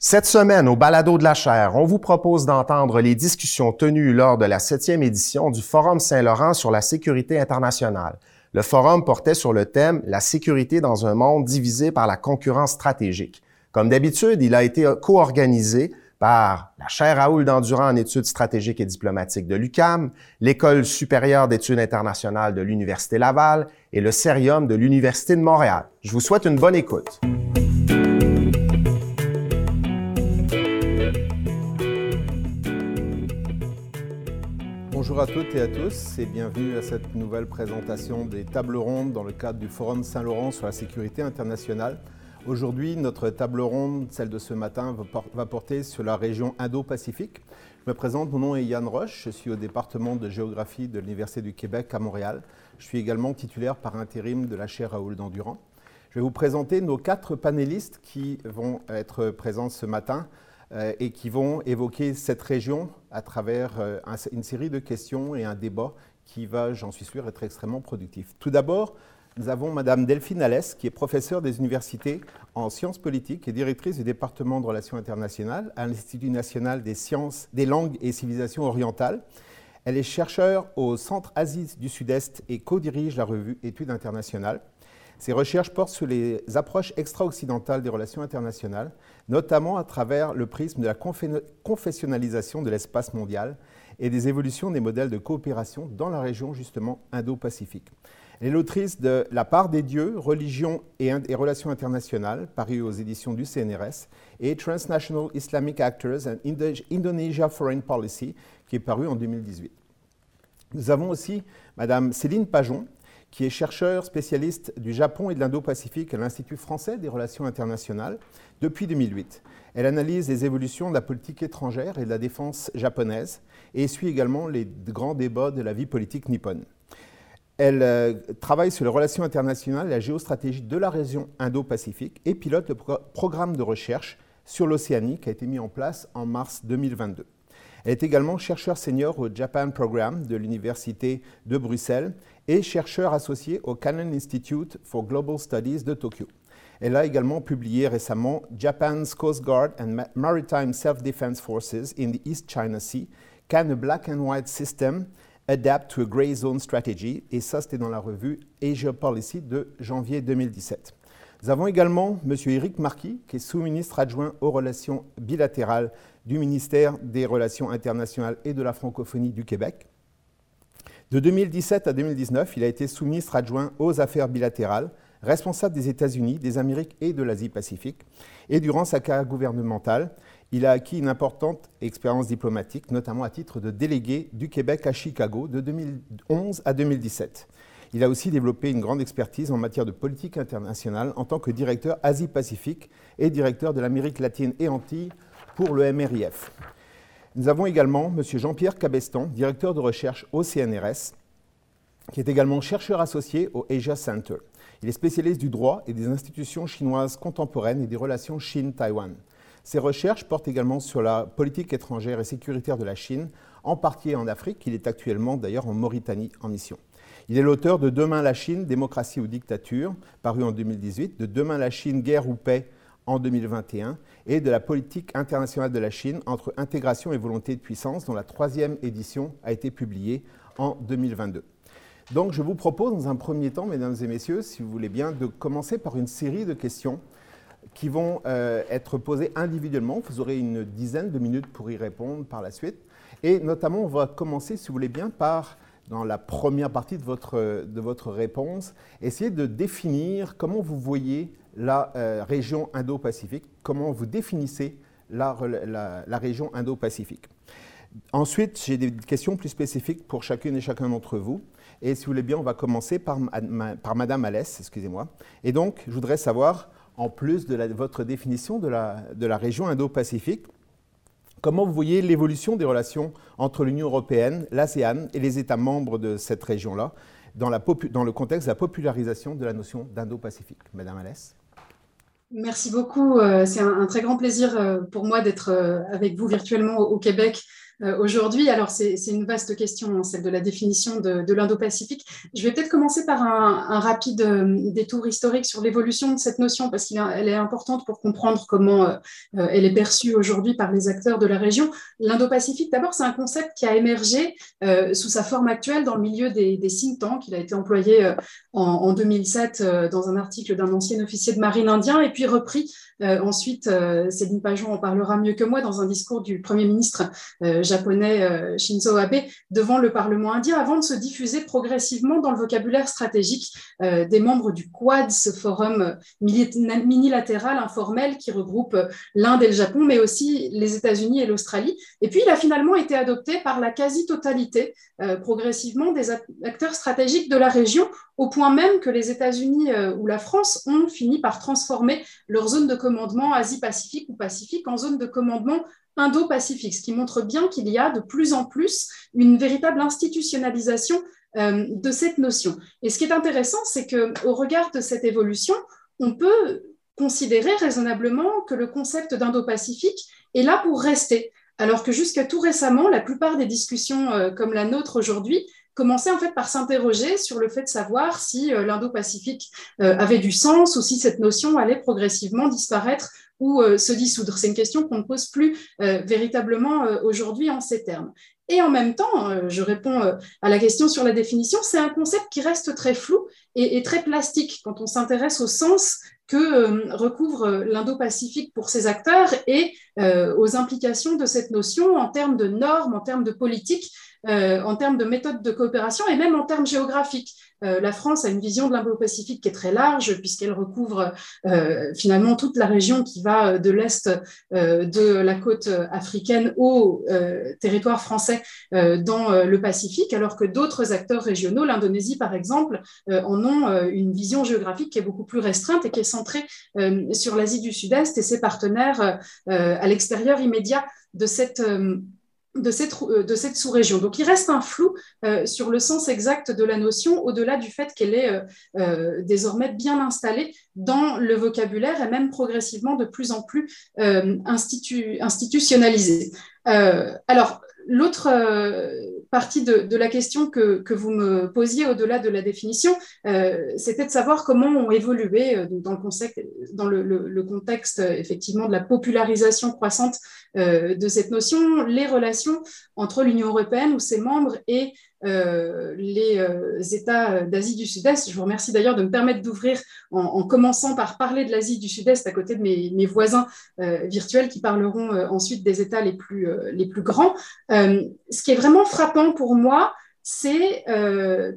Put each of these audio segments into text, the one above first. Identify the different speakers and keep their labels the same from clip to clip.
Speaker 1: Cette semaine, au Balado de la chaire, on vous propose d'entendre les discussions tenues lors de la septième édition du Forum Saint-Laurent sur la sécurité internationale. Le forum portait sur le thème La sécurité dans un monde divisé par la concurrence stratégique. Comme d'habitude, il a été co-organisé par la chaire Raoul d'Endurant en études stratégiques et diplomatiques de l'UCAM, l'École supérieure d'études internationales de l'Université Laval et le Cerium de l'Université de Montréal. Je vous souhaite une bonne écoute.
Speaker 2: Bonjour à toutes et à tous et bienvenue à cette nouvelle présentation des tables rondes dans le cadre du Forum Saint-Laurent sur la sécurité internationale. Aujourd'hui, notre table ronde, celle de ce matin, va porter sur la région Indo-Pacifique. Je me présente, mon nom est Yann Roche, je suis au département de géographie de l'Université du Québec à Montréal. Je suis également titulaire par intérim de la chaire Raoul d'Endurant. Je vais vous présenter nos quatre panélistes qui vont être présents ce matin et qui vont évoquer cette région à travers euh, une série de questions et un débat qui va, j'en suis sûr, être extrêmement productif. Tout d'abord, nous avons Madame Delphine Alès, qui est professeure des universités en sciences politiques et directrice du département de relations internationales à l'Institut national des sciences, des langues et civilisations orientales. Elle est chercheure au Centre Asie du Sud-Est et co-dirige la revue Études internationales. Ses recherches portent sur les approches extra-occidentales des relations internationales, notamment à travers le prisme de la confessionnalisation de l'espace mondial et des évolutions des modèles de coopération dans la région justement Indo-Pacifique. Elle est l'autrice de La part des dieux, religion et, relations internationales, paru aux éditions du CNRS, et Transnational Islamic Actors and Indonesia Foreign Policy, qui est paru en 2018. Nous avons aussi Madame Céline Pajon, qui est chercheure spécialiste du Japon et de l'Indo-Pacifique à l'Institut français des relations internationales depuis 2008. Elle analyse les évolutions de la politique étrangère et de la défense japonaise et suit également les grands débats de la vie politique nippone. Elle euh, travaille sur les relations internationales et la géostratégie de la région Indo-Pacifique et pilote le programme de recherche sur l'Océanie qui a été mis en place en mars 2022. Elle est également chercheur senior au Japan Programme de l'Université de Bruxelles et chercheur associé au Canon Institute for Global Studies de Tokyo. Elle a également publié récemment Japan's Coast Guard and Maritime Self-Defense Forces in the East China Sea, Can a Black and White System Adapt to a Gray Zone Strategy, et ça c'était dans la revue Asia Policy de janvier 2017. Nous avons également M. Éric Marquis, qui est sous-ministre adjoint aux relations bilatérales du ministère des Relations internationales et de la francophonie du Québec. De 2017 à 2019, il a été sous-ministre adjoint aux affaires bilatérales, responsable des États-Unis, des Amériques et de l'Asie-Pacifique. Et durant sa carrière gouvernementale, il a acquis une importante expérience diplomatique, notamment à titre de délégué du Québec à Chicago de 2011 à 2017. Il a aussi développé une grande expertise en matière de politique internationale en tant que directeur Asie-Pacifique et directeur de l'Amérique latine et Antilles pour le MRIF. Nous avons également M. Jean-Pierre Cabestan, directeur de recherche au CNRS, qui est également chercheur associé au Asia Center. Il est spécialiste du droit et des institutions chinoises contemporaines et des relations Chine-Taïwan. Ses recherches portent également sur la politique étrangère et sécuritaire de la Chine, en partie en Afrique. Il est actuellement d'ailleurs en Mauritanie en mission. Il est l'auteur de Demain la Chine, démocratie ou dictature, paru en 2018, de Demain la Chine, guerre ou paix en 2021, et de la politique internationale de la Chine entre intégration et volonté de puissance, dont la troisième édition a été publiée en 2022. Donc je vous propose dans un premier temps, mesdames et messieurs, si vous voulez bien, de commencer par une série de questions qui vont euh, être posées individuellement. Vous aurez une dizaine de minutes pour y répondre par la suite. Et notamment, on va commencer, si vous voulez bien, par, dans la première partie de votre, de votre réponse, essayer de définir comment vous voyez la euh, région Indo-Pacifique, comment vous définissez la, région Indo-Pacifique? Ensuite, j'ai des questions plus spécifiques pour chacune et chacun d'entre vous. Et si vous voulez bien, on va commencer par, par Madame Alès, excusez-moi. Et donc, je voudrais savoir en plus de votre définition de la, de la région Indo-Pacifique. Comment vous voyez l'évolution des relations entre l'Union européenne, l'ASEAN et les États membres de cette région-là dans, dans, le contexte de la popularisation de la notion d'Indo-Pacifique? Madame Alès
Speaker 3: Merci beaucoup. Euh, c'est un, très grand plaisir euh, pour moi d'être euh, avec vous virtuellement au Québec aujourd'hui. Alors, c'est une vaste question, hein, celle de la définition de, l'Indo-Pacifique. Je vais peut-être commencer par un, rapide détour historique sur l'évolution de cette notion, parce qu'elle est importante pour comprendre comment elle est perçue aujourd'hui par les acteurs de la région. L'Indo-Pacifique, d'abord, c'est un concept qui a émergé sous sa forme actuelle dans le milieu des, des think tanks. Il a été employé en, 2007 dans un article d'un ancien officier de marine indien et puis repris euh, ensuite, euh, Céline Pajon en parlera mieux que moi dans un discours du Premier ministre euh, japonais Shinzo Abe devant le Parlement indien avant de se diffuser progressivement dans le vocabulaire stratégique des membres du Quad, ce forum minilatéral informel qui regroupe l'Inde et le Japon, mais aussi les États-Unis et l'Australie. Et puis, il a finalement été adopté par la quasi-totalité progressivement des acteurs stratégiques de la région, au point même que les États-Unis ou la France ont fini par transformer leur zone de commandement Asie-Pacifique ou Pacifique en zone de commandement Indo-Pacifique, ce qui montre bien qu'il y a de plus en plus une véritable institutionnalisation euh, de cette notion. Et ce qui est intéressant, c'est qu'au regard de cette évolution, on peut considérer raisonnablement que le concept d'Indo-Pacifique est là pour rester, alors que jusqu'à tout récemment, la plupart des discussions euh, comme la nôtre aujourd'hui commençait en fait par s'interroger sur le fait de savoir si euh, l'Indo-Pacifique avait du sens ou si cette notion allait progressivement disparaître ou euh, se dissoudre. C'est une question qu'on ne pose plus véritablement aujourd'hui en ces termes. Et en même temps, je réponds à la question sur la définition, c'est un concept qui reste très flou et, très plastique quand on s'intéresse au sens que recouvre l'Indo-Pacifique pour ses acteurs et aux implications de cette notion en termes de normes, en termes de politique euh, en termes de méthodes de coopération et même en termes géographiques. Euh, la France a une vision de l'Indo-Pacifique qui est très large puisqu'elle recouvre euh, finalement toute la région qui va de l'est de la côte africaine au territoire français dans le Pacifique, alors que d'autres acteurs régionaux, l'Indonésie par exemple, en ont une vision géographique qui est beaucoup plus restreinte et qui est centrée sur l'Asie du Sud-Est et ses partenaires à l'extérieur immédiat de cette de cette, euh, de cette sous-région. Donc il reste un flou euh, sur le sens exact de la notion, au-delà du fait qu'elle est euh, désormais bien installée dans le vocabulaire et même progressivement de plus en plus institutionnalisée. alors, l'autre partie de, la question que, vous me posiez au-delà de la définition, c'était de savoir comment ont évolué dans, le, dans le, contexte effectivement de la popularisation croissante euh, de cette notion, les relations entre l'Union européenne ou ses membres et euh, les euh, États d'Asie du Sud-Est. Je vous remercie d'ailleurs de me permettre d'ouvrir en, commençant par parler de l'Asie du Sud-Est à côté de mes, voisins virtuels qui parleront ensuite des États les plus, les plus grands. ce qui est vraiment frappant pour moi, c'est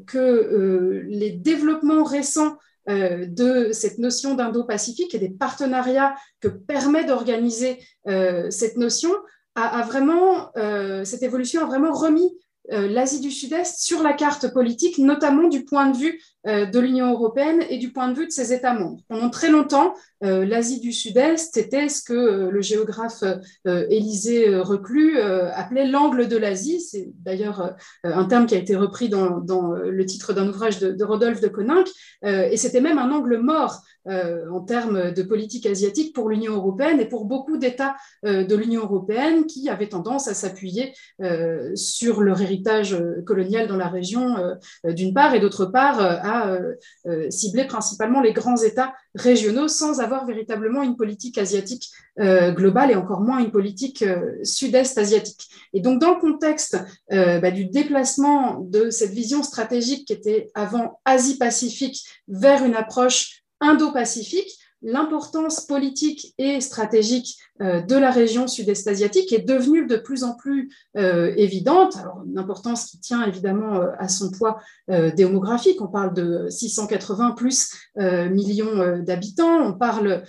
Speaker 3: que les développements récents euh, de cette notion d'Indo-Pacifique et des partenariats que permet d'organiser euh, cette notion, a, vraiment, euh, cette évolution a vraiment remis l'Asie du Sud-Est sur la carte politique, notamment du point de vue de l'Union européenne et du point de vue de ses États membres. Pendant très longtemps, euh, L'Asie du Sud-Est était ce que euh, le géographe euh, Élisée Reclus appelait l'angle de l'Asie. C'est d'ailleurs un terme qui a été repris dans, le titre d'un ouvrage de, Rodolphe de Coninck. et c'était même un angle mort en termes de politique asiatique pour l'Union européenne et pour beaucoup d'États de l'Union européenne qui avaient tendance à s'appuyer sur leur héritage colonial dans la région, d'une part, et d'autre part, à cibler principalement les grands États régionaux sans avoir véritablement une politique asiatique euh, globale et encore moins une politique euh, sud-est asiatique. Et donc dans le contexte euh, bah, du déplacement de cette vision stratégique qui était avant Asie-Pacifique vers une approche Indo-Pacifique, l'importance politique et stratégique euh, de la région sud-est asiatique est devenue de plus en plus euh, évidente. Alors, une importance qui tient évidemment euh, à son poids démographique. On parle de 680 plus millions d'habitants. On parle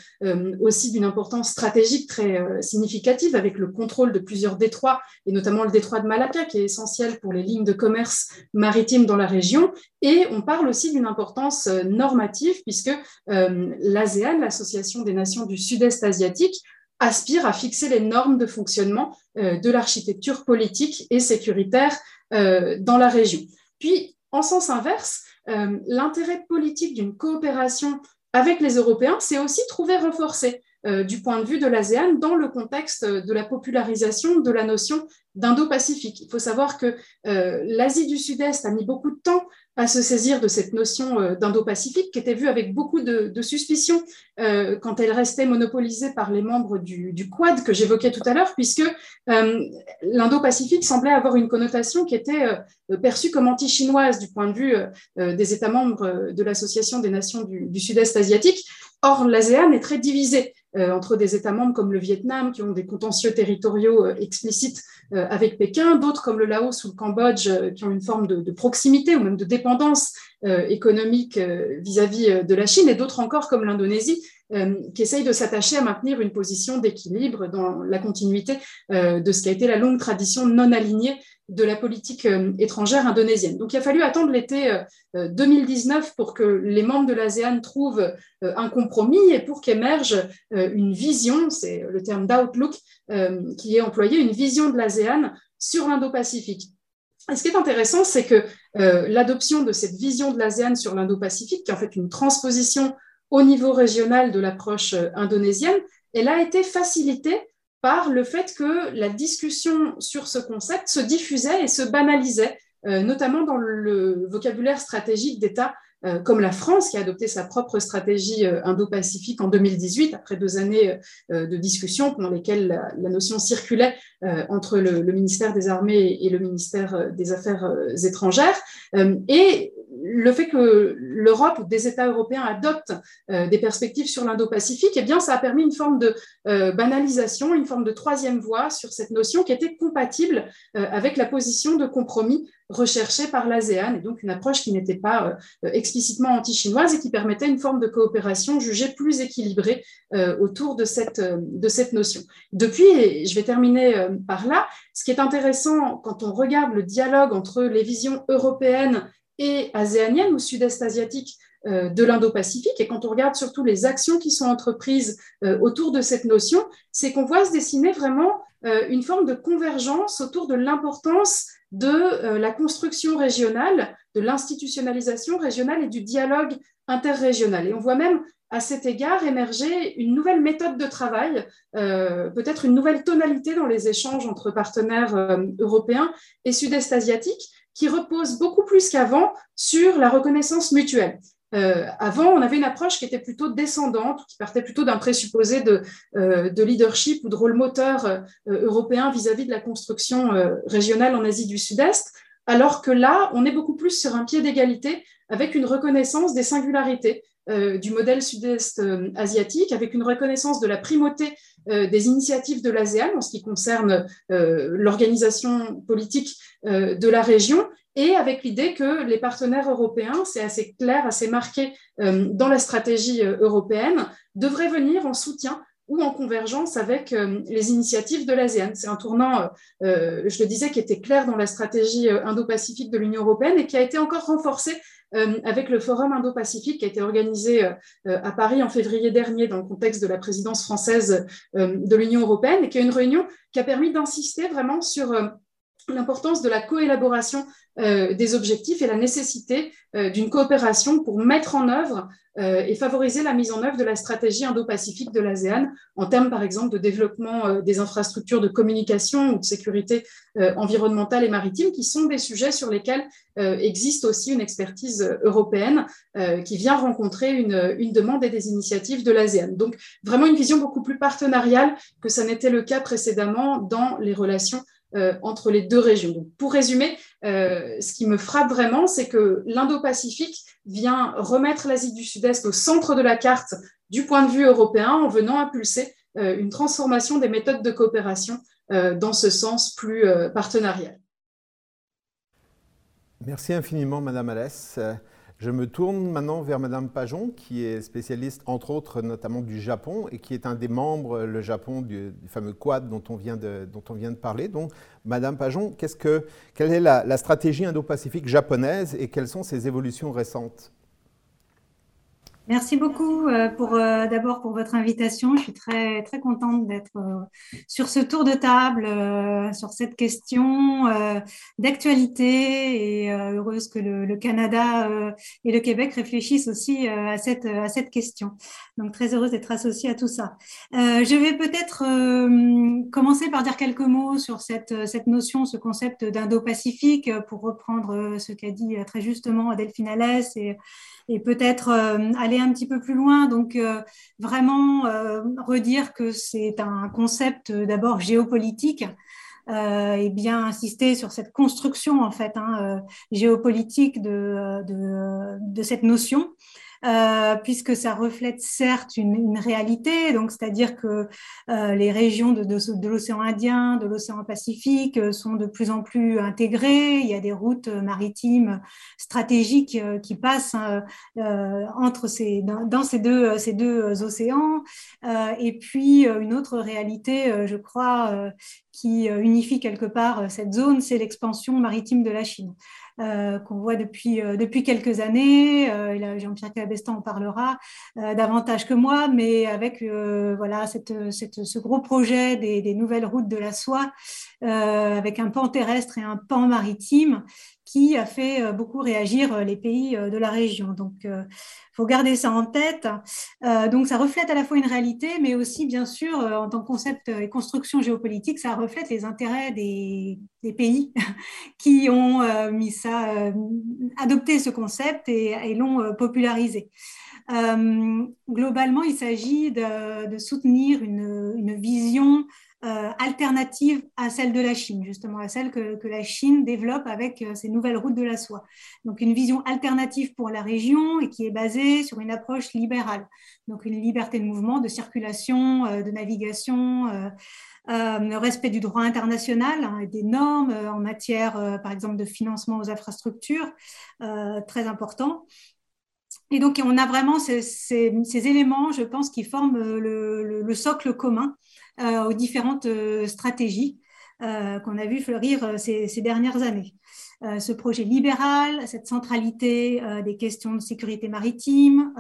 Speaker 3: aussi d'une importance stratégique très significative avec le contrôle de plusieurs détroits, et notamment le détroit de Malacca, qui est essentiel pour les lignes de commerce maritime dans la région. Et on parle aussi d'une importance normative, puisque l'ASEAN, l'Association des nations du Sud-Est asiatique, aspire à fixer les normes de fonctionnement euh, de l'architecture politique et sécuritaire euh, dans la région. Puis, en sens inverse, euh, l'intérêt politique d'une coopération avec les Européens s'est aussi trouvé renforcé. Du point de vue de l'ASEAN dans le contexte de la popularisation de la notion d'Indo-Pacifique. Il faut savoir que l'Asie du Sud-Est a mis beaucoup de temps à se saisir de cette notion euh, d'Indo-Pacifique qui était vue avec beaucoup de, suspicion euh, quand elle restait monopolisée par les membres du, Quad que j'évoquais tout à l'heure, puisque euh, l'Indo-Pacifique semblait avoir une connotation qui était perçue comme anti-chinoise du point de vue des États membres de l'Association des nations du, du Sud-Est asiatique. Or, l'ASEAN est très divisée. Euh, entre des États membres comme le Vietnam, qui ont des contentieux territoriaux euh, explicites euh, avec Pékin, d'autres comme le Laos ou le Cambodge, qui ont une forme de, proximité ou même de dépendance économique vis-à-vis de la Chine, et d'autres encore comme l'Indonésie, qui essayent de s'attacher à maintenir une position d'équilibre dans la continuité de ce qui a été la longue tradition non alignée de la politique euh, étrangère indonésienne. Donc il a fallu attendre l'été 2019 euh, pour que les membres de l'ASEAN trouvent euh, un compromis et pour qu'émerge une vision, c'est le terme d'outlook qui est employé, une vision de l'ASEAN sur l'Indo-Pacifique. Et ce qui est intéressant, c'est que l'adoption de cette vision de l'ASEAN sur l'Indo-Pacifique, qui est en fait une transposition au niveau régional de l'approche indonésienne, elle a été facilitée par le fait que la discussion sur ce concept se diffusait et se banalisait, euh, notamment dans le vocabulaire stratégique d'États euh, comme la France, qui a adopté sa propre stratégie euh, indo-pacifique en 2018, après deux années de discussion pendant lesquelles la, notion circulait entre le, ministère des Armées et le ministère des Affaires étrangères. et le fait que l'Europe ou des États européens adoptent euh, des perspectives sur l'Indo-Pacifique, eh bien, ça a permis une forme de euh, banalisation, une forme de troisième voie sur cette notion qui était compatible euh, avec la position de compromis recherchée par l'ASEAN, et donc une approche qui n'était pas explicitement anti-chinoise et qui permettait une forme de coopération jugée plus équilibrée autour de cette, notion. Depuis, et je vais terminer par là, ce qui est intéressant quand on regarde le dialogue entre les visions européennes et aséanienne ou sud-est asiatique euh, de l'Indo-Pacifique. Et quand on regarde surtout les actions qui sont entreprises euh, autour de cette notion, c'est qu'on voit se dessiner vraiment euh, une forme de convergence autour de l'importance de la construction régionale, de l'institutionnalisation régionale et du dialogue interrégional. Et on voit même à cet égard émerger une nouvelle méthode de travail, peut-être une nouvelle tonalité dans les échanges entre partenaires européens et sud-est asiatiques, qui repose beaucoup plus qu'avant sur la reconnaissance mutuelle. Euh, avant, on avait une approche qui était plutôt descendante, qui partait plutôt d'un présupposé de, euh, de, leadership ou de rôle moteur euh, européen vis-à-vis de la construction régionale en Asie du Sud-Est, alors que là, on est beaucoup plus sur un pied d'égalité avec une reconnaissance des singularités du modèle sud-est asiatique, avec une reconnaissance de la primauté des initiatives de l'ASEAN en ce qui concerne l'organisation politique de la région et avec l'idée que les partenaires européens, c'est assez clair, assez marqué euh, dans la stratégie euh, européenne, devraient venir en soutien ou en convergence avec euh, les initiatives de l'ASEAN. C'est un tournant, je le disais, qui était clair dans la stratégie indo-pacifique de l'Union européenne et qui a été encore renforcé avec le Forum Indo-Pacifique qui a été organisé à Paris en février dernier dans le contexte de la présidence française de l'Union européenne et qui est une réunion qui a permis d'insister vraiment sur l'importance de la coélaboration euh, des objectifs et la nécessité euh, d'une coopération pour mettre en œuvre euh, et favoriser la mise en œuvre de la stratégie indo-pacifique de l'ASEAN en termes, par exemple, de développement des infrastructures de communication ou de sécurité environnementale et maritime, qui sont des sujets sur lesquels existe aussi une expertise européenne qui vient rencontrer une, une demande et des initiatives de l'ASEAN. Donc, vraiment une vision beaucoup plus partenariale que ça n'était le cas précédemment dans les relations euh, entre les deux régions. pour résumer, euh, ce qui me frappe vraiment, c'est que l'Indo-Pacifique vient remettre l'Asie du Sud-Est au centre de la carte du point de vue européen en venant impulser euh, une transformation des méthodes de coopération dans ce sens plus partenarial.
Speaker 2: Merci infiniment, Madame Alès. Je me tourne maintenant vers Madame Pajon, qui est spécialiste, entre autres, notamment du Japon, et qui est un des membres, le Japon, du, fameux Quad dont on vient de, dont on vient de parler. Donc, Madame Pajon, que, quelle est la stratégie indo-pacifique japonaise et quelles sont ses évolutions récentes?
Speaker 4: Merci beaucoup euh, pour euh, d'abord pour votre invitation. Je suis très très contente d'être euh, sur ce tour de table sur cette question d'actualité et heureuse que le, Canada et le Québec réfléchissent aussi à cette à cette question. Donc très heureuse d'être associée à tout ça. je vais peut-être commencer par dire quelques mots sur cette cette notion, ce concept d'Indo-Pacifique pour reprendre ce qu'a dit très justement Delphine Alès et peut-être aller un petit peu plus loin. Donc, euh, vraiment euh, redire que c'est un concept d'abord géopolitique. et bien insister sur cette construction en fait hein, géopolitique de, de, cette notion euh, puisque ça reflète certes une, réalité, donc c'est-à-dire que euh, les régions de, l'océan Indien, de l'océan Pacifique euh, sont de plus en plus intégrées. Il y a des routes maritimes stratégiques qui passent hein, entre dans, ces deux, ces deux océans. et puis une autre réalité, je crois, qui unifie quelque part cette zone, c'est l'expansion maritime de la Chine. Euh, qu'on voit depuis, euh, depuis quelques années. Euh, Jean-Pierre Cabestan en parlera davantage que moi, mais avec voilà, cette, ce gros projet des, des, nouvelles routes de la soie, avec un pan terrestre et un pan maritime qui a fait beaucoup réagir les pays de la région. Donc, il faut garder ça en tête. Euh, donc, ça reflète à la fois une réalité, mais aussi, bien sûr, euh, en tant que concept et construction géopolitique, ça reflète les intérêts des, pays qui ont euh, mis ça, euh, adopté ce concept et, l'ont popularisé. globalement, il s'agit de, soutenir une, vision euh, alternative à celle de la Chine, justement à celle que, la Chine développe avec euh, ses nouvelles routes de la soie. Donc une vision alternative pour la région et qui est basée sur une approche libérale. Donc une liberté de mouvement, de circulation, euh, de navigation. Euh, le respect du droit international hein, et des normes en matière, par exemple, de financement aux infrastructures, très important. Et donc, on a vraiment ces, éléments, je pense, qui forment le, le, le socle commun euh, aux différentes euh, stratégies euh, qu'on a vu fleurir ces, ces dernières années. ce projet libéral, cette centralité des questions de sécurité maritime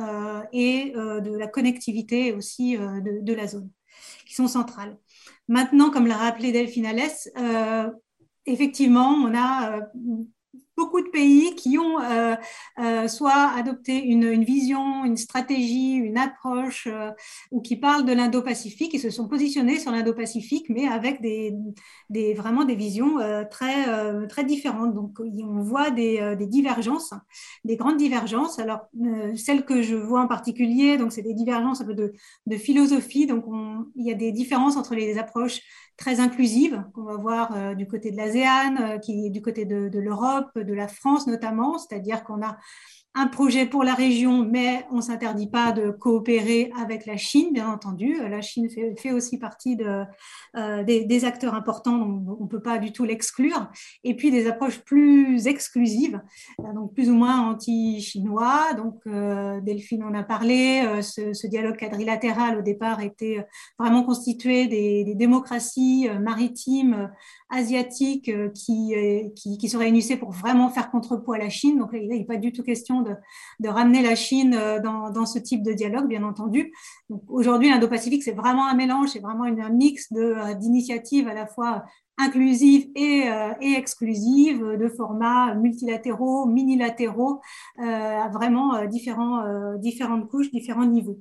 Speaker 4: et de la connectivité aussi de, de, la zone, qui sont centrales. Maintenant, comme l'a rappelé Delphine Alès, effectivement, on a beaucoup de pays qui ont euh, euh, soit adopté une, vision, une stratégie, une approche, euh, ou qui parlent de l'Indo-Pacifique, et se sont positionnés sur l'Indo-Pacifique, mais avec des, des, vraiment des visions très, très différentes. Donc, on voit des, divergences, des grandes divergences. Alors, celles que je vois en particulier, donc c'est des divergences un peu de, philosophie. Donc, on, il y a des différences entre les approches très inclusive qu'on va voir euh, du côté de l'ASEAN, euh, qui est du côté de, de l'Europe, de la France notamment, c'est-à-dire qu'on a un projet pour la région, mais on ne s'interdit pas de coopérer avec la Chine, bien entendu. La Chine fait, aussi partie de, euh, des, des, acteurs importants, on ne peut pas du tout l'exclure. Et puis des approches plus exclusives, euh, donc plus ou moins anti-chinois. Donc euh, Delphine en a parlé, euh, ce, ce, dialogue quadrilatéral au départ était vraiment constitué des, des démocraties euh, maritimes asiatiques qui, qui, qui, se réunissaient pour vraiment faire contrepoids à la Chine. Donc il n'est pas du tout question de, ramener la Chine euh, dans, dans, ce type de dialogue, bien entendu. Aujourd'hui, l'Indo-Pacifique, c'est vraiment un mélange, c'est vraiment une, un mix euh, d'initiatives à la fois inclusives et, euh, et exclusives, de formats multilatéraux, minilatéraux, euh, vraiment euh, euh, différentes couches, différents niveaux.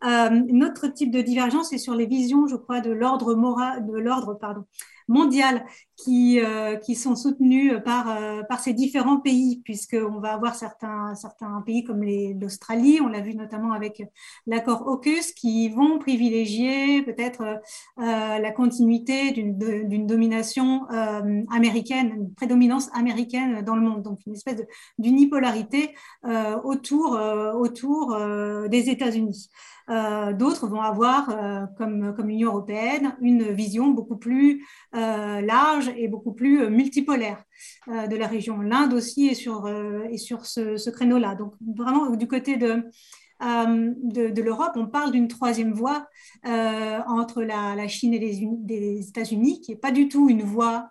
Speaker 4: un autre type de divergence est sur les visions, je crois, de l'ordre moral, de l'ordre, pardon, mondiales qui, euh, qui sont soutenus par, euh, par ces différents pays, puisqu'on va avoir certains, certains pays comme l'Australie, on l'a vu notamment avec l'accord AUKUS, qui vont privilégier peut-être euh, la continuité d'une domination euh, américaine, une prédominance américaine dans le monde, donc une espèce d'unipolarité euh, autour, autour des États-Unis. D'autres vont avoir, comme, comme l'Union européenne, une vision beaucoup plus euh, large et beaucoup plus euh, multipolaire euh, de la région. L'Inde aussi est sur, est sur ce, ce créneau-là. Donc vraiment du côté de, de, l'Europe, on parle d'une troisième voie entre la, Chine et les, États-Unis, qui n'est pas du tout une voie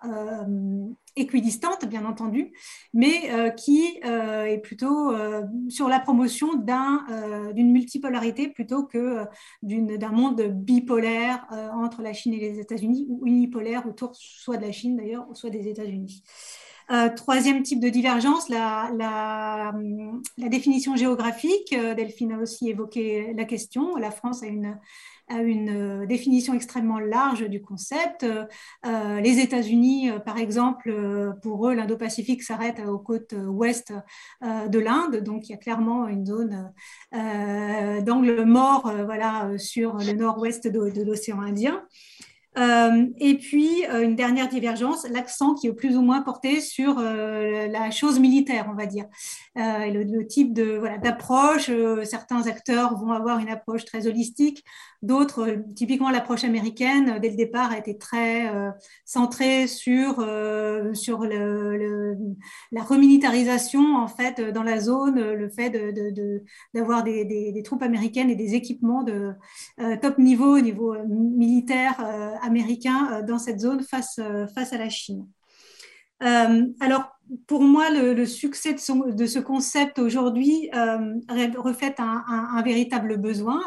Speaker 4: équidistante, bien entendu, mais euh, qui euh, est plutôt euh, sur la promotion d'une multipolarité plutôt que d'un monde bipolaire entre la Chine et les États-Unis, ou unipolaire autour soit de la Chine d'ailleurs, soit des États-Unis. Troisième type de divergence, la, définition géographique. Delphine a aussi évoqué la question. La France a une euh, définition extrêmement large du concept. Euh, les États-Unis, euh, par exemple, pour eux, l'Indo-Pacifique s'arrête aux côtes ouest de l'Inde, donc il y a clairement une zone d'angle mort voilà, sur le nord-ouest de l'océan Indien. Euh, et puis, euh, une dernière divergence, l'accent qui est plus ou moins porté sur euh, la chose militaire, on va dire. Le, le, type de voilà, d'approche, certains acteurs vont avoir une approche très holistique, d'autres, typiquement l'approche américaine, dès le départ, a été très centrée sur, la remilitarisation, en fait, dans la zone, le fait d'avoir de, de, des, troupes américaines et des équipements de top niveau, au niveau militaire américain euh, dans cette zone face, euh, à la Chine. Euh, alors, pour moi, le, succès de, de, ce concept aujourd'hui reflète un, véritable besoin.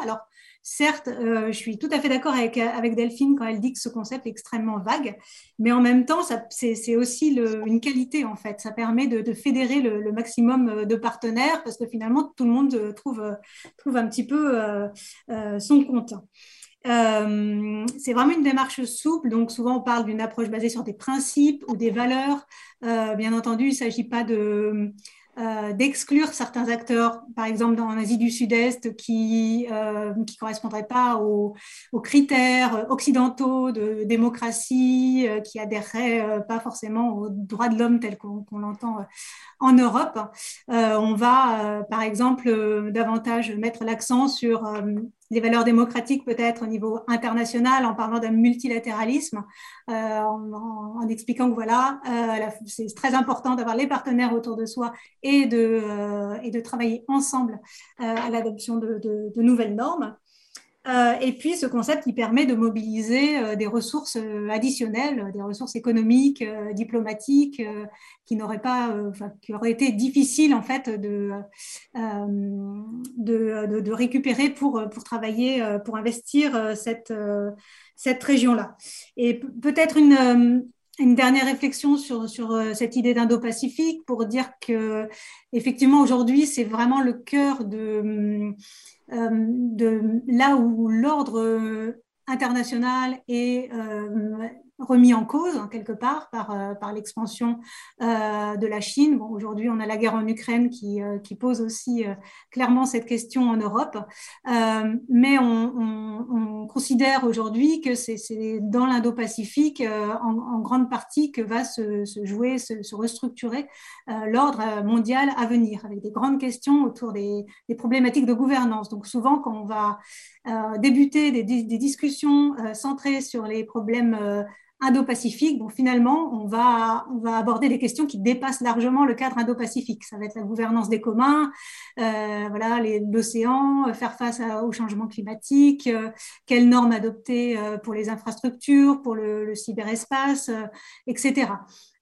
Speaker 4: Certes, je suis tout à fait d'accord avec, avec, Delphine quand elle dit que ce concept est extrêmement vague, mais en même temps, c'est aussi une qualité, en fait. Ça permet de, fédérer le, maximum de partenaires parce que finalement, tout le monde trouve, trouve un petit peu son compte. Euh, c'est vraiment une démarche souple, donc souvent on parle d'une approche basée sur des principes ou des valeurs. Euh, bien entendu, il ne s'agit pas de, euh, d'exclure certains acteurs, par exemple dans l'Asie du Sud-Est, qui ne correspondraient pas aux, critères occidentaux de démocratie, qui adhéreraient pas forcément aux droits de l'homme tel qu'on l'entend en Europe. on va, par exemple, davantage mettre l'accent sur les valeurs démocratiques peut-être au niveau international en parlant d'un multilatéralisme, euh, en, expliquant que voilà, euh, c'est très important d'avoir les partenaires autour de soi et de, euh, et de travailler ensemble à l'adoption de, de, nouvelles normes. Euh, et puis ce concept qui permet de mobiliser euh, des ressources euh, additionnelles, des ressources économiques, diplomatiques, qui n'auraient pas, qui auraient été difficiles en fait de, de, de, récupérer pour, pour travailler, pour investir cette, cette région-là. Et peut-être une, une dernière réflexion sur, sur cette idée d'Indo-Pacifique pour dire que effectivement aujourd'hui c'est vraiment le cœur de de là où l'ordre international est euh, remis en cause hein, quelque part par, euh, par l'expansion euh, de la Chine. Bon, Aujourd'hui, on a la guerre en Ukraine qui, euh, qui pose aussi clairement cette question en Europe, mais on, on, considère aujourd'hui que c'est dans l'Indo-Pacifique en, en, grande partie que va se, se jouer, se, se restructurer l'ordre mondial à venir, avec des grandes questions autour des, des, problématiques de gouvernance. Donc souvent, quand on va débuter des, des discussions centrées sur les problèmes Indo-Pacifique, bon, finalement, on va, on va aborder des questions qui dépassent largement le cadre Indo-Pacifique. Ça va être la gouvernance des communs, euh, voilà, l'océan, euh, faire face au changement climatique, euh, quelles normes adopter pour les infrastructures, pour le, cyberespace, etc.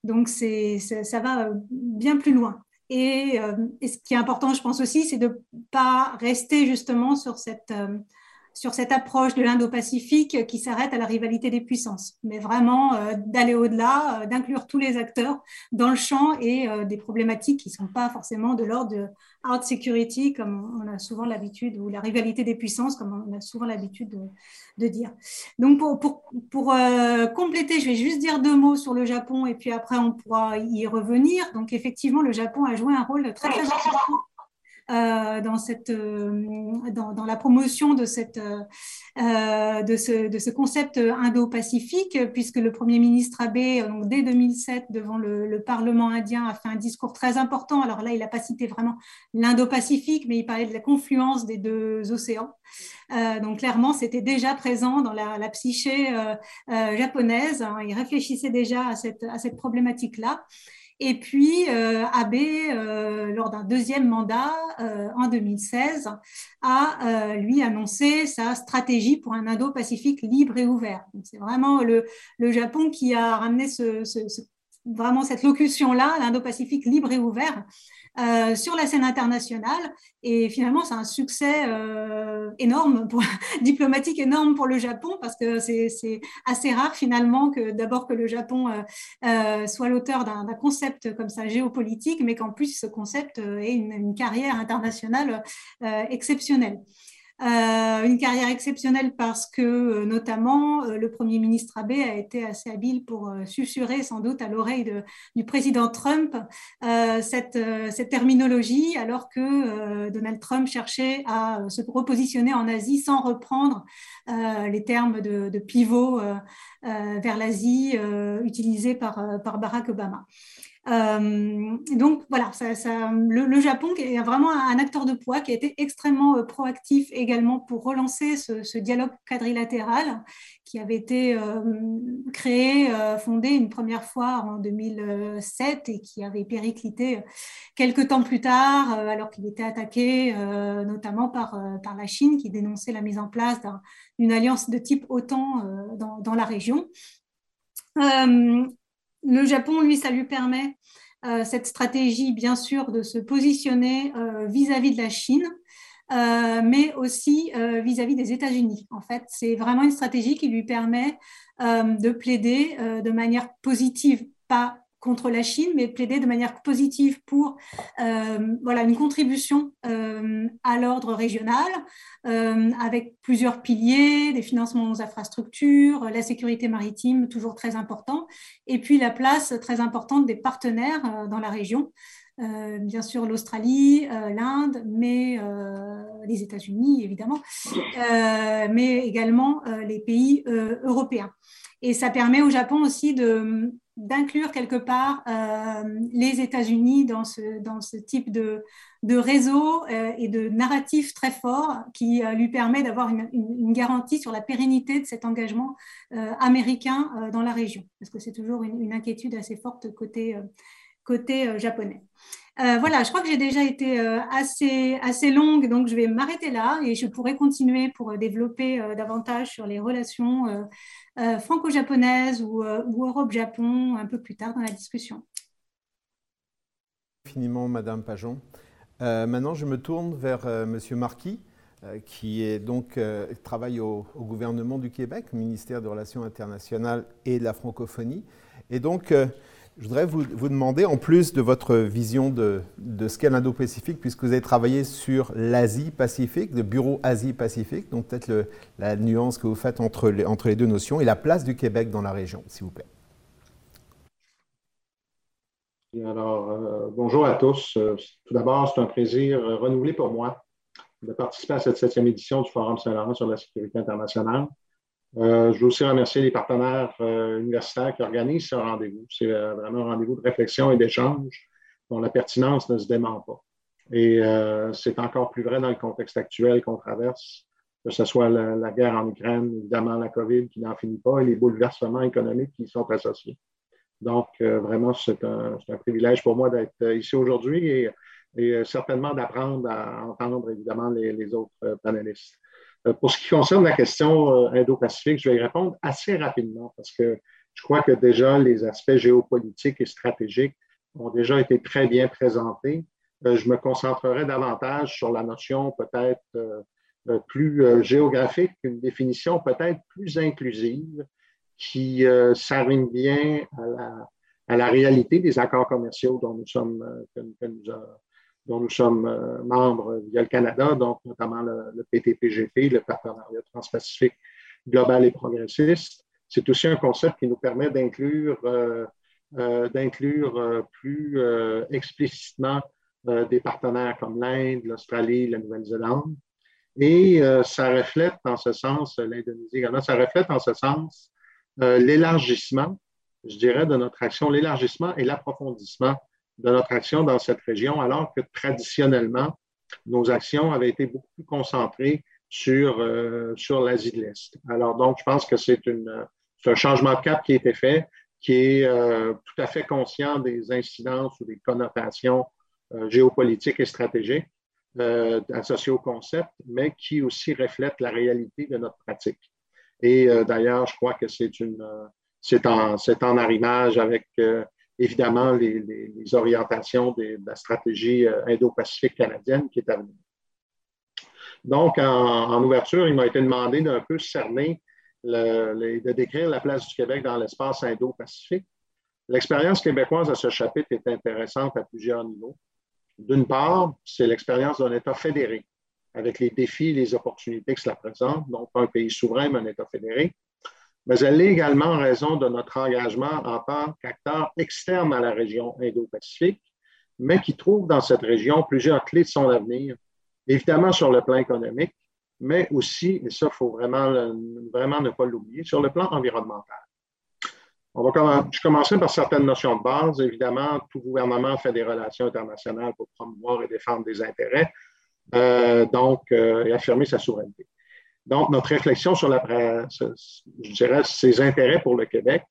Speaker 4: Donc, c'est, ça, va bien plus loin. Et, et, ce qui est important, je pense aussi, c'est de ne pas rester justement sur cette sur cette approche de l'Indo-Pacifique qui s'arrête à la rivalité des puissances, mais vraiment euh, d'aller au-delà, euh, d'inclure tous les acteurs dans le champ et euh, des problématiques qui ne sont pas forcément de l'ordre de hard security, comme on a souvent l'habitude, ou la rivalité des puissances, comme on a souvent l'habitude de, dire. Donc, pour, compléter, je vais juste dire deux mots sur le Japon et puis après, on pourra y revenir. Donc, effectivement, le Japon a joué un rôle très, important dans, cette, euh, dans, la promotion de, cette, euh, de, ce, de ce concept indo-pacifique, puisque le Premier ministre Abe, donc dès 2007, devant le, le, Parlement indien, a fait un discours très important. Alors là, il n'a pas cité vraiment l'Indo-Pacifique, mais il parlait de la confluence des deux océans. Euh, donc clairement, c'était déjà présent dans la, psyché euh, japonaise. Hein. il réfléchissait déjà à cette, à cette problématique-là. Et puis, Abe, lors d'un deuxième mandat en 2016, a lui annoncé sa stratégie pour un Indo-Pacifique libre et ouvert. C'est vraiment le, Japon qui a ramené vraiment cette locution-là, l'Indo-Pacifique libre et ouvert, euh, sur la scène internationale. Et finalement, c'est un succès euh, énorme, pour, diplomatique énorme pour le Japon, parce que c'est assez rare finalement que d'abord que le Japon euh, soit l'auteur d'un concept comme ça géopolitique, mais qu'en plus ce concept ait une, une carrière internationale exceptionnelle. Euh, une carrière exceptionnelle parce que euh, notamment euh, le Premier ministre Abe a été assez habile pour susurrer sans doute à l'oreille du président Trump cette, terminologie alors que Donald Trump cherchait à se repositionner en Asie sans reprendre les termes de, pivot vers l'Asie utilisés par Barack Obama. Euh, donc voilà, le, Japon est vraiment un, acteur de poids qui a été extrêmement euh, proactif également pour relancer ce, dialogue quadrilatéral qui avait été euh, créé, fondé une première fois en 2007 et qui avait périclité quelques temps plus tard, alors qu'il était attaqué notamment par, la Chine qui dénonçait la mise en place d'une alliance de type OTAN dans la région le Japon, lui, ça lui permet euh, cette stratégie, bien sûr, de se positionner euh, vis-à-vis de la Chine, euh, mais aussi vis-à-vis des États-Unis. En fait, c'est vraiment une stratégie qui lui permet de plaider de manière positive, pas contre la Chine, mais plaider de manière positive pour euh, voilà, une contribution euh, à l'ordre régional, euh, avec plusieurs piliers, des financements aux infrastructures, la sécurité maritime, toujours très important, et puis la place très importante des partenaires dans la région. bien sûr l'Australie, l'Inde, mais les États-Unis évidemment, mais également les pays européens. Et ça permet au Japon aussi de, d'inclure quelque part euh, les États-Unis dans ce, dans ce type de, de réseau euh, et de narratif très fort qui euh, lui permet d'avoir une, une, garantie sur la pérennité de cet engagement américain dans la région, parce que c'est toujours une, une, inquiétude assez forte côté, côté japonais. Voilà, je crois que j'ai déjà été assez, assez longue, donc je vais m'arrêter là et je pourrais continuer pour développer davantage sur les relations euh, franco-japonaise ou, euh, Europe-Japon un peu plus tard dans la discussion.
Speaker 2: Infiniment, Madame Pajon. Euh, maintenant, je me tourne vers Monsieur Marquis, qui est donc travaille au, au, gouvernement du Québec, ministère des Relations internationales et de la francophonie. Et donc, je voudrais vous, demander, en plus de votre vision de, ce qu'est l'Indo-Pacifique, puisque vous avez travaillé sur l'Asie-Pacifique, le bureau Asie-Pacifique, donc peut-être la nuance que vous faites entre les, deux notions, et la place du Québec dans la région, s'il vous plaît.
Speaker 5: Alors, euh, bonjour à tous. Euh, tout d'abord, c'est un plaisir renouvelé pour moi de participer à cette septième édition du Forum Saint-Laurent sur la sécurité internationale. Euh, je veux aussi remercier les partenaires euh, universitaires qui organisent ce rendez-vous. C'est euh, vraiment un rendez-vous de réflexion et d'échange dont la pertinence ne se dément pas. Et c'est encore plus vrai dans le contexte actuel qu'on traverse, que ce soit la, guerre en Ukraine, évidemment la COVID qui n'en finit pas et les bouleversements économiques qui y sont associés. Donc, vraiment, c'est un, privilège pour moi d'être ici aujourd'hui et, et, certainement d'apprendre à entendre évidemment les, les autres panélistes. Euh, pour ce qui concerne la question euh, indo-pacifique, je vais y répondre assez rapidement parce que je crois que déjà les aspects géopolitiques et stratégiques ont déjà été très bien présentés. Euh, je me concentrerai davantage sur la notion peut-être plus géographique, une définition peut-être plus inclusive qui s'arrime bien à la, réalité des accords commerciaux dont nous sommes, que nous, dont nous sommes euh, membres via le Canada, donc notamment le, le PTPGP, le partenariat transpacifique global et progressiste. C'est aussi un concept qui nous permet d'inclure euh, euh, euh, plus euh, explicitement euh, des partenaires comme l'Inde, l'Australie, la Nouvelle-Zélande. Et ça reflète en ce sens, l'Indonésie également, ça reflète en ce sens l'élargissement, je dirais, de notre action, l'élargissement et l'approfondissement de notre action dans cette région, alors que traditionnellement, nos actions avaient été beaucoup plus concentrées sur, euh, sur l'Asie de l'Est. Alors, donc, je pense que c'est un changement de cap qui a été fait, qui est tout à fait conscient des incidences ou des connotations géopolitiques et stratégiques associées au concept, mais qui aussi reflète la réalité de notre pratique. Et d'ailleurs, je crois que c'est une c'est en, en, arrimage avec évidemment les, orientations de la stratégie indo-pacifique canadienne qui est à venir. Donc, en, ouverture, il m'a été demandé d'un peu cerner, de décrire la place du Québec dans l'espace indo-pacifique. L'expérience québécoise à ce chapitre est intéressante à plusieurs niveaux. D'une part, c'est l'expérience d'un État fédéré, avec les défis et les opportunités que cela présente, donc pas un pays souverain, mais un État fédéré. Mais elle l'est également en raison de notre engagement en tant qu'acteur externe à la région Indo-Pacifique, mais qui trouve dans cette région plusieurs clés de son avenir évidemment sur le plan économique, mais aussi, et ça, il faut vraiment, vraiment ne pas l'oublier, sur le plan environnemental. On va je commencerai par certaines notions de base. Évidemment, tout gouvernement fait des relations internationales pour promouvoir et défendre des intérêts, euh, donc, euh, et affirmer sa souveraineté. Donc, notre réflexion sur la, je dirais, ses intérêts pour le Québec,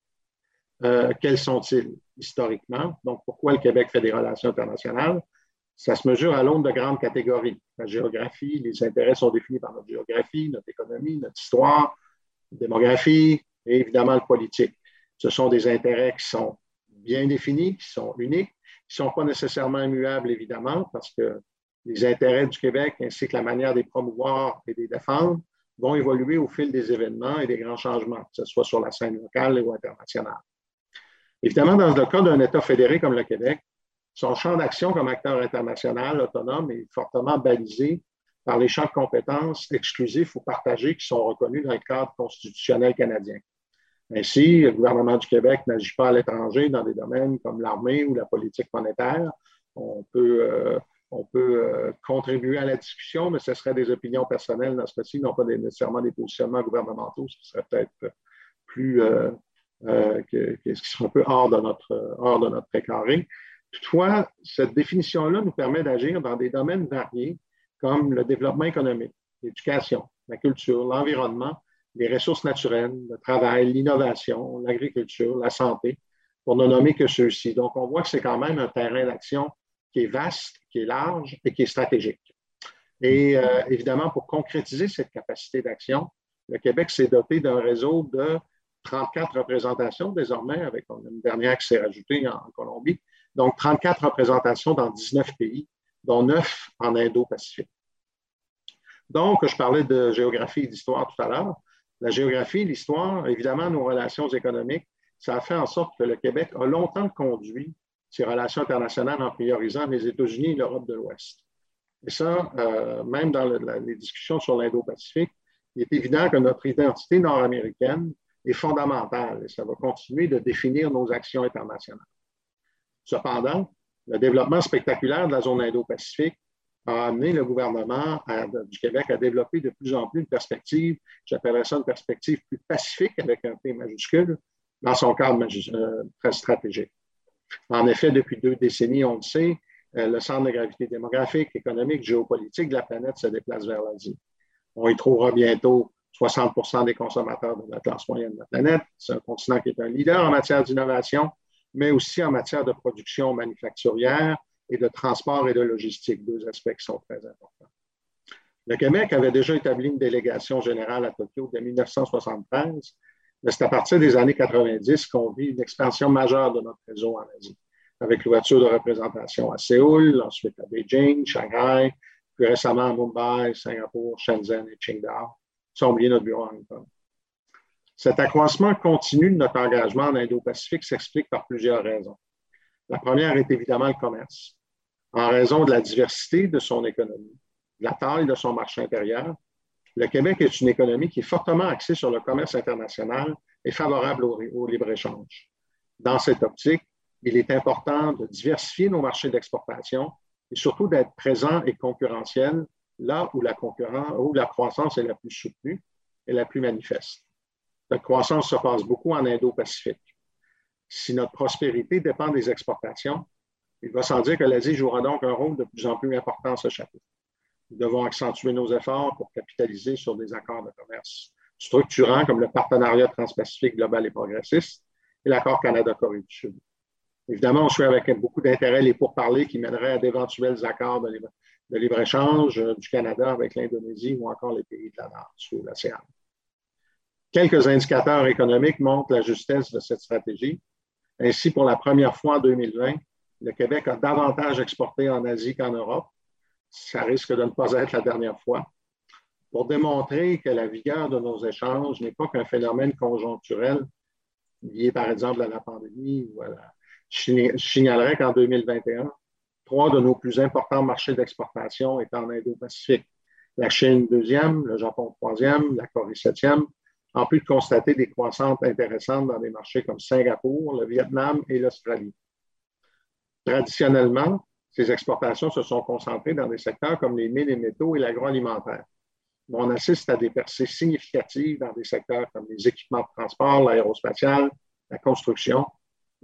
Speaker 5: euh, quels sont-ils historiquement? Donc, pourquoi le Québec fait des relations internationales? Ça se mesure à l'aune de grandes catégories. La géographie, les intérêts sont définis par notre géographie, notre économie, notre histoire, la démographie et évidemment le politique. Ce sont des intérêts qui sont bien définis, qui sont uniques, qui ne sont pas nécessairement immuables, évidemment, parce que les intérêts du Québec ainsi que la manière de les promouvoir et de les défendre vont évoluer au fil des événements et des grands changements, que ce soit sur la scène locale ou internationale. Évidemment, dans le cas d'un État fédéré comme le Québec, son champ d'action comme acteur international autonome est fortement balisé par les champs de compétences exclusifs ou partagés qui sont reconnus dans le cadre constitutionnel canadien. Ainsi, le gouvernement du Québec n'agit pas à l'étranger dans des domaines comme l'armée ou la politique monétaire. On peut, euh, on peut euh, contribuer à la discussion, mais ce serait des opinions personnelles dans ce cas-ci, non pas nécessairement des positionnements gouvernementaux, ce serait peut-être plus, euh, que, ce qui serait un peu hors de notre, hors de notre précaré. Toutefois, cette définition-là nous permet d'agir dans des domaines variés comme le développement économique, l'éducation, la culture, l'environnement, les ressources naturelles, le travail, l'innovation, l'agriculture, la santé, pour ne nommer que ceux-ci. Donc, on voit que c'est quand même un terrain d'action qui est vaste, qui est large et qui est stratégique. Et euh, évidemment, pour concrétiser cette capacité d'action, le Québec s'est doté d'un réseau de 34 représentations désormais, avec une dernière qui s'est rajoutée en Colombie, donc, 34 représentations dans 19 pays, dont 9 en Indo-Pacifique. Donc, je parlais de géographie et d'histoire tout à l'heure. La géographie, l'histoire, évidemment, nos relations économiques, ça a fait en sorte que le Québec a longtemps conduit ses relations internationales en priorisant les États-Unis et l'Europe de l'Ouest. Et ça, euh, même dans les discussions sur l'Indo-Pacifique, il est évident que notre identité nord-américaine est fondamentale et ça va continuer de définir nos actions internationales. Cependant, le développement spectaculaire de la zone Indo-Pacifique a amené le gouvernement du Québec à développer de plus en plus une perspective, j'appellerais ça une perspective plus pacifique avec un P majuscule, dans son cadre euh, très stratégique. En effet, depuis deux décennies, on le sait, euh, le centre de gravité démographique, économique, géopolitique de la planète se déplace vers l'Asie. On y trouvera bientôt 60% des consommateurs de la classe moyenne de la planète. C'est un continent qui est un leader en matière d'innovation, mais aussi en matière de production manufacturière et de transport et de logistique, deux aspects qui sont très importants. Le Québec avait déjà établi une délégation générale à Tokyo dès 1973, mais c'est à partir des années 90 qu'on vit une expansion majeure de notre réseau en Asie, avec l'ouverture de représentation à Séoul, ensuite à Beijing, Shanghai, plus récemment à Mumbai, Singapour, Shenzhen et Qingdao, sans oublier notre bureau à Hong Kong. Cet accroissement continu de notre engagement en Indo-Pacifique s'explique par plusieurs raisons. La première est évidemment le commerce. En raison de la diversité de son économie, de la taille de son marché intérieur, le Québec est une économie qui est fortement axée sur le commerce international et favorable au, libre-échange. Dans cette optique, il est important de diversifier nos marchés d'exportation et surtout d'être présent et concurrentiel là où la, où la croissance est la plus soutenue et la plus manifeste. La croissance se passe beaucoup en Indo-Pacifique. Si notre prospérité dépend des exportations, il va sans dire que l'Asie jouera donc un rôle de plus en plus important à ce chapitre. Nous devons accentuer nos efforts pour capitaliser sur des accords de commerce structurants comme le partenariat transpacifique global et progressiste et l'accord Canada-Corée du Sud. Évidemment, on suit avec beaucoup d'intérêt les pourparlers qui mèneraient à d'éventuels accords de libre-échange euh, du Canada avec l'Indonésie ou encore les pays de la Nord, sous l'océan. Quelques indicateurs économiques montrent la justesse de cette stratégie. Ainsi, pour la première fois en 2020, le Québec a davantage exporté en Asie qu'en Europe. Ça risque de ne pas être la dernière fois. Pour démontrer que la vigueur de nos échanges n'est pas qu'un phénomène conjoncturel lié, par exemple, à la pandémie je signalerais qu'en 2021, trois de nos plus importants marchés d'exportation étaient en Indo-Pacifique. La Chine deuxième, le Japon troisième, la Corée septième, en plus de constater des croissances intéressantes dans des marchés comme Singapour, le Vietnam et l'Australie. Traditionnellement, ces exportations se sont concentrées dans des secteurs comme les mines et métaux et l'agroalimentaire. On assiste à des percées significatives dans des secteurs comme les équipements de transport, l'aérospatial, la construction,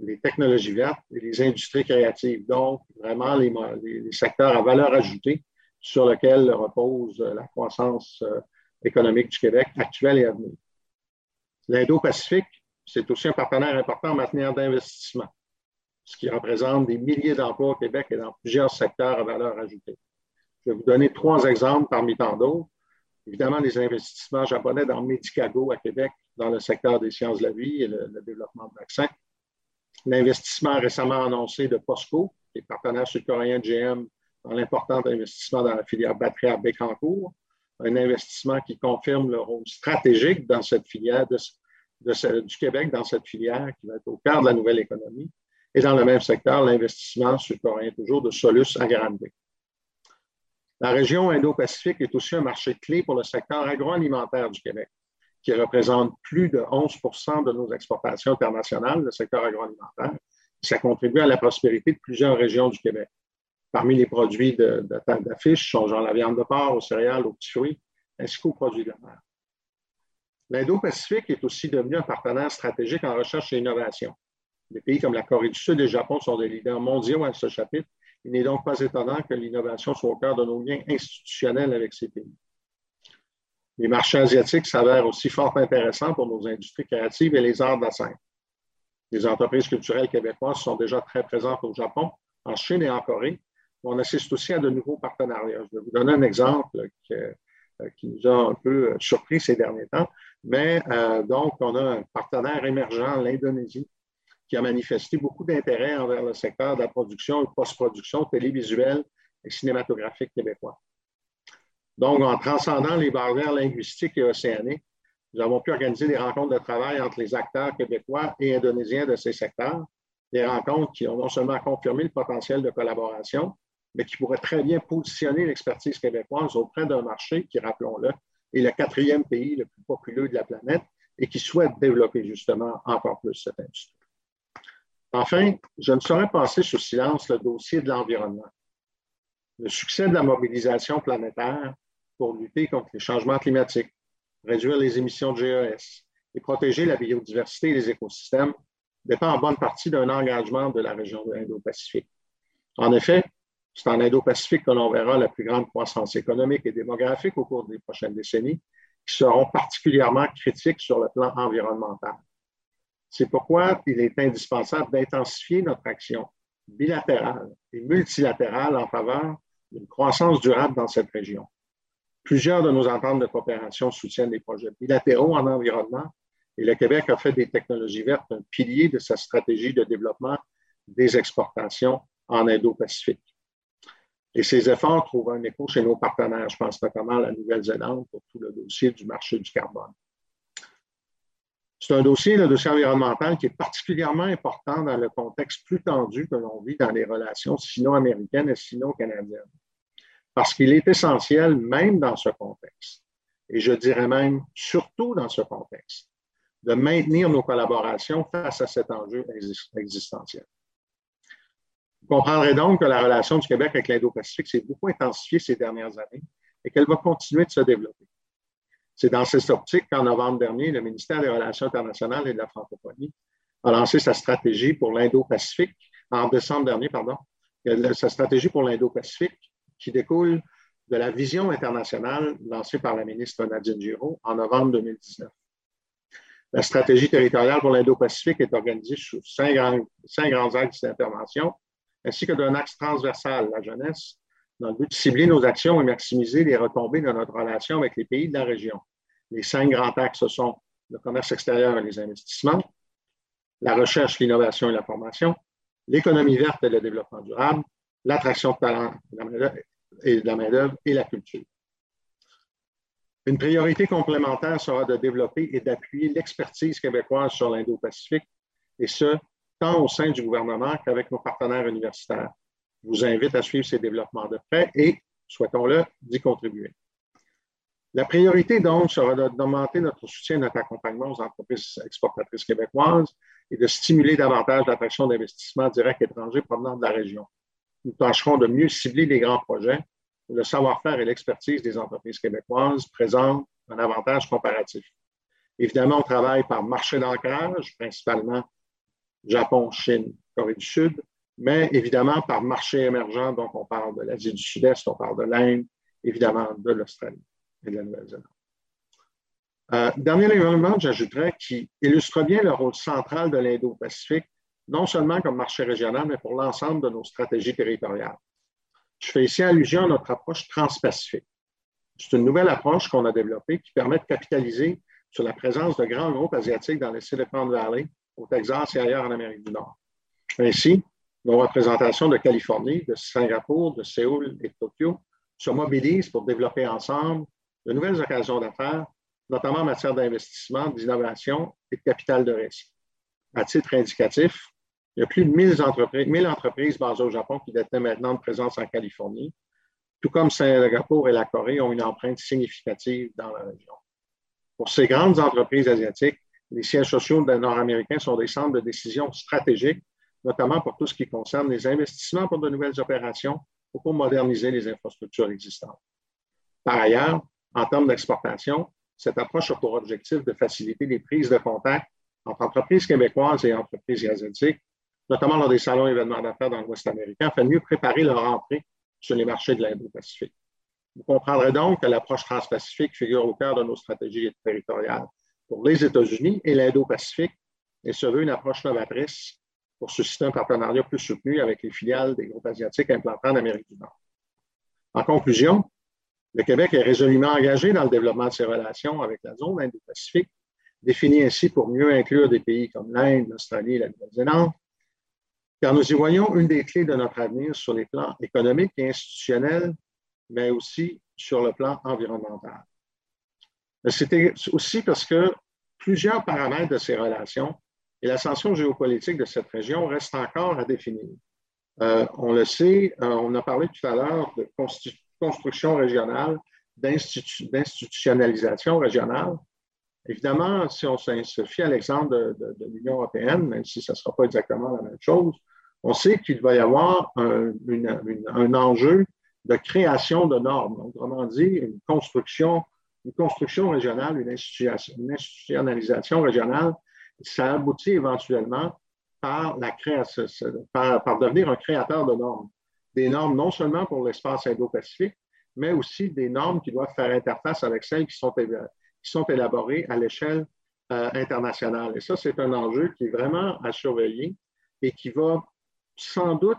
Speaker 5: les technologies vertes et les industries créatives. Donc, vraiment les, secteurs à valeur ajoutée sur lesquels repose la croissance euh, économique du Québec actuelle et à venir. L'Indo-Pacifique, c'est aussi un partenaire important en matière d'investissement, ce qui représente des milliers d'emplois au Québec et dans plusieurs secteurs à valeur ajoutée. Je vais vous donner trois exemples parmi tant d'autres. Évidemment, les investissements japonais dans Medicago à Québec, dans le secteur des sciences de la vie et le, développement de vaccins l'investissement récemment annoncé de POSCO, qui est partenaire sud-coréen de GM dans l'important investissement dans la filière batterie à Bécancourt, un investissement qui confirme le rôle stratégique dans cette filière du Québec dans cette filière qui va être au cœur de la nouvelle économie. Et dans le même secteur, l'investissement sud-coréen toujours de Solus à Grande. La région Indo-Pacifique est aussi un marché clé pour le secteur agroalimentaire du Québec qui représente plus de 11% de nos exportations internationales, le secteur agroalimentaire. Ça contribue à la prospérité de plusieurs régions du Québec. Parmi les produits de, de d'affiche sont genre la viande de porc, aux céréales, aux petits fruits, ainsi qu'aux produits de mer. L'Indo-Pacifique est aussi devenu un partenaire stratégique en recherche et innovation. Des pays comme la Corée du Sud et le Japon sont des leaders mondiaux à ce chapitre. Il n'est donc pas étonnant que l'innovation soit au cœur de nos liens institutionnels avec ces pays. Les marchés asiatiques s'avèrent aussi fort intéressants pour nos industries créatives et les arts de la scène. Les entreprises culturelles québécoises sont déjà très présentes au Japon, en Chine et en Corée. On assiste aussi à de nouveaux partenariats. Je vais vous donner un exemple euh, qui nous a un peu surpris ces derniers temps. Mais euh, donc, on a un partenaire émergent, l'Indonésie, qui a manifesté beaucoup d'intérêt envers le secteur de la production et post-production télévisuelle et cinématographique québécois. Donc, en transcendant les barrières linguistiques et océaniques, nous avons pu organiser des rencontres de travail entre les acteurs québécois et indonésiens de ces secteurs, des rencontres qui ont non seulement confirmé le potentiel de collaboration, mais qui pourraient très bien positionner l'expertise québécoise auprès d'un marché qui, rappelons-le, est le quatrième pays le plus populeux de la planète et qui souhaite développer justement encore plus cette industrie. Enfin, je ne saurais passer sous silence le dossier de l'environnement. Le succès de la mobilisation planétaire pour lutter contre les changements climatiques, réduire les émissions de GES et protéger la biodiversité et les écosystèmes dépend en bonne partie d'un engagement de la région de l'Indo-Pacifique. En effet, c'est en Indo-Pacifique que l'on verra la plus grande croissance économique et démographique au cours des prochaines décennies, qui seront particulièrement critiques sur le plan environnemental. C'est pourquoi il est indispensable d'intensifier notre action bilatérale et multilatérale en faveur d'une croissance durable dans cette région. Plusieurs de nos ententes de coopération soutiennent des projets bilatéraux en environnement et le Québec a fait des technologies vertes un pilier de sa stratégie de développement des exportations en Indo-Pacifique. Et ces efforts trouvent un écho chez nos partenaires. Je pense notamment à la Nouvelle-Zélande pour tout le dossier du marché du carbone. C'est un dossier, le dossier environnemental, qui est particulièrement important dans le contexte plus tendu que l'on vit dans les relations sino-américaines et sino-canadiennes parce qu'il est essentiel, même dans ce contexte, et je dirais même surtout dans ce contexte, de maintenir nos collaborations face à cet enjeu existentiel. Vous comprendrez donc que la relation du Québec avec l'Indo-Pacifique s'est beaucoup intensifiée ces dernières années et qu'elle va continuer de se développer. C'est dans cette optique qu'en novembre dernier, le ministère des Relations internationales et de la francophonie a lancé sa stratégie pour l'Indo-Pacifique, en décembre dernier, pardon, sa stratégie pour l'Indo-Pacifique qui découle de la vision internationale lancée par la ministre Nadine Giraud en novembre 2019. La stratégie territoriale pour l'Indo-Pacifique est organisée sous cinq, grands axes d'intervention, ainsi que d'un axe transversal, la jeunesse, dans le but de cibler nos actions et maximiser les retombées de notre relation avec les pays de la région. Les cinq grands axes sont le commerce extérieur et les investissements, la recherche, l'innovation et la formation, l'économie verte et le développement durable, l'attraction de talents et de la main-d'œuvre et la culture. Une priorité complémentaire sera de développer et d'appuyer l'expertise québécoise sur l'Indo-Pacifique, et ce, tant au sein du gouvernement qu'avec nos partenaires universitaires. Vous invite à suivre ces développements de près et, souhaitons-le, d'y contribuer. La priorité, donc, sera d'augmenter notre soutien et notre accompagnement aux entreprises exportatrices québécoises et de stimuler davantage l'attraction d'investissements directs étrangers provenant de la région. Nous tâcherons de mieux cibler les grands projets le savoir-faire et l'expertise des entreprises québécoises présentent un avantage comparatif. Évidemment, on travaille par marché d'ancrage, principalement Japon, Chine, Corée du Sud, mais évidemment par marché émergent, donc on parle de l'Asie du Sud-Est, on parle de l'Inde, évidemment de l'Australie et de la Nouvelle-Zélande. Euh, dernier élément, j'ajouterais, qui illustre bien le rôle central de l'Indo-Pacifique, non seulement comme marché régional, mais pour l'ensemble de nos stratégies territoriales. Je fais ici allusion à notre approche transpacifique. C'est une nouvelle approche qu'on a développée qui permet de capitaliser sur la présence de grands groupes asiatiques dans le Silicon Valley, au Texas et ailleurs en Amérique du Nord. Ainsi, nos représentations de Californie, de Singapour, de Séoul et de Tokyo se mobilisent pour développer ensemble de nouvelles occasions d'affaires, notamment en matière d'investissement, d'innovation et de capital de risque. À titre indicatif, il y a plus de 1000 entreprises, 1000 entreprises basées au Japon qui détiennent maintenant une présence en Californie, tout comme Singapour et la Corée ont une empreinte significative dans la région. Pour ces grandes entreprises asiatiques, les sièges sociaux nord-américains sont des centres de décision stratégiques, notamment pour tout ce qui concerne les investissements pour de nouvelles opérations ou pour moderniser les infrastructures existantes. Par ailleurs, en termes d'exportation, cette approche a pour objectif de faciliter les prises de contact entre entreprises québécoises et entreprises asiatiques notamment lors des salons événements d'affaires dans l'Ouest américain, afin de mieux préparer leur entrée sur les marchés de l'Indo-Pacifique. Vous comprendrez donc que l'approche transpacifique figure au cœur de nos stratégies territoriales pour les États-Unis et l'Indo-Pacifique et se veut une approche novatrice pour susciter un partenariat plus soutenu avec les filiales des groupes asiatiques implantés en Amérique du Nord. En conclusion, le Québec est résolument engagé dans le développement de ses relations avec la zone Indo-Pacifique, définie ainsi pour mieux inclure des pays comme l'Inde, l'Australie et la Nouvelle-Zélande, car nous y voyons une des clés de notre avenir sur les plans économiques et institutionnels, mais aussi sur le plan environnemental. C'était aussi parce que plusieurs paramètres de ces relations et l'ascension géopolitique de cette région restent encore à définir. Euh, on le sait, euh, on a parlé tout à l'heure de construction régionale, d'institutionnalisation régionale. Évidemment, si on se fie à l'exemple de, de l'Union européenne, même si ce ne sera pas exactement la même chose, on sait qu'il va y avoir un, enjeu de création de normes. Autrement dit, une construction, une construction régionale, une, institutionnalisation régionale, ça aboutit éventuellement par, devenir un créateur de normes. Des normes non seulement pour l'espace Indo-Pacifique, mais aussi des normes qui doivent faire interface avec celles qui sont, qui sont élaborées à l'échelle euh, internationale. Et ça, c'est un enjeu qui est vraiment à surveiller et qui va sans doute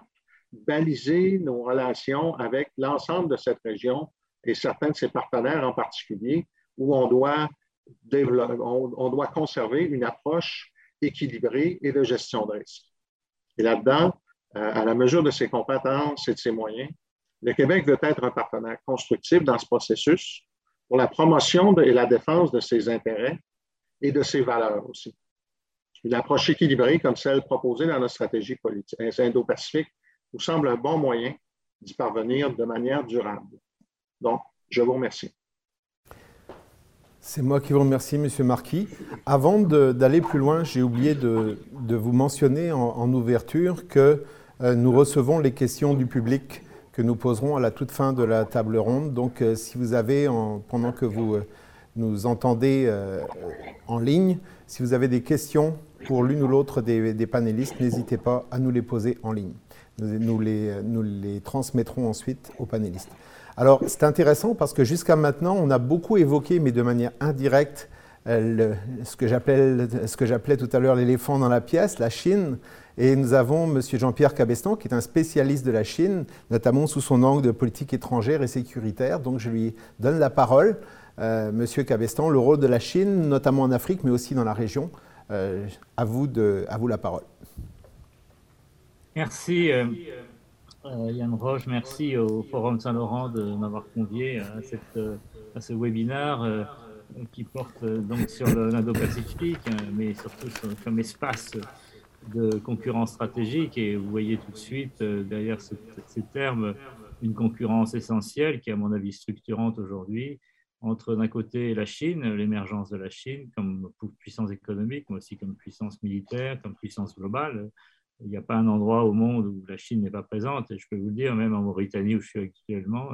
Speaker 5: baliser nos relations avec l'ensemble de cette région et certains de ses partenaires en particulier, où on doit, on, doit conserver une approche équilibrée et de gestion de risque. Et là-dedans, euh, à la mesure de ses compétences et de ses moyens, le Québec veut être un partenaire constructif dans ce processus pour la promotion et la défense de ses intérêts et de ses valeurs aussi. Une approche équilibrée comme celle proposée dans notre stratégie politique indo-pacifique nous semble un bon moyen d'y parvenir de manière durable. Donc, je vous remercie.
Speaker 2: C'est moi qui vous remercie, M. Marquis. Avant d'aller plus loin, j'ai oublié de, vous mentionner en, ouverture que euh, nous recevons les questions du public que nous poserons à la toute fin de la table ronde. Donc, euh, si vous avez, pendant que vous euh, nous entendez en ligne, si vous avez des questions pour l'une ou l'autre des, panélistes, n'hésitez pas à nous les poser en ligne. Nous, les, nous les transmettrons ensuite aux panélistes. Alors, c'est intéressant parce que jusqu'à maintenant, on a beaucoup évoqué, mais de manière indirecte, ce que j'appelais tout à l'heure l'éléphant dans la pièce, la Chine. Et nous avons M. Jean-Pierre Cabestan, qui est un spécialiste de la Chine, notamment sous son angle de politique étrangère et sécuritaire. Donc je lui donne la parole. Euh, Monsieur Cabestan, le rôle de la Chine, notamment en Afrique, mais aussi dans la région. Euh, à, vous à vous la parole.
Speaker 6: Merci euh, Yann Roche, merci au Forum Saint-Laurent de m'avoir convié à, ce webinaire qui porte donc sur l'Indo-Pacifique, mais surtout comme espace de concurrence stratégique. Et vous voyez tout de suite derrière ces termes une concurrence essentielle qui, à mon avis, structurante aujourd'hui entre d'un côté la Chine, l'émergence de la Chine comme puissance économique, mais aussi comme puissance militaire, comme puissance globale. Il n'y a pas un endroit au monde où la Chine n'est pas présente. Et je peux vous le dire, même en Mauritanie où je suis actuellement,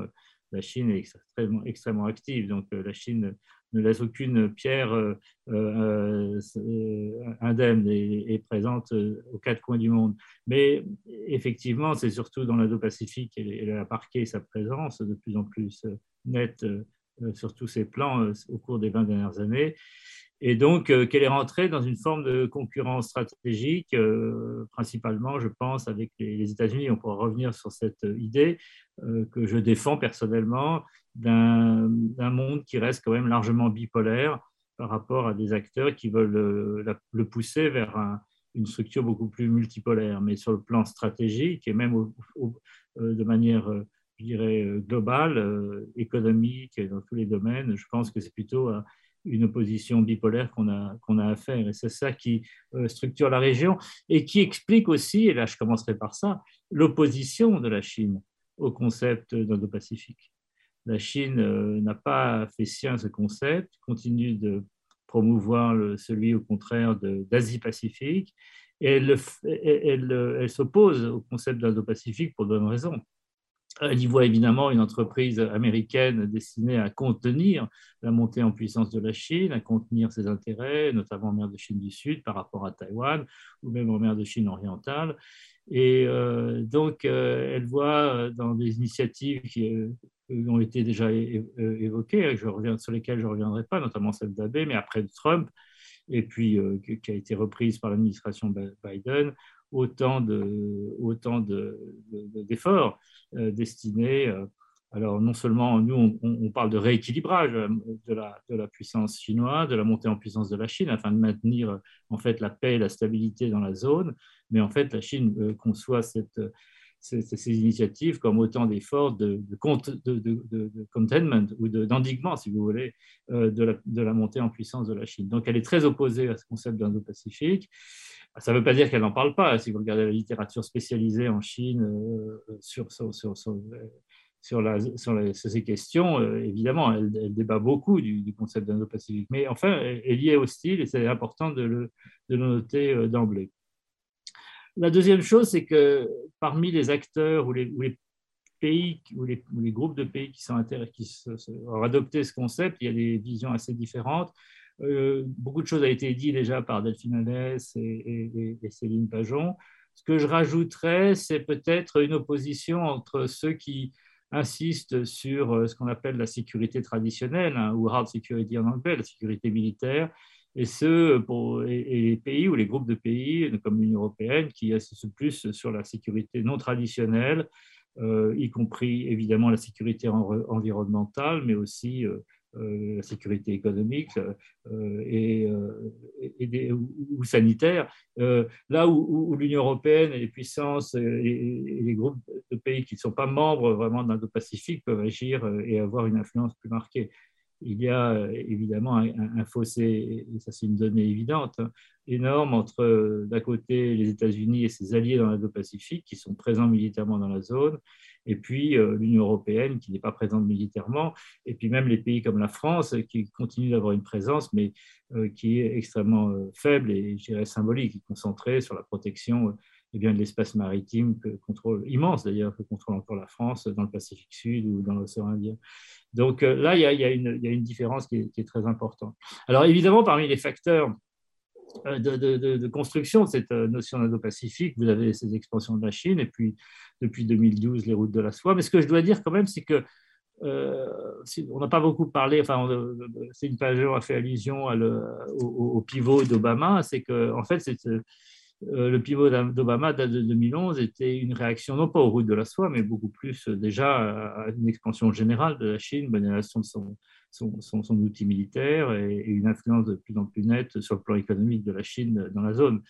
Speaker 6: la Chine est extrêmement, active. Donc euh, la Chine ne laisse aucune pierre euh, euh, indemne et présente aux quatre coins du monde. Mais effectivement, c'est surtout dans l'Indo-Pacifique qu'elle a marqué sa présence de plus en plus nette euh, sur tous ces plans euh, au cours des 20 dernières années. Et donc, euh, qu'elle est rentrée dans une forme de concurrence stratégique, principalement, je pense, avec les, États-Unis. On pourra revenir sur cette idée que je défends personnellement d'un monde qui reste quand même largement bipolaire par rapport à des acteurs qui veulent le, pousser vers une structure beaucoup plus multipolaire. Mais sur le plan stratégique et même de manière je dirais, euh, globale, euh, économique, dans tous les domaines. Je pense que c'est plutôt une opposition bipolaire qu'on a, qu'on a à faire. Et c'est ça qui euh, structure la région et qui explique aussi, et là je commencerai par ça, l'opposition de la Chine au concept d'Indo-Pacifique. La Chine n'a pas fait sien ce concept, continue de promouvoir celui au contraire d'Asie-Pacifique, et elle, elle, elle s'oppose au concept d'Indo-Pacifique pour de bonnes raisons. Elle y voit évidemment une entreprise américaine destinée à contenir la montée en puissance de la Chine, à contenir ses intérêts, notamment en mer de Chine du Sud par rapport à Taïwan ou même en mer de Chine orientale. Et euh, donc, euh, elle voit euh, dans des initiatives qui ont été déjà évoquées, hein, je reviens, sur lesquelles je ne reviendrai pas, notamment celle d'Abbé, mais après Trump, et puis qui a été reprise par l'administration Biden, autant de, autant de, euh, destinés. Euh, alors, non seulement nous, on, parle de rééquilibrage euh, de la, de la, puissance chinoise, de la montée en puissance de la Chine, afin de maintenir en fait la paix et la stabilité dans la zone, mais en fait, la Chine conçoit ces, initiatives comme autant d'efforts de, de, de, containment ou d'endiguement, si vous voulez, de la, de la montée en puissance de la Chine. Donc, elle est très opposée à ce concept d'Indo-Pacifique. Ça ne veut pas dire qu'elle n'en parle pas. Si vous regardez la littérature spécialisée en Chine euh, sur, ces questions, euh, évidemment, elle, débat beaucoup du, concept d'Indo-Pacifique. Mais enfin, elle y est hostile et c'est important de le, noter euh, d'emblée. La deuxième chose, c'est que parmi les acteurs ou les, pays ou les, groupes de pays qui, sont qui ont adopté ce concept, il y a des visions assez différentes. Euh, beaucoup de choses ont été dites déjà par Delphine Alès et, Céline Pajon. Ce que je rajouterais, c'est peut-être une opposition entre ceux qui insistent sur euh, ce qu'on appelle la sécurité traditionnelle, hein, ou hard security en anglais, la sécurité militaire, et ceux pour, et, les pays ou les groupes de pays comme l'Union européenne qui insistent plus sur la sécurité non traditionnelle, euh, y compris évidemment la sécurité environnementale, mais aussi euh, la sécurité économique euh, et, euh, ou, sanitaire, là où, l'Union européenne et les puissances et, les groupes de pays qui ne sont pas membres vraiment de l'Indo-Pacifique peuvent agir et avoir une influence plus marquée. Il y a évidemment un, fossé, et ça c'est une donnée évidente, hein, énorme entre d'un côté les États-Unis et ses alliés dans l'Indo-Pacifique qui sont présents militairement dans la zone, et puis euh, l'Union européenne qui n'est pas présente militairement, et puis même les pays comme la France qui continuent d'avoir une présence, mais euh, qui est extrêmement euh, faible et je dirais symbolique, est concentrée sur la protection eh bien, de l'espace maritime que contrôle, immense d'ailleurs, que contrôle encore la France dans le Pacifique Sud ou dans l'océan Indien. Donc là, il y, a, une, différence qui est, très importante. Alors évidemment, parmi les facteurs de, de, de, construction cette notion d'Indo-Pacifique, vous avez ces expansions de la Chine, et puis depuis 2012 les routes de la soie. Mais ce que je dois dire quand même, c'est que on n'a pas beaucoup parlé, enfin, c'est une page a fait allusion au, pivot d'Obama, c'est que en fait, le pivot d'Obama date de 2011 était une réaction non pas aux routes de la soie, mais beaucoup plus déjà à une expansion générale de la Chine, une de son, son, outil militaire et, une influence de plus en plus nette sur le plan économique de la Chine dans la zone.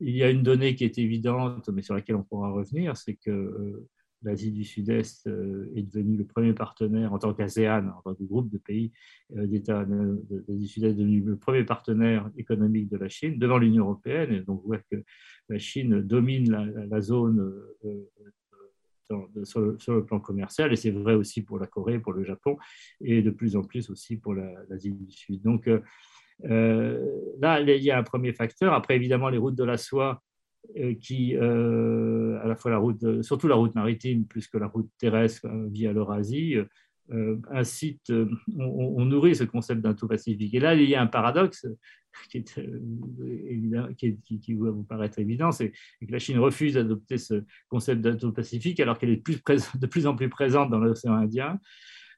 Speaker 6: Il y a une donnée qui est évidente, mais sur laquelle on pourra revenir, c'est que euh, l'Asie du Sud-Est euh, est devenue le premier partenaire en tant qu'ASEAN, en tant que groupe de pays euh, d'États d'Asie du Sud-Est, devenu le premier partenaire économique de la Chine devant l'Union européenne. Et donc, on voit que la Chine domine la zone sur, le, plan commercial, et c'est vrai aussi pour la Corée, pour le Japon, et de plus en plus aussi pour l'Asie du Sud. Donc euh, euh, là, il y a un premier facteur. Après, évidemment, les routes de la soie, euh, qui, à la fois la route, surtout la route maritime, plus que la route terrestre via l'Eurasie, euh, un site, euh, on, nourrit ce concept d'un tout pacifique. Et là, il y a un paradoxe qui, est, euh, qui, va vous paraître évident, c'est que la Chine refuse d'adopter ce concept d'un pacifique alors qu'elle est de plus en plus présente dans l'océan Indien,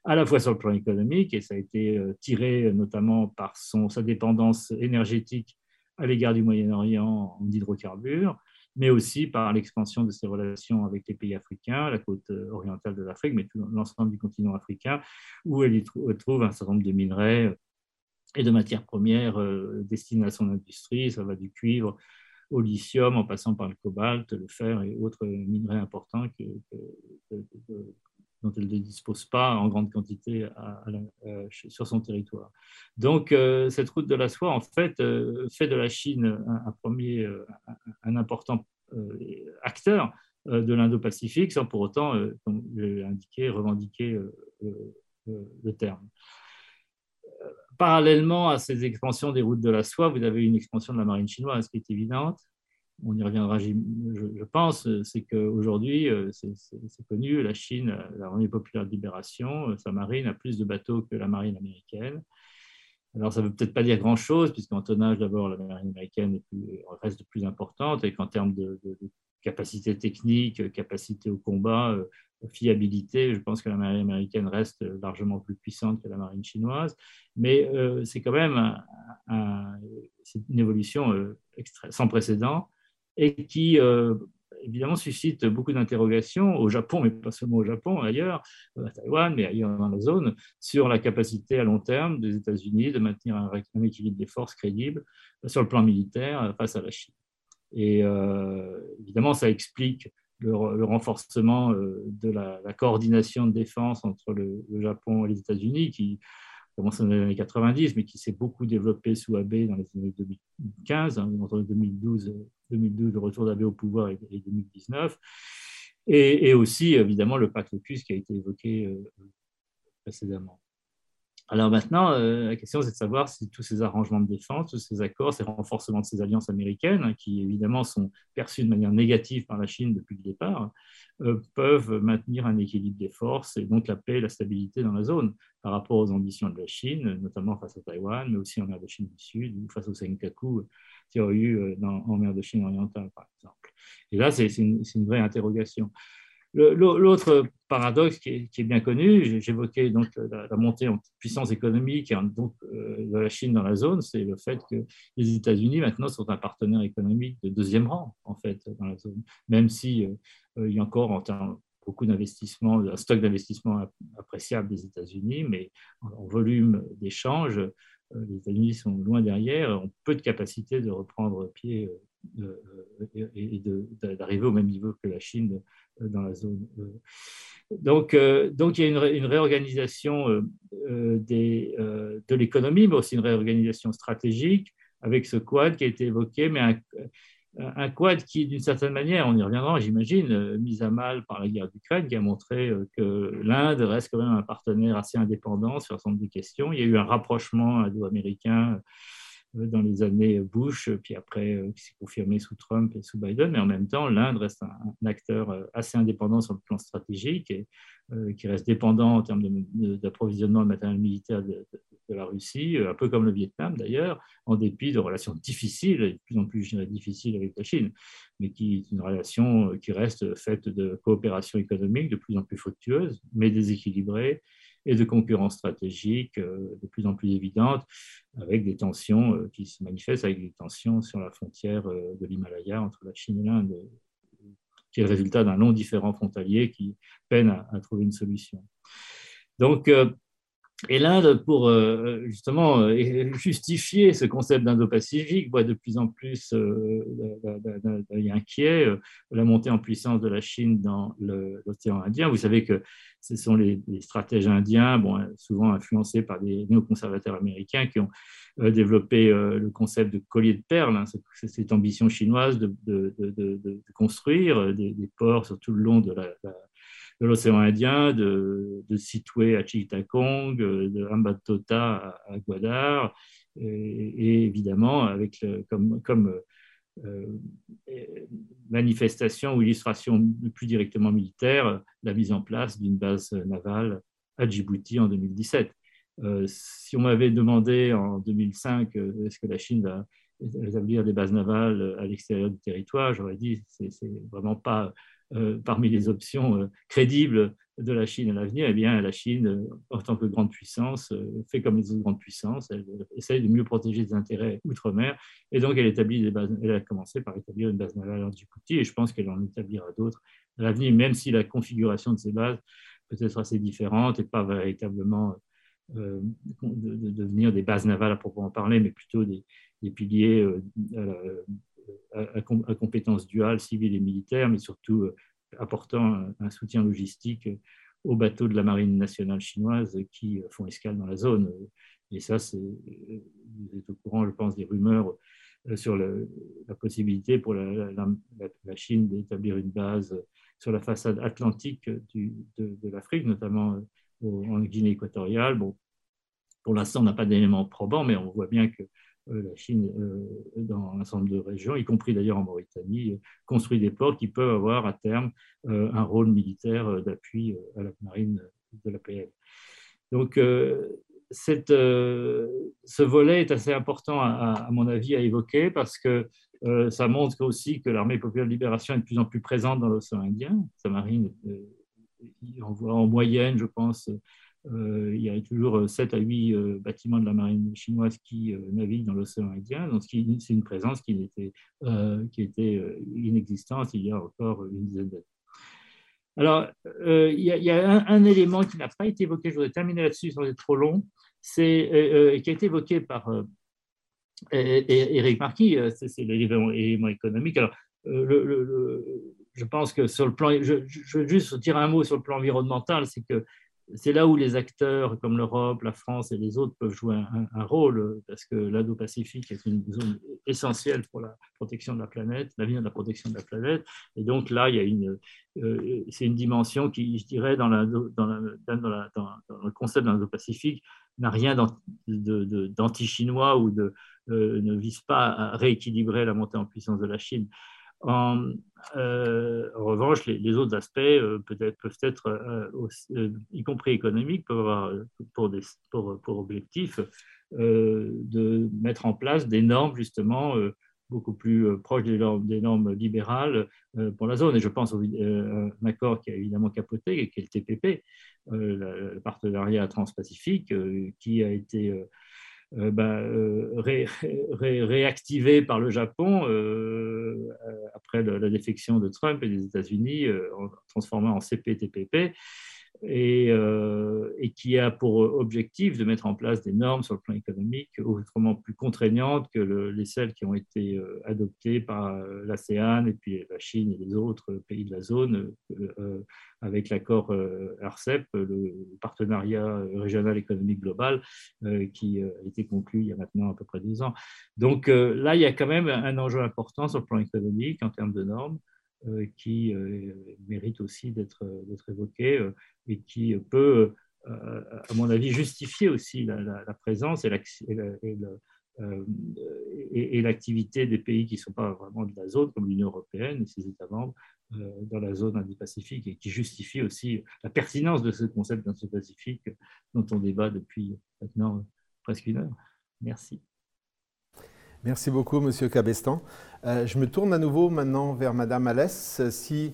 Speaker 6: à la fois sur le plan économique, et ça a été tiré notamment par son, sa dépendance énergétique à l'égard du Moyen-Orient en hydrocarbures, mais aussi par l'expansion de ses relations avec les pays africains, la côte euh, orientale de l'Afrique, mais tout l'ensemble du continent africain, où elle y trouve un certain nombre de minerais euh, et de matières premières euh, destinées à son industrie. Ça va du cuivre au lithium, en passant par le cobalt, le fer et autres minerais importants que, dont elle ne dispose pas en grande quantité sur son territoire. Donc, cette route de la soie, en fait, fait de la Chine un, premier, un important acteur de l'Indo-Pacifique, sans pour autant, comme je l'ai indiqué, revendiquer le terme. Parallèlement à ces expansions des routes de la soie, vous avez une expansion de la marine chinoise qui est évidente on y reviendra, je, pense, c'est qu'aujourd'hui, euh, c'est connu, la Chine, la République populaire de libération, euh, sa marine a plus de bateaux que la marine américaine. Alors, ça ne veut peut-être pas dire grand-chose, puisqu'en tonnage, d'abord, la marine américaine reste plus importante, et qu'en termes de, capacité technique, capacité au combat, euh, fiabilité, je pense que la marine américaine reste largement plus puissante que la marine chinoise. Mais c'est quand même une évolution sans précédent et qui euh, évidemment suscite beaucoup d'interrogations au Japon, mais pas seulement au Japon, ailleurs, à Taïwan, mais ailleurs dans la zone, sur la capacité à long terme des États-Unis de maintenir un, équilibre des forces crédible sur le plan militaire face à la Chine. Et euh, évidemment, ça explique le, renforcement euh, de la, coordination de défense entre le, le Japon et les États-Unis, qui commencé dans les années 90, mais qui s'est beaucoup développé sous Abe dans les années 2015, hein, entre 2012, 2012, le retour d'Abe au pouvoir et, 2019. Et, aussi, évidemment, le pacte AUKUS qui a été évoqué euh, précédemment. Alors maintenant, euh, la question c'est de savoir si tous ces arrangements de défense, tous ces accords, ces renforcements de ces alliances américaines, qui évidemment sont perçus de manière négative par la Chine depuis le départ, euh, peuvent maintenir un équilibre des forces et donc la paix et la stabilité dans la zone par rapport aux ambitions de la Chine, notamment face à Taïwan, mais aussi en mer de Chine du Sud ou face au Senkaku qu'il y a eu euh, en mer de Chine orientale, par exemple. Et là, c'est une vraie interrogation. L'autre paradoxe qui est, bien connu, j'évoquais donc la, montée en puissance économique donc, euh, de la Chine dans la zone, c'est le fait que les États-Unis maintenant sont un partenaire économique de deuxième rang en fait dans la zone, même si euh, euh, il y a encore beaucoup d'investissements, un stock d'investissement appréciable des États-Unis, mais en volume d'échange, les États-Unis sont loin derrière, ont peu de capacité de reprendre pied et d'arriver au même niveau que la Chine euh, dans la zone. Euh. Donc, euh, donc il y a une, réorganisation des, de l'économie, mais aussi une réorganisation stratégique avec ce quad qui a été évoqué, mais un, quad qui, d'une certaine manière, on y reviendra, j'imagine, mis à mal par la guerre d'Ukraine, qui a montré que l'Inde reste quand même un partenaire assez indépendant sur un certain nombre de questions. Il y a eu un rapprochement indo-américain euh, dans les années Bush, puis après euh, qui s'est confirmé sous Trump et sous Biden, mais en même temps, l'Inde reste un, acteur euh, assez indépendant sur le plan stratégique et qui reste dépendant en termes d'approvisionnement de, matériel militaire de, la Russie, un peu comme le Vietnam d'ailleurs, en dépit de relations difficiles, de plus en plus difficiles avec la Chine, mais qui est une relation qui reste faite de coopération économique de plus en plus fructueuse, mais déséquilibrée et de concurrence stratégique de plus en plus évidente, avec des tensions qui se manifestent avec des tensions sur la frontière de l'Himalaya entre la Chine et l'Inde, qui est le résultat d'un long différent frontalier qui peine à, trouver une solution. Donc, et l'Inde, pour euh, justement euh, justifier ce concept d'Indo-Pacifique, voit de plus en plus euh, inquiet la montée en puissance de la Chine dans l'océan Indien. Vous savez que ce sont les, stratèges indiens, bon, souvent influencés par des néoconservateurs américains, qui ont développé le concept de collier de perles, hein, cette ambition chinoise de, de, de construire des, ports sur tout le long de la de l'océan Indien, de, de Situé à Chittagong, de Hambantota à, Gwadar, et, évidemment avec comme, comme euh, manifestation ou illustration plus directement militaire, la mise en place d'une base navale à Djibouti en 2017. Euh, si on m'avait demandé en 2005 euh, est-ce que la Chine va établir des bases navales à l'extérieur du territoire, j'aurais dit c'est vraiment pas euh, parmi les options euh, crédibles de la Chine à l'avenir, eh bien, la Chine, euh, en tant que grande puissance, fait comme les autres grandes puissances, elle, essaye de mieux protéger ses intérêts outre-mer, et donc elle, établit des bases, elle a commencé par établir une base navale en Djibouti, et je pense qu'elle en établira d'autres à l'avenir, même si la configuration de ces bases peut être assez différente et pas véritablement de, devenir des bases navales à proprement parler, mais plutôt des, piliers à, compétences duales, civiles et militaires, mais surtout euh, apportant un, soutien logistique aux bateaux de la marine nationale chinoise qui euh, font escale dans la zone. Et ça, vous êtes au courant, je pense, des rumeurs euh, sur la possibilité pour la, Chine d'établir une base sur la façade atlantique de, de l'Afrique, notamment en Guinée équatoriale. Bon, pour l'instant, on n'a pas d'éléments probants, mais on voit bien que euh, la Chine, euh, dans un certain nombre de régions, y compris d'ailleurs en Mauritanie, construit des ports qui peuvent avoir à terme euh, un rôle militaire d'appui à la marine de la PL. Donc, ce volet est assez important, à, mon avis, à évoquer parce que ça montre aussi que l'armée populaire de libération est de plus en plus présente dans l'océan Indien. Sa marine en moyenne, je pense, euh, il y a toujours 7 à 8 euh, bâtiments de la marine chinoise qui euh, naviguent dans l'océan Indien. Donc, c'est une présence qui, était, inexistante il y a encore une dizaine d'années. Alors, il y a, un, élément qui n'a pas été évoqué, je voudrais terminer là-dessus sans être trop long, c'est qui a été évoqué par Eric Marquis, c'est l'élément économique. Alors, je pense que sur le plan, je, veux juste dire un mot sur le plan environnemental, c'est que c'est là où les acteurs comme l'Europe, la France et les autres peuvent jouer un, rôle, parce que l'Indo-Pacifique est une zone essentielle pour la protection de la planète, l'avenir de la protection de la planète. Et donc là, il y a une, euh, c'est une dimension qui, je dirais, dans, le concept de l'Indo-Pacifique, n'a rien d'anti-chinois ou euh, ne vise pas à rééquilibrer la montée en puissance de la Chine. En, euh, en revanche, les, autres aspects euh, peut-être, peuvent être, euh, y compris économiques, peuvent avoir pour objectif de mettre en place des normes justement beaucoup plus proches des normes, des normes libérales pour la zone. Et je pense à un accord qui a évidemment capoté, qui est le TPP, le partenariat transpacifique, qui a été euh, bah, euh, réactivé par le Japon euh, après la, défection de Trump et des États-Unis, transformé en CPTPP et, euh, et, qui a pour objectif de mettre en place des normes sur le plan économique autrement plus contraignantes que les celles qui ont été euh, adoptées par euh, l'ASEAN et puis la Chine et les autres pays de la zone avec l'accord RCEP, le partenariat régional économique global qui a été conclu il y a maintenant à peu près deux ans. Donc là, il y a quand même un enjeu important sur le plan économique en termes de normes. Euh, qui euh, mérite aussi d'être évoqué euh, et qui peut, à mon avis, justifier aussi la, présence et l'activité des pays qui ne sont pas vraiment de la zone, comme l'Union européenne et ses États membres, dans la zone Indo-Pacifique et qui justifie aussi la pertinence de ce concept d'Indo-Pacifique dont on débat depuis maintenant presque une heure. Merci.
Speaker 2: Merci beaucoup, Monsieur Cabestan. Euh, je me tourne à nouveau maintenant vers Madame Alès. Si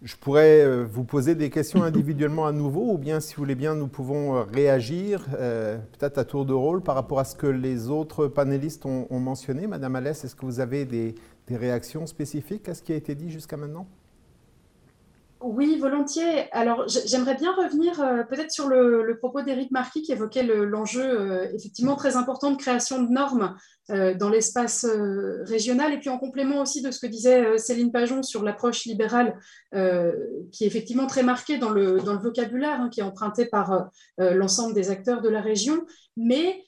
Speaker 2: je pourrais euh, vous poser des questions individuellement à nouveau, ou bien si vous voulez bien, nous pouvons euh, réagir, euh, peut-être à tour de rôle, par rapport à ce que les autres panélistes ont, mentionné. Madame Alès, est-ce que vous avez des réactions spécifiques à ce qui a été dit jusqu'à maintenant?
Speaker 3: Oui, volontiers. Alors, j'aimerais bien revenir euh, peut-être sur le, propos d'Éric Marquis qui évoquait l'enjeu euh, effectivement très important de création de normes euh, dans l'espace régional et puis en complément aussi de ce que disait Céline Pajon sur l'approche libérale qui est effectivement très marquée dans le, vocabulaire, hein, qui est emprunté par l'ensemble des acteurs de la région, mais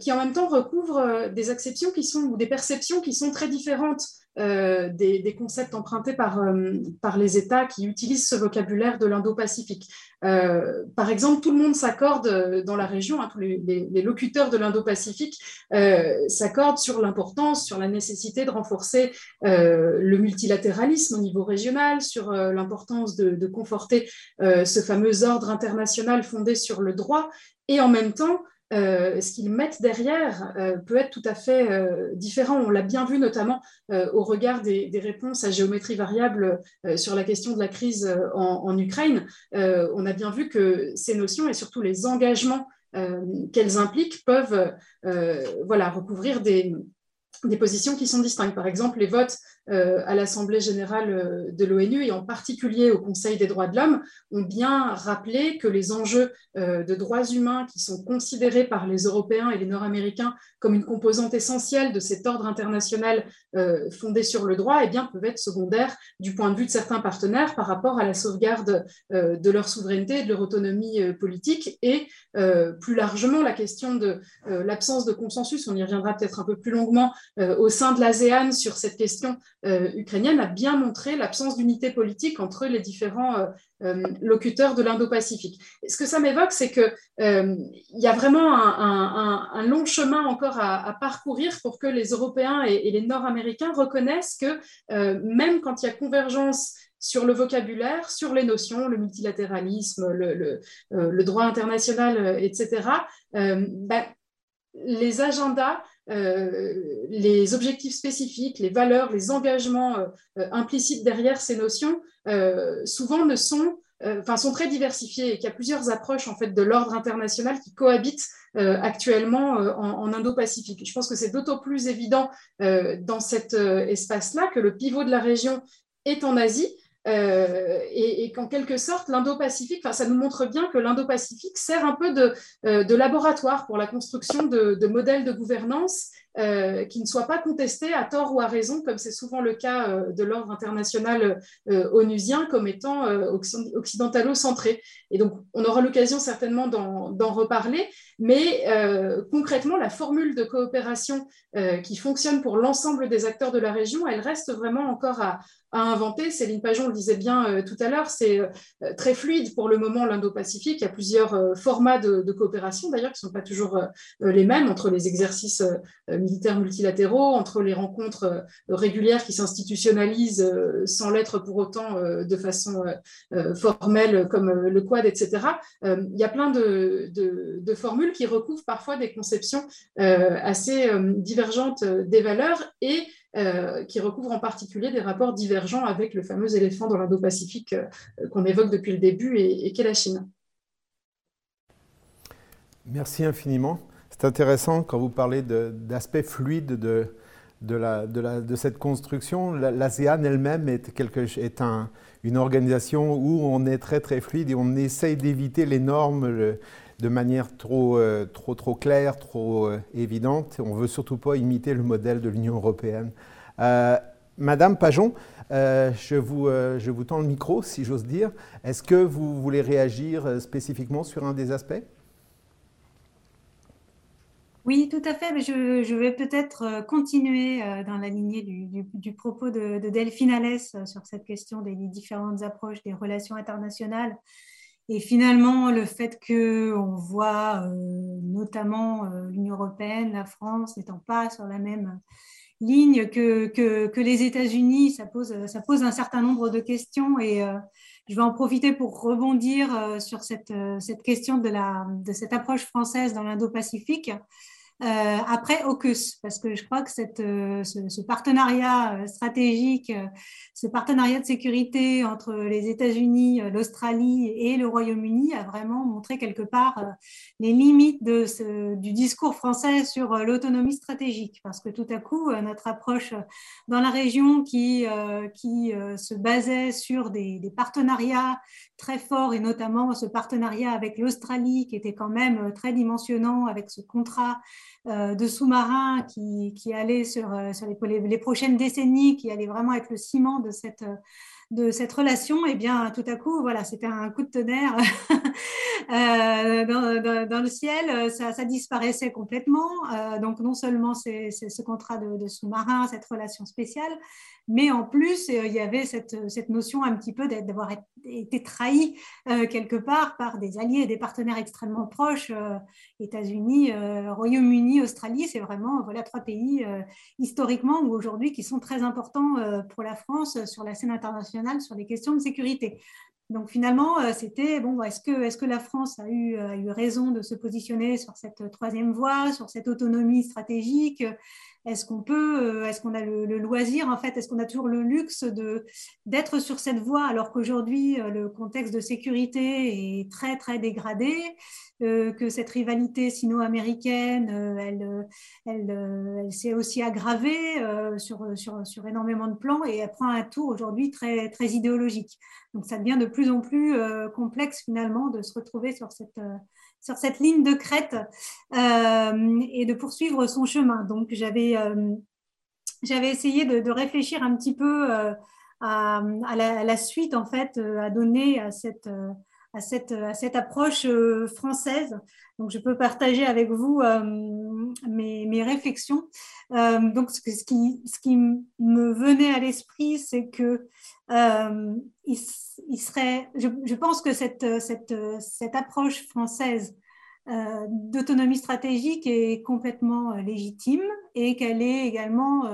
Speaker 3: qui en même temps recouvre des acceptions qui sont ou des perceptions qui sont très différentes euh, des, concepts empruntés par, euh, par les États qui utilisent ce vocabulaire de l'Indo-Pacifique. Euh, par exemple, tout le monde s'accorde dans la région, hein, tous les, locuteurs de l'Indo-Pacifique s'accordent sur l'importance, sur la nécessité de renforcer le multilatéralisme au niveau régional, sur l'importance de, conforter ce fameux ordre international fondé sur le droit, et en même temps, euh, ce qu'ils mettent derrière euh, peut être tout à fait euh, différent. On l'a bien vu notamment au regard des, réponses à géométrie variable sur la question de la crise en, Ukraine. on a bien vu que ces notions et surtout les engagements qu'elles impliquent peuvent voilà, recouvrir des, positions qui sont distinctes. Par exemple, les votes à l'Assemblée générale euh, de l'ONU et en particulier au Conseil des droits de l'homme ont bien rappelé que les enjeux euh, de droits humains qui sont considérés par les Européens et les Nord-Américains comme une composante essentielle de cet ordre international fondé sur le droit eh bien, peuvent être secondaires du point de vue de certains partenaires par rapport à la sauvegarde de leur souveraineté et de leur autonomie politique et plus largement la question de l'absence de consensus, on y reviendra peut-être un peu plus longuement au sein de l'ASEAN sur cette question euh, ukrainienne a bien montré l'absence d'unité politique entre les différents euh, euh, locuteurs de l'Indo-Pacifique. Ce que ça m'évoque, c'est qu'il y a vraiment un, long chemin encore à, parcourir pour que les Européens et, les Nord-Américains reconnaissent que même quand il y a convergence sur le vocabulaire, sur les notions, le multilatéralisme, le, droit international, etc., ben, les agendas euh, les objectifs spécifiques, les valeurs, les engagements euh, euh, implicites derrière ces notions, souvent ne sont Enfin, sont très diversifiés et qu'il y a plusieurs approches en fait de l'ordre international qui cohabitent actuellement en, Indo-Pacifique. Je pense que c'est d'autant plus évident dans cet espace-là que le pivot de la région est en Asie, euh, et, qu'en quelque sorte, l'Indo-Pacifique, ça nous montre bien que l'Indo-Pacifique sert un peu de, euh, laboratoire pour la construction de modèles de gouvernance euh, qui ne soit pas contesté à tort ou à raison, comme c'est souvent le cas de l'ordre international onusien, comme étant occidentalo-centré. Et donc, on aura l'occasion certainement d'en reparler, mais concrètement, la formule de coopération qui fonctionne pour l'ensemble des acteurs de la région, elle reste vraiment encore à, inventer. Céline Pajon le disait bien tout à l'heure, c'est très fluide pour le moment l'Indo-Pacifique. Il y a plusieurs formats de, coopération, d'ailleurs, qui ne sont pas toujours les mêmes entre les exercices militaires multilatéraux, entre les rencontres euh, régulières qui s'institutionnalisent euh, sans l'être pour autant euh, de façon formelle comme le Quad, etc. Il y a plein de, formules qui recouvrent parfois des conceptions assez divergentes des valeurs et qui recouvrent en particulier des rapports divergents avec le fameux éléphant dans l'Indo-Pacifique qu'on évoque depuis le début et, et qu'est la Chine.
Speaker 2: Merci infiniment. C'est intéressant quand vous parlez d'aspect fluide de, de, la, de, cette construction. L'ASEAN elle-même est, est un, une organisation où on est très très fluide et on essaye d'éviter les normes de manière trop, euh, trop, trop claire, trop euh, évidente. On ne veut surtout pas imiter le modèle de l'Union européenne. Euh, Madame Pajon, je, vous, je vous tends le micro, si j'ose dire. Est-ce que vous voulez réagir spécifiquement sur un des aspects?
Speaker 4: Oui, tout à fait. Mais je, vais peut-être continuer dans la lignée du, propos de, Delphine Alès sur cette question des différentes approches des relations internationales. Et finalement, le fait qu'on voit notamment l'Union européenne, la France n'étant pas sur la même ligne que, que, les États-Unis, ça pose, ça pose un certain nombre de questions. Et je vais en profiter pour rebondir sur cette, cette question de, la, de cette approche française dans l'Indo-Pacifique. Euh, après AUKUS, parce que je crois que euh, ce, partenariat euh, stratégique, ce partenariat de sécurité entre les États-Unis, l'Australie et le Royaume-Uni a vraiment montré quelque part les limites du discours français sur l'autonomie stratégique, parce que tout à coup, notre approche dans la région qui, qui se basait sur des, partenariats très forts, et notamment ce partenariat avec l'Australie, qui était quand même très dimensionnant avec ce contrat de sous-marins qui, qui allaient sur, euh, sur les, les, prochaines décennies, qui allaient vraiment être le ciment de cette, de cette relation, eh bien, tout à coup, voilà, c'était un coup de tonnerre euh, dans, le ciel. Ça, ça disparaissait complètement. donc, non seulement c'est ce contrat de, sous-marin, cette relation spéciale, mais en plus, il y avait cette, cette notion un petit peu d'avoir été trahi quelque part par des alliés, des partenaires extrêmement proches, États-Unis, Royaume-Uni, Australie, c'est vraiment voilà, trois pays euh, historiquement ou aujourd'hui qui sont très importants euh, pour la France sur la scène internationale sur les questions de sécurité. Donc finalement, euh, c'était bon, est-ce que, est que la France a eu, a eu raison de se positionner sur cette troisième voie, sur cette autonomie stratégique? Est-ce qu'on peut, euh, est-ce qu'on a le, loisir en fait, est-ce qu'on a toujours le luxe de d'être sur cette voie alors qu'aujourd'hui euh, le contexte de sécurité est très très dégradé, euh, que cette rivalité sino-américaine, elle, elle, s'est aussi aggravée sur, sur, sur, énormément de plans et elle prend un tour aujourd'hui très très idéologique. Donc ça devient de plus en plus complexe finalement de se retrouver sur cette sur cette ligne de crête euh, et de poursuivre son chemin. Donc j'avais euh, essayé de, réfléchir un petit peu euh, à, la, suite en fait à donner à cette à cette, à cette approche française. Donc, je peux partager avec vous mes, mes, réflexions. donc, ce, qui, ce qui me venait à l'esprit, c'est que il, serait, je, pense que cette, cette, cette approche française euh, d'autonomie stratégique est complètement euh, légitime et qu'elle est également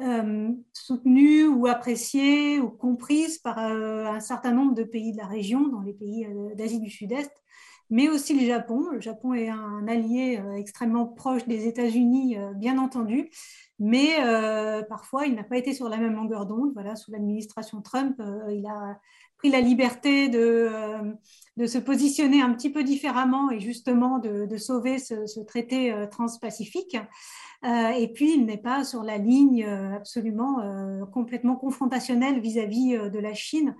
Speaker 4: euh, soutenue ou appréciée ou comprise par un certain nombre de pays de la région, dans les pays d'Asie du Sud-Est, mais aussi le Japon. Le Japon est un allié extrêmement proche des États-Unis, bien entendu, mais parfois il n'a pas été sur la même longueur d'onde. Voilà, sous l'administration Trump, il a la liberté de, de se positionner un petit peu différemment et justement de, sauver ce, traité euh, transpacifique. Euh, et puis, il n'est pas sur la ligne euh, absolument complètement confrontationnelle vis-à-vis de la Chine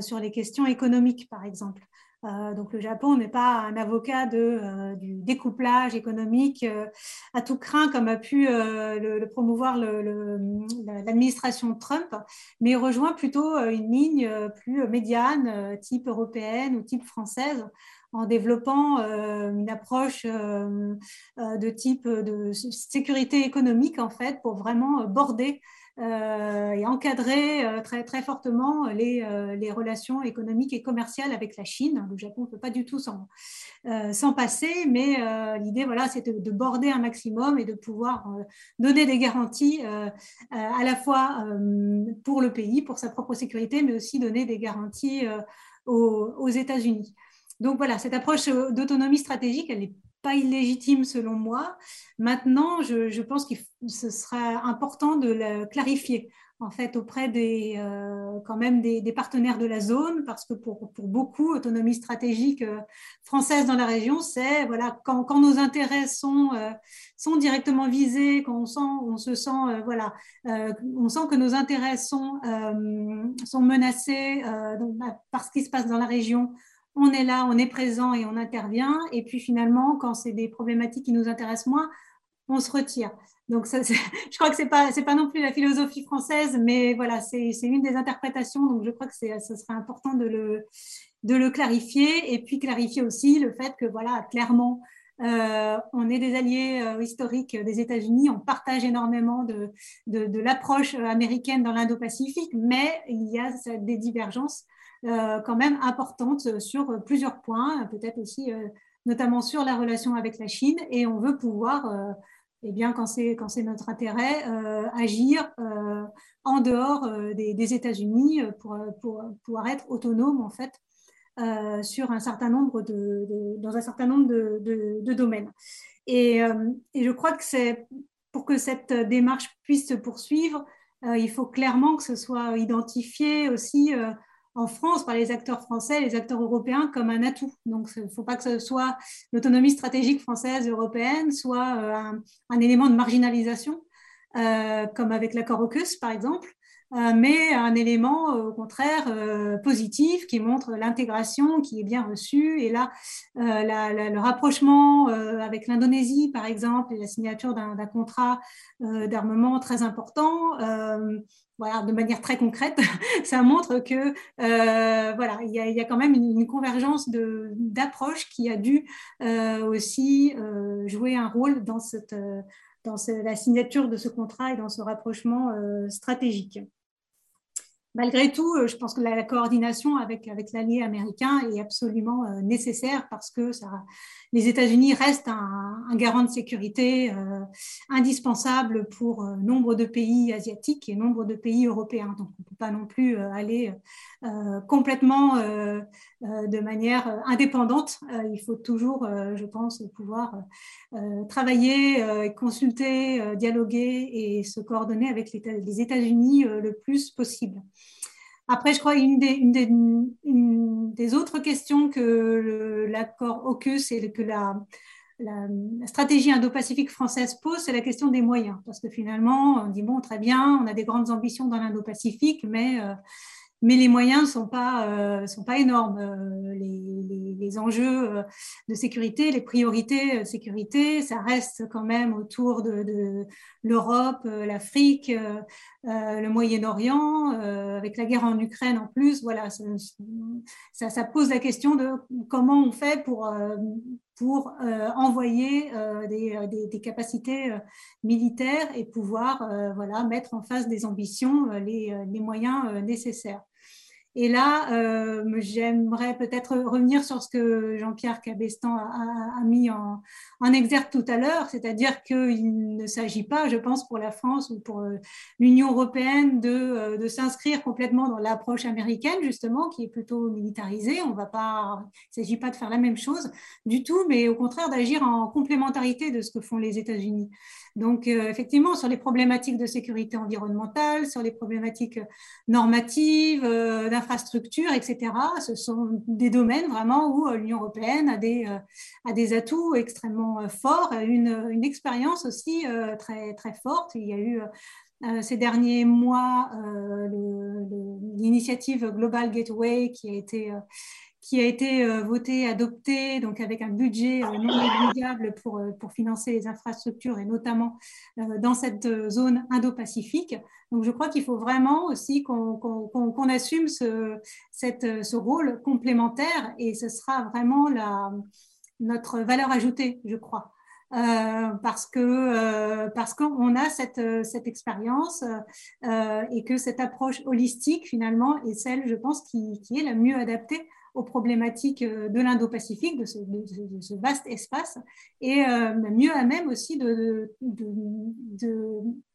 Speaker 4: sur les questions économiques, par exemple. Euh, donc le Japon n'est pas un avocat euh, du découplage économique euh, à tout craint comme a pu le, promouvoir l'administration Trump, mais rejoint plutôt une ligne plus médiane, type européenne ou type française, en développant une approche de type de sécurité économique en fait pour vraiment border et encadrer euh, très, très fortement les, euh, les, relations économiques et commerciales avec la Chine. Le Japon ne peut pas du tout s'en passer, mais l'idée, voilà, c'est de, border un maximum et de pouvoir donner des garanties à la fois pour le pays, pour sa propre sécurité, mais aussi donner des garanties aux, aux États-Unis. Donc voilà, cette approche d'autonomie stratégique, elle est pas illégitime selon moi. Maintenant, je, pense que ce sera important de le clarifier en fait auprès des euh, quand même des, partenaires de la zone parce que pour, beaucoup autonomie stratégique euh, française dans la région c'est voilà quand, nos intérêts sont euh, sont directement visés quand on sent on se sent voilà on sent que nos intérêts sont sont menacés bah, par ce qui se passe dans la région on est là, on est présent et on intervient. Et puis finalement, quand c'est des problématiques qui nous intéressent moins, on se retire. Donc, je crois que ce n'est pas, pas non plus la philosophie française, mais voilà, c'est une des interprétations. Donc, je crois que ce serait important de le, clarifier et puis clarifier aussi le fait que, voilà, clairement, euh, on est des alliés euh, historiques des États-Unis, on partage énormément de, l'approche américaine dans l'Indo-Pacifique, mais il y a des divergences quand même importante sur plusieurs points, peut-être aussi euh, notamment sur la relation avec la Chine, et on veut pouvoir, euh, eh bien, quand c'est quand c'est notre intérêt, agir en dehors des, États-Unis pour, pour, pouvoir être autonome en fait sur un certain nombre de, dans un certain nombre de, domaines. Et, et, je crois que c'est pour que cette démarche puisse se poursuivre, il faut clairement que ce soit identifié aussi en France par les acteurs français, les acteurs européens comme un atout. Donc, il ne faut pas que ce soit l'autonomie stratégique française, européenne, soit euh, un, élément de marginalisation, euh, comme avec l'accord AUKUS, par exemple, mais un élément au contraire positif qui montre l'intégration qui est bien reçue. Et là, le rapprochement avec l'Indonésie, par exemple, et la signature d'un contrat d'armement très important voilà, de manière très concrète, ça montre que euh, voilà, il y, a, quand même une, convergence d'approches qui a dû euh, aussi euh, jouer un rôle dans, cette, dans la signature de ce contrat et dans ce rapprochement stratégique malgré tout, euh, je pense que la, coordination avec, avec l'allié américain est absolument euh, nécessaire parce que les États-Unis restent un, garant de sécurité euh, indispensable pour nombre de pays asiatiques et nombre de pays européens. Donc, on ne peut pas non plus aller complètement de manière indépendante. il faut toujours, je pense, pouvoir travailler, consulter, dialoguer et se coordonner avec les États-Unis le plus possible. Après, je crois une des, autres questions que l'accord AUKUS et que la, la, stratégie indo-pacifique française pose, c'est la question des moyens. Parce que finalement, on dit, bon, très bien, on a des grandes ambitions dans l'Indo-Pacifique, mais euh, mais les moyens ne sont euh, sont pas énormes. Euh, les, enjeux euh, de sécurité, les priorités de sécurité, ça reste quand même autour de, l'Europe, l'Afrique, le Moyen-Orient, avec la guerre en Ukraine en plus. Voilà, ça, ça, pose la question de comment on fait pour, pour envoyer des, des, capacités militaires et pouvoir voilà, mettre en face des ambitions les, les moyens nécessaires. Et là, euh, j'aimerais peut-être revenir sur ce que Jean-Pierre Cabestan a, mis en, exergue tout à l'heure, c'est-à-dire qu'il ne s'agit pas, je pense, pour la France ou pour euh, l'Union européenne euh, de, s'inscrire complètement dans l'approche américaine, justement, qui est plutôt militarisée. On va pas, il ne s'agit pas de faire la même chose du tout, mais au contraire d'agir en complémentarité de ce que font les États-Unis. Donc, effectivement, sur les problématiques de sécurité environnementale, sur les problématiques normatives, infrastructures, etc. Ce sont des domaines vraiment où euh, l'Union européenne a des, euh, a des atouts extrêmement euh, forts, une, une expérience aussi très, très forte. Il y a eu ces derniers mois l'initiative Global Gateway qui a été qui a été voté, adopté, donc avec un budget non négligeable pour, pour financer les infrastructures et notamment dans cette zone Indo-Pacifique. Donc, je crois qu'il faut vraiment aussi qu'on assume ce, cette, ce, rôle complémentaire et ce sera vraiment la, notre valeur ajoutée, je crois. Euh, parce que euh, parce qu'on a cette, cette expérience euh, et que cette approche holistique finalement est celle, je pense, qui, qui est la mieux adaptée aux problématiques de l'Indo-Pacifique, de, ce vaste espace, et mieux à même aussi de,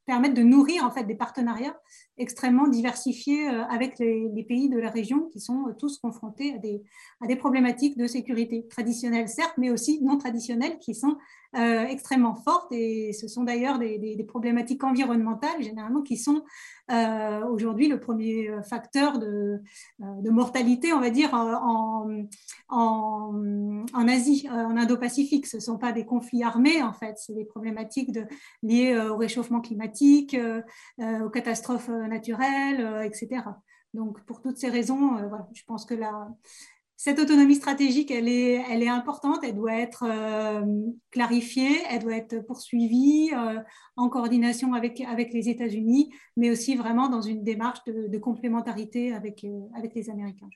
Speaker 4: permettre de nourrir en fait des partenariats extrêmement diversifiés euh, avec les, pays de la région qui sont euh, tous confrontés à des, à des problématiques de sécurité traditionnelles certes, mais aussi non traditionnelles qui sont euh, extrêmement fortes et ce sont d'ailleurs des, des, problématiques environnementales généralement qui sont aujourd'hui le premier facteur de, de, mortalité, on va dire, en, en, en Asie, en Indo-Pacifique. Ce ne sont pas des conflits armés en fait, c'est des problématiques liées au réchauffement climatique, aux catastrophes euh, etc. Donc, pour toutes ces raisons, euh, je pense que cette autonomie stratégique, elle est, importante, elle doit être euh, clarifiée, elle doit être poursuivie en coordination avec, les États-Unis, mais aussi vraiment dans une démarche de, complémentarité avec, les Américains.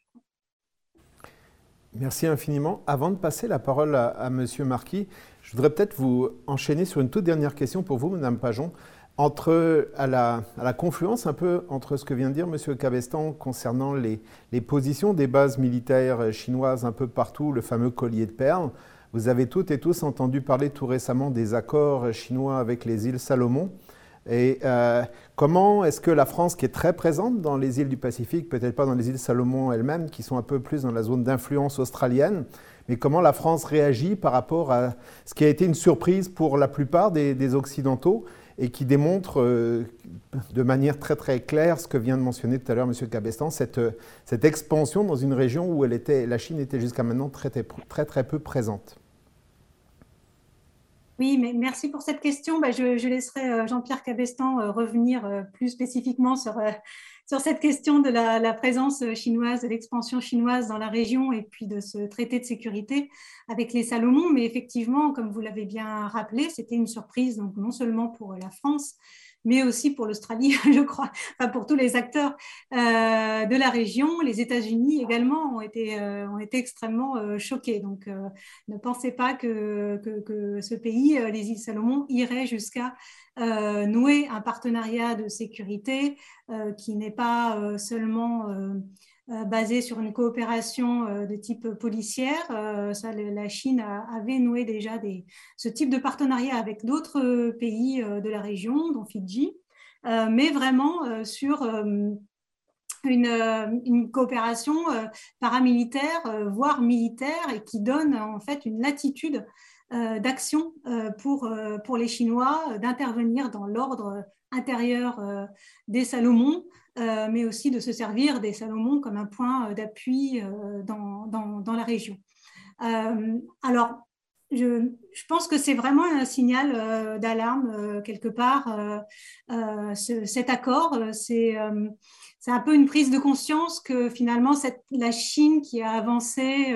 Speaker 2: Merci infiniment. Avant de passer la parole à, à M. Marquis, je voudrais peut-être vous enchaîner sur une toute dernière question pour vous, Mme Pajon entre, à la, confluence un peu entre ce que vient de dire M. Cabestan concernant les, positions des bases militaires chinoises un peu partout, le fameux collier de perles. Vous avez toutes et tous entendu parler tout récemment des accords chinois avec les îles Salomon. Et comment est-ce que la France, qui est très présente dans les îles du Pacifique, peut-être pas dans les îles Salomon elles-mêmes, qui sont un peu plus dans la zone d'influence australienne, mais comment la France réagit par rapport à ce qui a été une surprise pour la plupart des, Occidentaux et qui démontre euh, de manière très très claire ce que vient de mentionner tout à l'heure M. Cabestan, cette, cette, expansion dans une région où elle était, la Chine était jusqu'à maintenant très, très peu présente.
Speaker 4: Oui, mais merci pour cette question. Bah, je, laisserai euh, Jean-Pierre Cabestan euh, revenir plus spécifiquement sur sur cette question de la, présence chinoise, de l'expansion chinoise dans la région et puis de ce traité de sécurité avec les Salomon. Mais effectivement, comme vous l'avez bien rappelé, c'était une surprise, donc non seulement pour la France, mais aussi pour l'Australie, je crois, enfin pour tous les acteurs euh, de la région. Les États-Unis également ont été, euh, ont été extrêmement euh, choqués. Donc, ne pensez pas que, que, ce pays, les îles Salomon, irait jusqu'à nouer un partenariat de sécurité qui n'est pas seulement euh, basé sur une coopération euh, de type policière. Euh, ça, la Chine avait noué déjà ce type de partenariat avec d'autres pays de la région, dont Fidji, mais vraiment sur une, une, coopération paramilitaire, voire militaire, et qui donne en fait une latitude d'action pour, pour les Chinois d'intervenir dans l'ordre intérieur des Salomon euh, mais aussi de se servir des Salomon comme un point euh, d'appui euh, dans, dans, la région. alors, je, je, pense que c'est vraiment un signal d'alarme quelque part, cet accord. C'est un peu une prise de conscience que finalement, cette, la Chine qui a avancé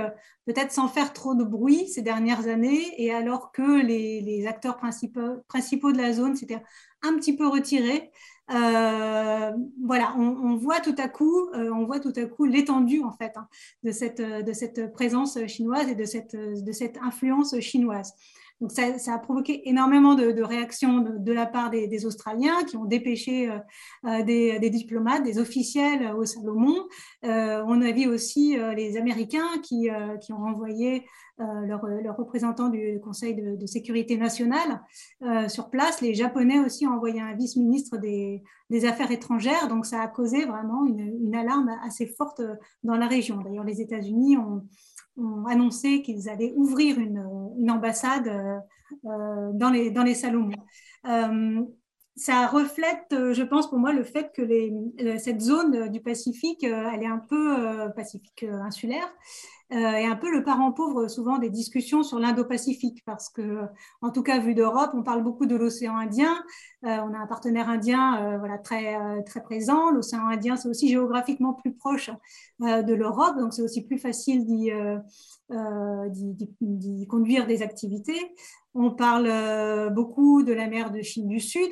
Speaker 4: peut-être sans faire trop de bruit ces dernières années, et alors que les, acteurs principaux, de la zone s'étaient un petit peu retirés, euh, voilà, on, voit tout à coup, euh, on voit tout à coup l'étendue en fait hein, de, cette, de cette présence chinoise et de cette, de cette influence chinoise. Donc ça, a provoqué énormément de, réactions de, la part des, Australiens qui ont dépêché euh, des, diplomates, des officiels au Salomon. on a vu aussi les Américains qui, ont envoyé euh, leurs leur représentants du Conseil de, sécurité nationale euh, sur place. Les Japonais aussi ont envoyé un vice-ministre des, Affaires étrangères, donc ça a causé vraiment une, alarme assez forte dans la région. D'ailleurs, les États-Unis ont, annoncé qu'ils allaient ouvrir une, ambassade euh, dans, les, dans les Salomon. Ça reflète, je pense pour moi, le fait que cette zone du Pacifique, elle est un peu pacifique insulaire, euh, est un peu le parent pauvre souvent des discussions sur l'Indo-Pacifique, parce que, en tout cas, vu d'Europe, on parle beaucoup de l'océan Indien. Euh, on a un partenaire indien euh, voilà, très, très présent. L'océan Indien, c'est aussi géographiquement plus proche de l'Europe, donc c'est aussi plus facile d'y conduire des activités. On parle euh, beaucoup de la mer de Chine du Sud,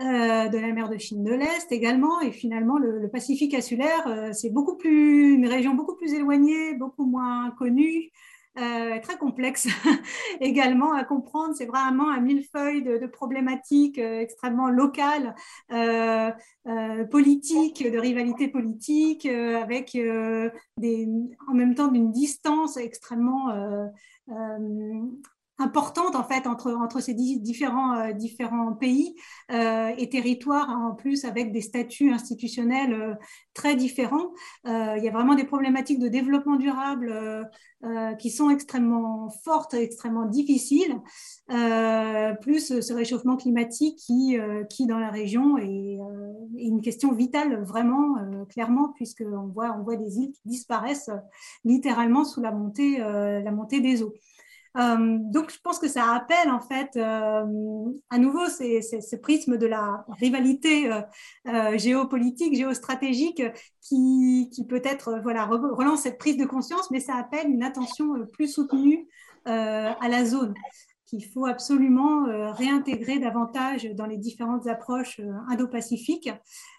Speaker 4: euh, de la mer de Chine de l'Est également, et finalement le, Pacifique insulaire, euh, c'est beaucoup plus une région beaucoup plus éloignée, beaucoup moins connue, très complexe également à comprendre. C'est vraiment un millefeuille de, de problématiques extrêmement locales, politiques, de rivalités politiques, avec des, en même temps d'une distance extrêmement importante en fait entre, entre ces différents, euh, différents pays euh, et territoires en plus avec des statuts institutionnels euh, très différents. il y a vraiment des problématiques de développement durable qui sont extrêmement fortes, extrêmement difficiles, plus ce réchauffement climatique qui, qui dans la région est, une question vitale vraiment clairement puisqu'on voit, on voit des îles qui disparaissent littéralement sous la montée, la montée des eaux. Euh, donc, je pense que ça appelle en fait euh, à nouveau ce prisme de la rivalité euh, géopolitique, géostratégique qui, qui peut-être voilà, relance cette prise de conscience, mais ça appelle une attention plus soutenue à la zone qu'il faut absolument réintégrer davantage dans les différentes approches indo-pacifiques,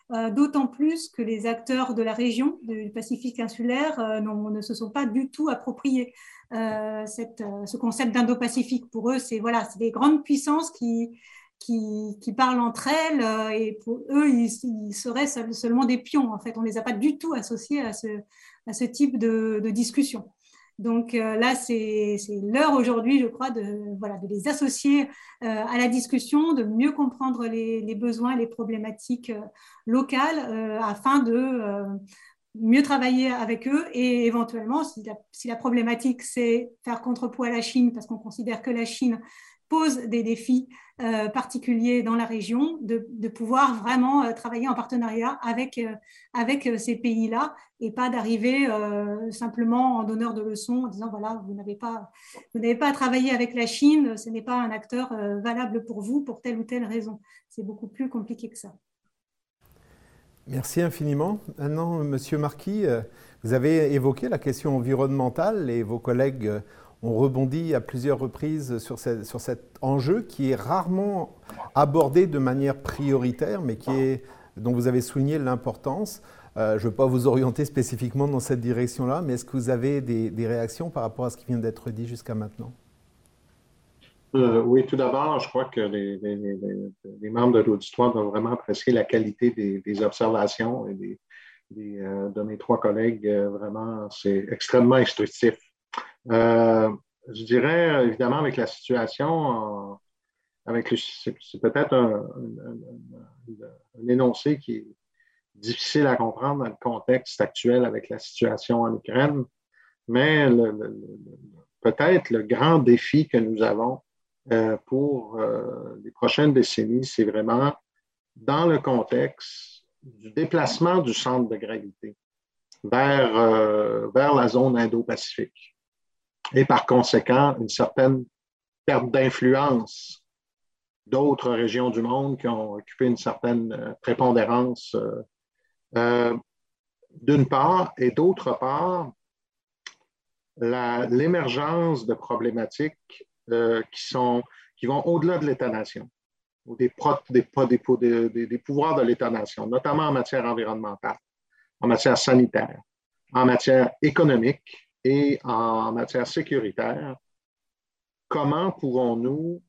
Speaker 4: d'autant plus que les acteurs de la région du Pacifique insulaire ne se sont pas du tout appropriés euh, euh, ce concept d'Indo-Pacifique. Pour eux, c'est voilà, des grandes puissances qui, qui, parlent entre elles euh, et pour eux, ils, seraient seulement des pions. En fait, on ne les a pas du tout associés à ce, à ce type de discussion. Donc là, c'est l'heure aujourd'hui, je crois, de, voilà, de les associer à la discussion, de mieux comprendre les, besoins, les problématiques locales afin de mieux travailler avec eux et éventuellement, si la, si la problématique c'est faire contrepoids à la Chine, parce qu'on considère que la Chine pose des défis euh, particuliers dans la région, de, pouvoir vraiment euh, travailler en partenariat avec, euh, avec ces pays-là et pas d'arriver simplement en donneur de leçons en disant voilà, vous n'avez pas, pas à travailler avec la Chine, ce n'est pas un acteur valable pour vous pour telle ou telle raison. C'est beaucoup plus compliqué que ça.
Speaker 2: Merci infiniment. Maintenant, Monsieur Marquis, vous avez évoqué la question environnementale et vos collègues euh, ont rebondi à plusieurs reprises sur, cet enjeu qui est rarement abordé de manière prioritaire, mais qui est, dont vous avez souligné l'importance. Euh, je ne veux pas vous orienter spécifiquement dans cette direction-là, mais est-ce que vous avez des réactions par rapport à ce qui vient d'être dit jusqu'à maintenant?
Speaker 5: Euh, oui, tout d'abord, je crois que les, membres de l'auditoire doivent vraiment apprécier la qualité des, observations euh, de mes trois collègues. Vraiment, c'est extrêmement instructif. Je dirais, évidemment, avec la situation, avec c'est peut-être un, énoncé qui est difficile à comprendre dans le contexte actuel avec la situation en Ukraine, mais peut-être le grand défi que nous avons, euh, pour euh, les prochaines décennies, c'est vraiment dans le contexte du déplacement du centre de gravité vers, euh, vers la zone Indo-Pacifique et par conséquent une certaine perte d'influence d'autres régions du monde qui ont occupé une certaine prépondérance d'une part, et d'autre part, l'émergence de problématiques euh, qui, sont, qui vont au-delà de l'État-nation, ou des, des, des, des, pouvoirs de l'État-nation, notamment en matière environnementale, en matière sanitaire, en matière économique et en matière sécuritaire. Comment pourrons-nous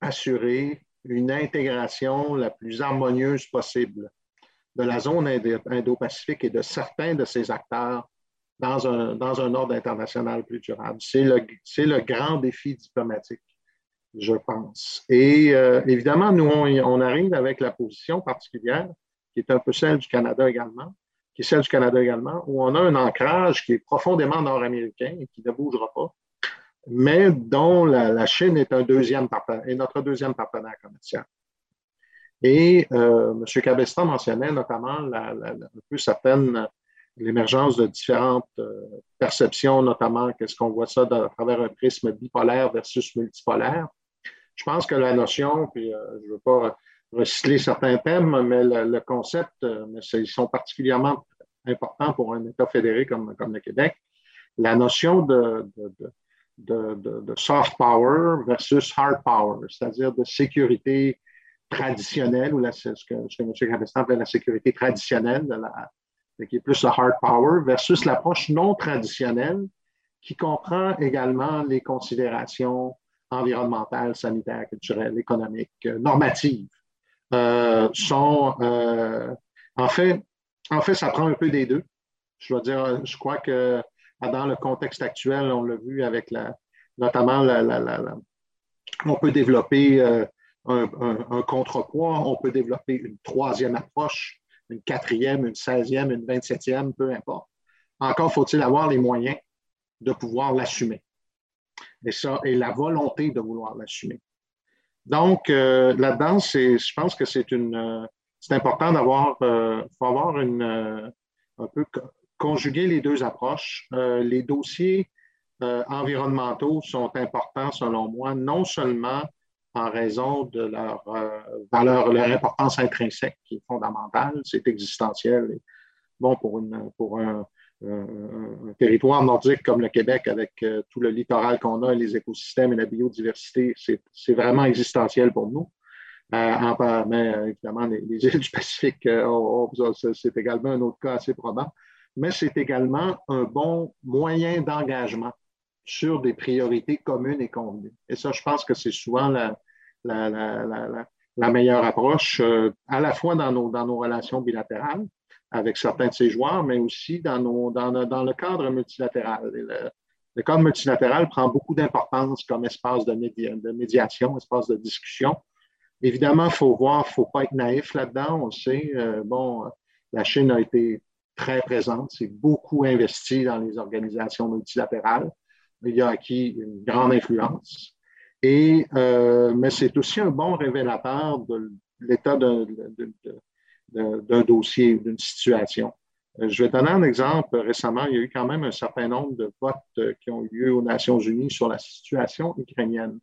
Speaker 5: assurer une intégration la plus harmonieuse possible de la zone Indo-Pacifique et de certains de ses acteurs dans un, dans un ordre international plus durable? C'est le, le, grand défi diplomatique, je pense. Et euh, évidemment, nous, on, arrive avec la position particulière, qui est un peu celle du Canada également, qui est celle du Canada également, où on a un ancrage qui est profondément nord-américain et qui ne bougera pas, mais dont la, la Chine est, un deuxième est notre deuxième partenaire commercial. Et euh, M. Cabestan mentionnait notamment la, peu certaines l'émergence de différentes euh, perceptions, notamment qu'est-ce qu'on voit ça à travers un prisme bipolaire versus multipolaire. Je pense que la notion, puis euh, je ne veux pas recycler certains thèmes, mais le, concept, euh, ils sont particulièrement importants pour un État fédéré comme, comme le Québec. La notion de, de, de, soft power versus hard power, c'est-à-dire de sécurité traditionnelle, ou la, ce, que, ce que M. Cabestan appelle la sécurité traditionnelle, de la, qui est plus le hard power, versus l'approche non traditionnelle qui comprend également les considérations environnementales, sanitaires, culturelles, économiques, euh, normatives. Euh, sont, euh, en, fait, en fait, ça prend un peu des deux. Je dois dire, je crois que dans le contexte actuel, on l'a vu avec la, notamment la, la, la, on peut développer un, un, un contrepoids, on peut développer une troisième approche une quatrième, une seizième, une vingt-septième, peu importe. Encore faut-il avoir les moyens de pouvoir l'assumer. Et ça, et la volonté de vouloir l'assumer. Donc, euh, là-dedans, je pense que c'est une, euh, c'est important d'avoir, euh, faut avoir une, un peu conjuguer les deux approches. les dossiers environnementaux sont importants, selon moi, non seulement en raison de leur euh, valeur, leur importance intrinsèque qui est fondamentale, c'est existentiel. bon, pour, une, pour un, territoire nordique comme le Québec, avec euh, tout le littoral qu'on a, les écosystèmes et la biodiversité, c'est vraiment existentiel pour nous. Euh, mais évidemment, les, îles du Pacifique, c'est également un autre cas assez probant. Mais c'est également un bon moyen d'engagement sur des priorités communes et convenues. Et ça, je pense que c'est souvent la, meilleure approche, euh, à la fois dans nos relations bilatérales, avec certains de ses joueurs, mais aussi dans, nos, dans, dans le cadre multilatéral. Le, cadre multilatéral prend beaucoup d'importance comme espace de, de, médiation, espace de discussion. Évidemment, il faut voir, il ne faut pas être naïf là-dedans. On sait, euh, bon, la Chine a été très présente, c'est beaucoup investi dans les organisations multilatérales. Il a acquis une grande influence. Et, euh, mais c'est aussi un bon révélateur de l'état d'un dossier ou d'une situation. Euh, je vais donner un exemple. Récemment, il y a eu quand même un certain nombre de votes euh, qui ont eu lieu aux Nations Unies sur la situation ukrainienne.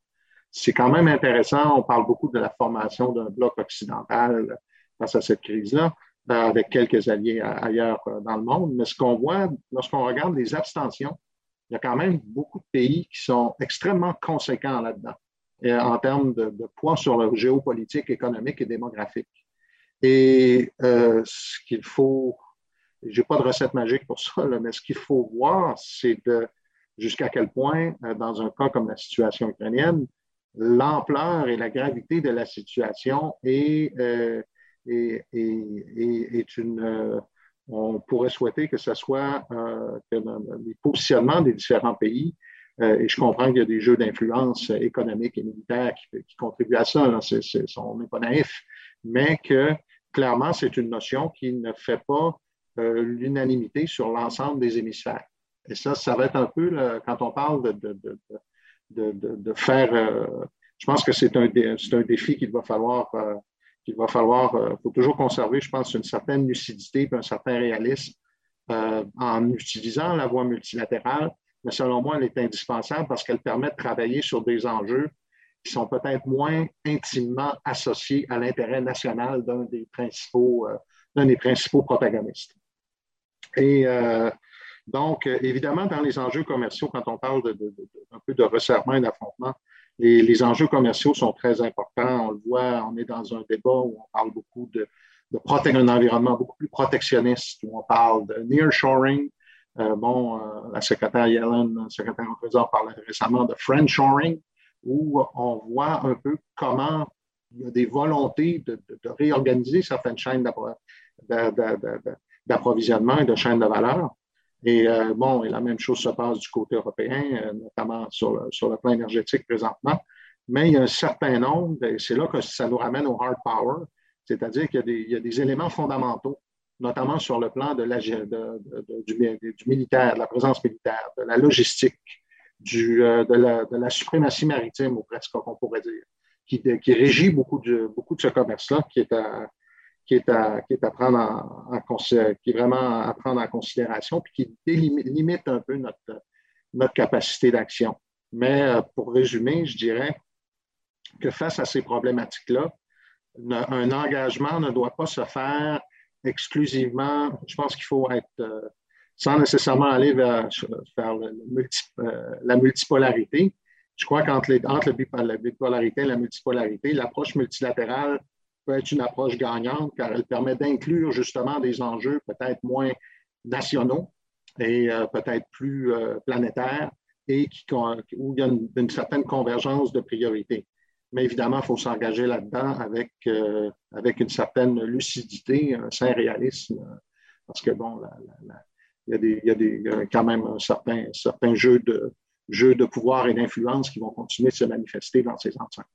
Speaker 5: C'est quand même intéressant. On parle beaucoup de la formation d'un bloc occidental face à cette crise-là, avec quelques alliés ailleurs dans le monde. Mais ce qu'on voit lorsqu'on regarde les abstentions, il y a quand même beaucoup de pays qui sont extrêmement conséquents là-dedans en termes de, poids sur le géopolitique, économique et démographique. Et euh, ce qu'il faut, je n'ai pas de recette magique pour ça, mais ce qu'il faut voir, c'est jusqu'à quel point, euh, dans un cas comme la situation ukrainienne, l'ampleur et la gravité de la situation est, euh, est une, on pourrait souhaiter que ce soit euh, que les positionnements des différents pays, et je comprends qu'il y a des jeux d'influence économique et militaire qui, contribuent à ça, on n'est pas naïf, mais que clairement, c'est une notion qui ne fait pas euh, l'unanimité sur l'ensemble des hémisphères. Et ça, ça va être un peu, quand on parle de, de, faire, je pense que c'est un, un, défi qu'il va falloir qu'il va falloir, euh, faut toujours conserver, je pense, une certaine lucidité et un certain réalisme euh, en utilisant la voie multilatérale. Mais selon moi, elle est indispensable parce qu'elle permet de travailler sur des enjeux qui sont peut-être moins intimement associés à l'intérêt national d'un des principaux, euh, des principaux protagonistes. Et donc, évidemment, dans les enjeux commerciaux, quand on parle de, un peu de resserrement et d'affrontement, les, enjeux commerciaux sont très importants. On le voit, on est dans un débat où on parle beaucoup de, protéger un environnement beaucoup plus protectionniste, où on parle de nearshoring. Euh, bon, euh, la secrétaire Yellen, la secrétaire en président, parlait récemment de friendshoring, où on voit un peu comment il y a des volontés de, de réorganiser certaines chaînes d'approvisionnement et de chaînes de valeur. Et euh, bon, et la même chose se passe du côté européen, euh, notamment sur le, sur le plan énergétique présentement. Mais il y a un certain nombre, et c'est là que ça nous ramène au hard power, c'est-à-dire qu'il y, y, a des éléments fondamentaux, notamment sur le plan de la, de, du, du, militaire, de la présence militaire, de la logistique, euh, de, la, suprématie maritime, ou presque, qu'on pourrait dire, qui, qui, régit beaucoup de, beaucoup de ce commerce-là, qui est à, qui est à, qui est à prendre en, qui est vraiment à prendre en considération, puis qui limite un peu notre, notre capacité d'action. Mais euh, pour résumer, je dirais que face à ces problématiques-là, un engagement ne doit pas se faire exclusivement. Je pense qu'il faut être, euh, sans nécessairement aller vers, euh, la multipolarité. Je crois qu'entre entre la bipolarité et la multipolarité, l'approche multilatérale peut être une approche gagnante car elle permet d'inclure justement des enjeux peut-être moins nationaux et euh, peut-être plus euh, planétaires et où il y a une, certaine convergence de priorités. Mais évidemment, il faut s'engager là-dedans avec, avec une certaine lucidité, un sain réalisme, parce que, bon, il, y a des, il, y a des, quand même un certain, certain jeu, de, jeu de pouvoir et d'influence qui vont continuer de se manifester dans ces enceintes.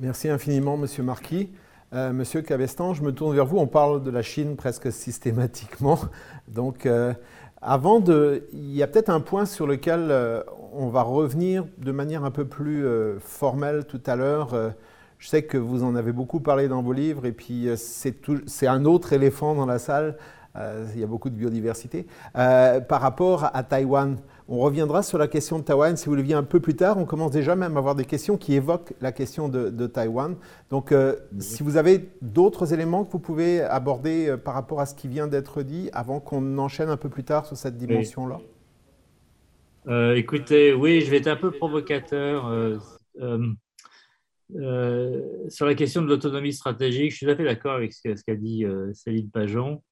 Speaker 2: Merci infiniment, Monsieur Marquis. Euh, Monsieur Cabestan, je me tourne vers vous. On parle de la Chine presque systématiquement. Donc, euh, avant de. Il y a peut-être un point sur lequel euh, on va revenir de manière un peu plus formelle tout à l'heure. Je sais que vous en avez beaucoup parlé dans vos livres, et puis c'est un autre éléphant dans la salle. il y a beaucoup de biodiversité. par rapport à Taïwan, on reviendra sur la question de Taïwan si vous voulez un peu plus tard. On commence déjà même à avoir des questions qui évoquent la question de, Taïwan. Donc, euh, si vous avez d'autres éléments que vous pouvez aborder euh, par rapport à ce qui vient d'être dit avant qu'on enchaîne un peu plus tard sur cette dimension-là.
Speaker 6: Euh, écoutez, oui, je vais être un peu provocateur. Sur la question de l'autonomie stratégique, je suis tout à fait d'accord avec ce qu'a dit Céline Pajon.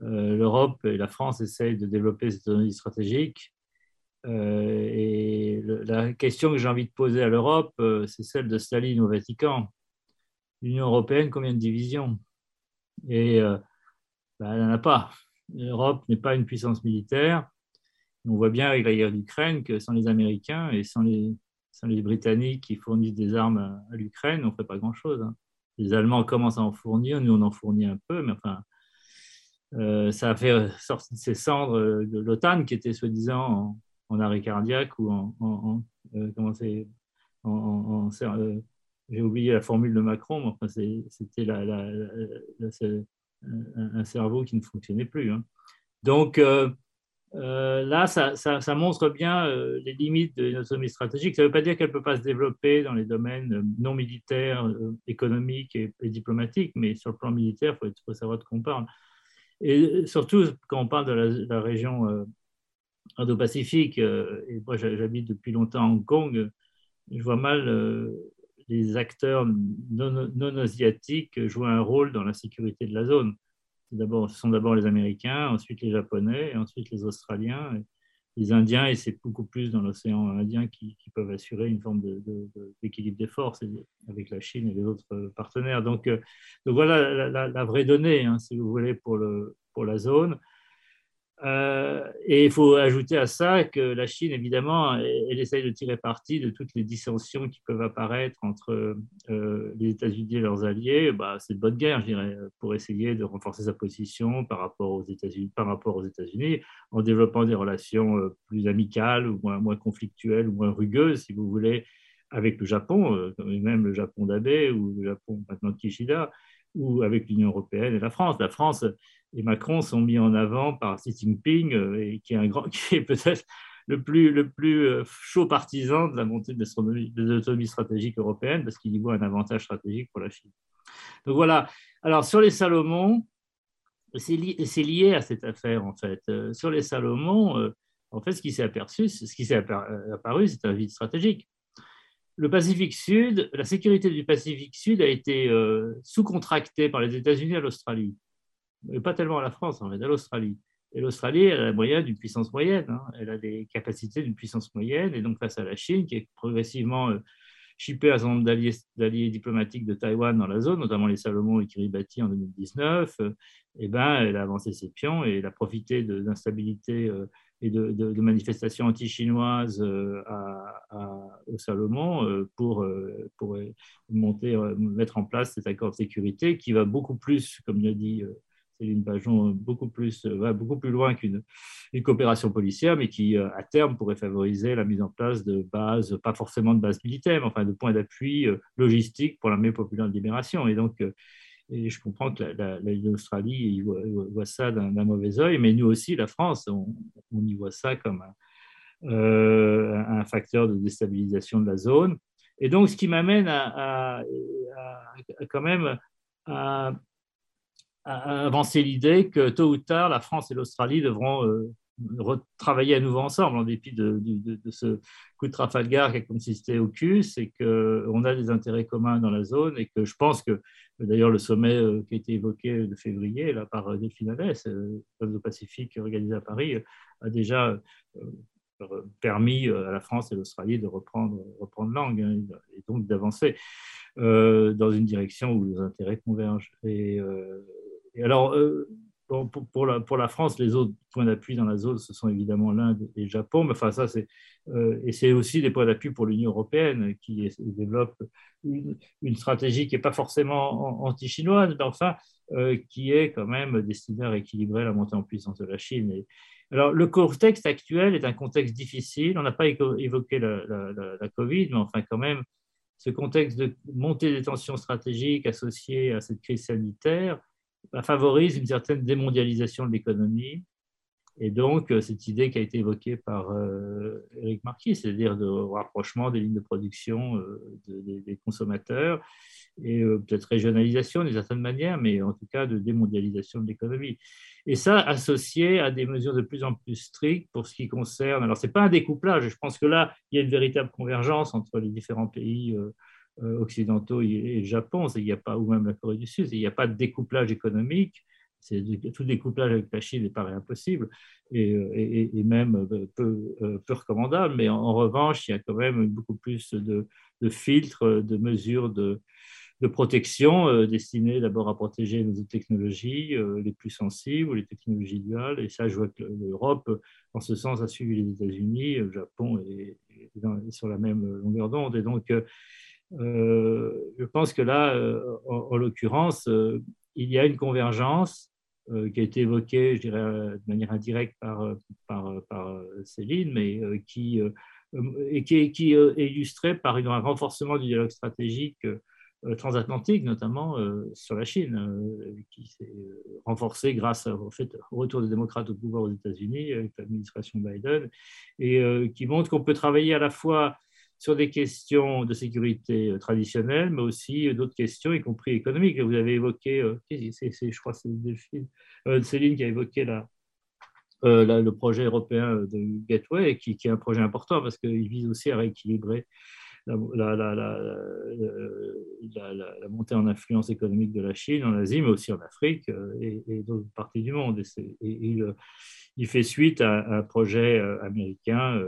Speaker 6: L'Europe et la France essayent de développer cette autonomie stratégique. Euh, et la question que j'ai envie de poser à l'Europe, euh, c'est celle de Staline au Vatican. l'Union européenne, combien de divisions? Et ben, elle n'en a pas. L'Europe n'est pas une puissance militaire. On voit bien avec la guerre d'Ukraine que sans les Américains et sans les, les Britanniques qui fournissent des armes à, l'Ukraine, on ne ferait pas grand-chose. Hein. Les Allemands commencent à en fournir, nous on en fournit un peu, mais enfin, euh, ça a fait sortir ces cendres de l'OTAN qui était soi-disant en, arrêt cardiaque ou en, euh, comment c'est, euh, j'ai oublié la formule de Macron, mais enfin, c'était un, cerveau qui ne fonctionnait plus. Hein. Donc, euh, là, ça, montre bien euh, les limites de l'autonomie stratégique. Ça ne veut pas dire qu'elle ne peut pas se développer dans les domaines euh, non militaires, économiques et, diplomatiques, mais sur le plan militaire, il faut, savoir de quoi on parle. Et surtout, quand on parle de la, région Indo-Pacifique, et moi j'habite depuis longtemps à Hong Kong, je vois mal les acteurs non asiatiques jouer un rôle dans la sécurité de la zone ce sont d'abord les Américains, ensuite les Japonais, ensuite les Australiens, les Indiens, et c'est beaucoup plus dans l'océan Indien qui, peuvent assurer une forme d'équilibre des forces avec la Chine et les autres partenaires. Donc, euh, donc voilà la, vraie donnée, hein, si vous voulez, pour, le, pour la zone. Euh, et il faut ajouter à ça que la Chine, évidemment, elle, essaye de tirer parti de toutes les dissensions qui peuvent apparaître entre euh, les États-Unis et leurs alliés. Bah, c'est de bonne guerre, je dirais, pour essayer de renforcer sa position par rapport aux États-Unis, par rapport aux États-Unis, en développant des relations euh, plus amicales ou moins, conflictuelles ou moins rugueuses, si vous voulez, avec le Japon, même le Japon d'Abe ou le Japon maintenant de Kishida, ou avec l'Union européenne et la France. La France et Macron sont mis en avant par Xi Jinping, euh, qui est, peut-être le plus, le plus euh, chaud partisan de la montée de l'autonomie stratégique européenne, parce qu'il y voit un avantage stratégique pour la Chine. Donc voilà. Alors sur les Salomon, c'est lié, à cette affaire en fait. Euh, sur les Salomon, en fait, ce qui s'est aperçu, ce qui s'est apparu, c'est un vide stratégique. Le Pacifique Sud, la sécurité du Pacifique Sud a été sous-contractée par les États-Unis à l'Australie mais pas tellement à la France, en fait, à l'Australie. Et l'Australie, elle a moyenne d'une puissance moyenne, hein. elle a des capacités d'une puissance moyenne, et donc face à la Chine, qui est progressivement euh, chippée à certain nombre d'alliés diplomatiques de Taïwan dans la zone, notamment les Salomon et Kiribati en 2019, euh, eh ben, elle a avancé ses pions et elle a profité d'instabilité euh, et de, manifestations anti-chinoises au Salomon pour, pour monter, mettre en place cet accord de sécurité qui va beaucoup plus, comme l'a dit une Bajon beaucoup plus, euh, va beaucoup plus loin qu'une une coopération policière, mais qui, euh, à terme, pourrait favoriser la mise en place de bases, pas forcément de bases militaires, mais enfin de points d'appui euh, logistiques pour l'armée populaire de libération. Et donc, et je comprends que l'Australie voit, ça d'un mauvais oeil, mais nous aussi, la France, on, y voit ça comme un, un, facteur de déstabilisation de la zone. Et donc, ce qui m'amène à, à, quand même à avancer l'idée que tôt ou tard, la France et l'Australie devront euh, travailler à nouveau ensemble, en dépit de, ce coup de Trafalgar qui a consisté au cul, c'est qu'on a des intérêts communs dans la zone et que je pense que, d'ailleurs, le sommet euh, qui a été évoqué de février là, par Delphine Alès, euh, le Pacifique organisé à Paris, a déjà permis à la France et l'Australie de reprendre, reprendre langue hein, et donc d'avancer dans une direction où les intérêts convergent. Et, alors, euh, pour, la, France, les autres points d'appui dans la zone, ce sont évidemment l'Inde et le Japon. Mais enfin, ça, c'est, euh, et c'est aussi des points d'appui pour l'Union européenne qui développe une, stratégie qui n'est pas forcément anti-chinoise, mais enfin, euh, qui est quand même destinée à rééquilibrer la montée en puissance de la Chine. Alors, le contexte actuel est un contexte difficile. On n'a pas évoqué la, la, Covid, mais enfin, quand même, ce contexte de montée des tensions stratégiques associées à cette crise sanitaire favorise une certaine démondialisation de l'économie. Et donc, euh, cette idée qui a été évoquée par euh, Eric Marquis, c'est-à-dire de rapprochement des lignes de production euh, des consommateurs et peut-être régionalisation d'une certaine manière, mais en tout cas de démondialisation de l'économie. Et ça associé à des mesures de plus en plus strictes pour ce qui concerne. Alors, ce n'est pas un découplage, je pense que là, il y a une véritable convergence entre les différents pays euh, occidentaux et le Japon, il n'y a pas, ou même la Corée du Sud, il n'y a pas de découplage économique. Tout découplage avec la Chine paraît impossible et, et, même euh, peu, euh, peu, recommandable, mais en, revanche, il y a quand même beaucoup plus de, filtres, de mesures de, de protection destinées d'abord à protéger nos technologies les plus sensibles, les technologies duales. Et ça, je vois que l'Europe, en ce sens, a suivi les États-Unis, le Japon est, sur la même longueur d'onde. Et donc, je pense que là, en, l'occurrence, il y a une convergence qui a été évoquée, je dirais, de manière indirecte par, Céline, mais qui euh, euh, est illustré par un renforcement du dialogue stratégique euh, transatlantique, notamment sur la Chine, qui s'est renforcé grâce au retour des démocrates au pouvoir aux États-Unis avec l'administration Biden, et qui montre qu'on peut travailler à la fois sur des questions de sécurité traditionnelles, mais aussi d'autres questions, y compris économiques. Vous avez évoqué, je crois que c'est Céline qui a évoqué euh, le projet européen de Gateway, qui, est un projet important parce qu'il vise aussi à rééquilibrer la, montée en influence économique de la Chine en Asie, mais aussi en Afrique euh, et, d'autres parties du monde. Et, il, fait suite à, un projet euh, américain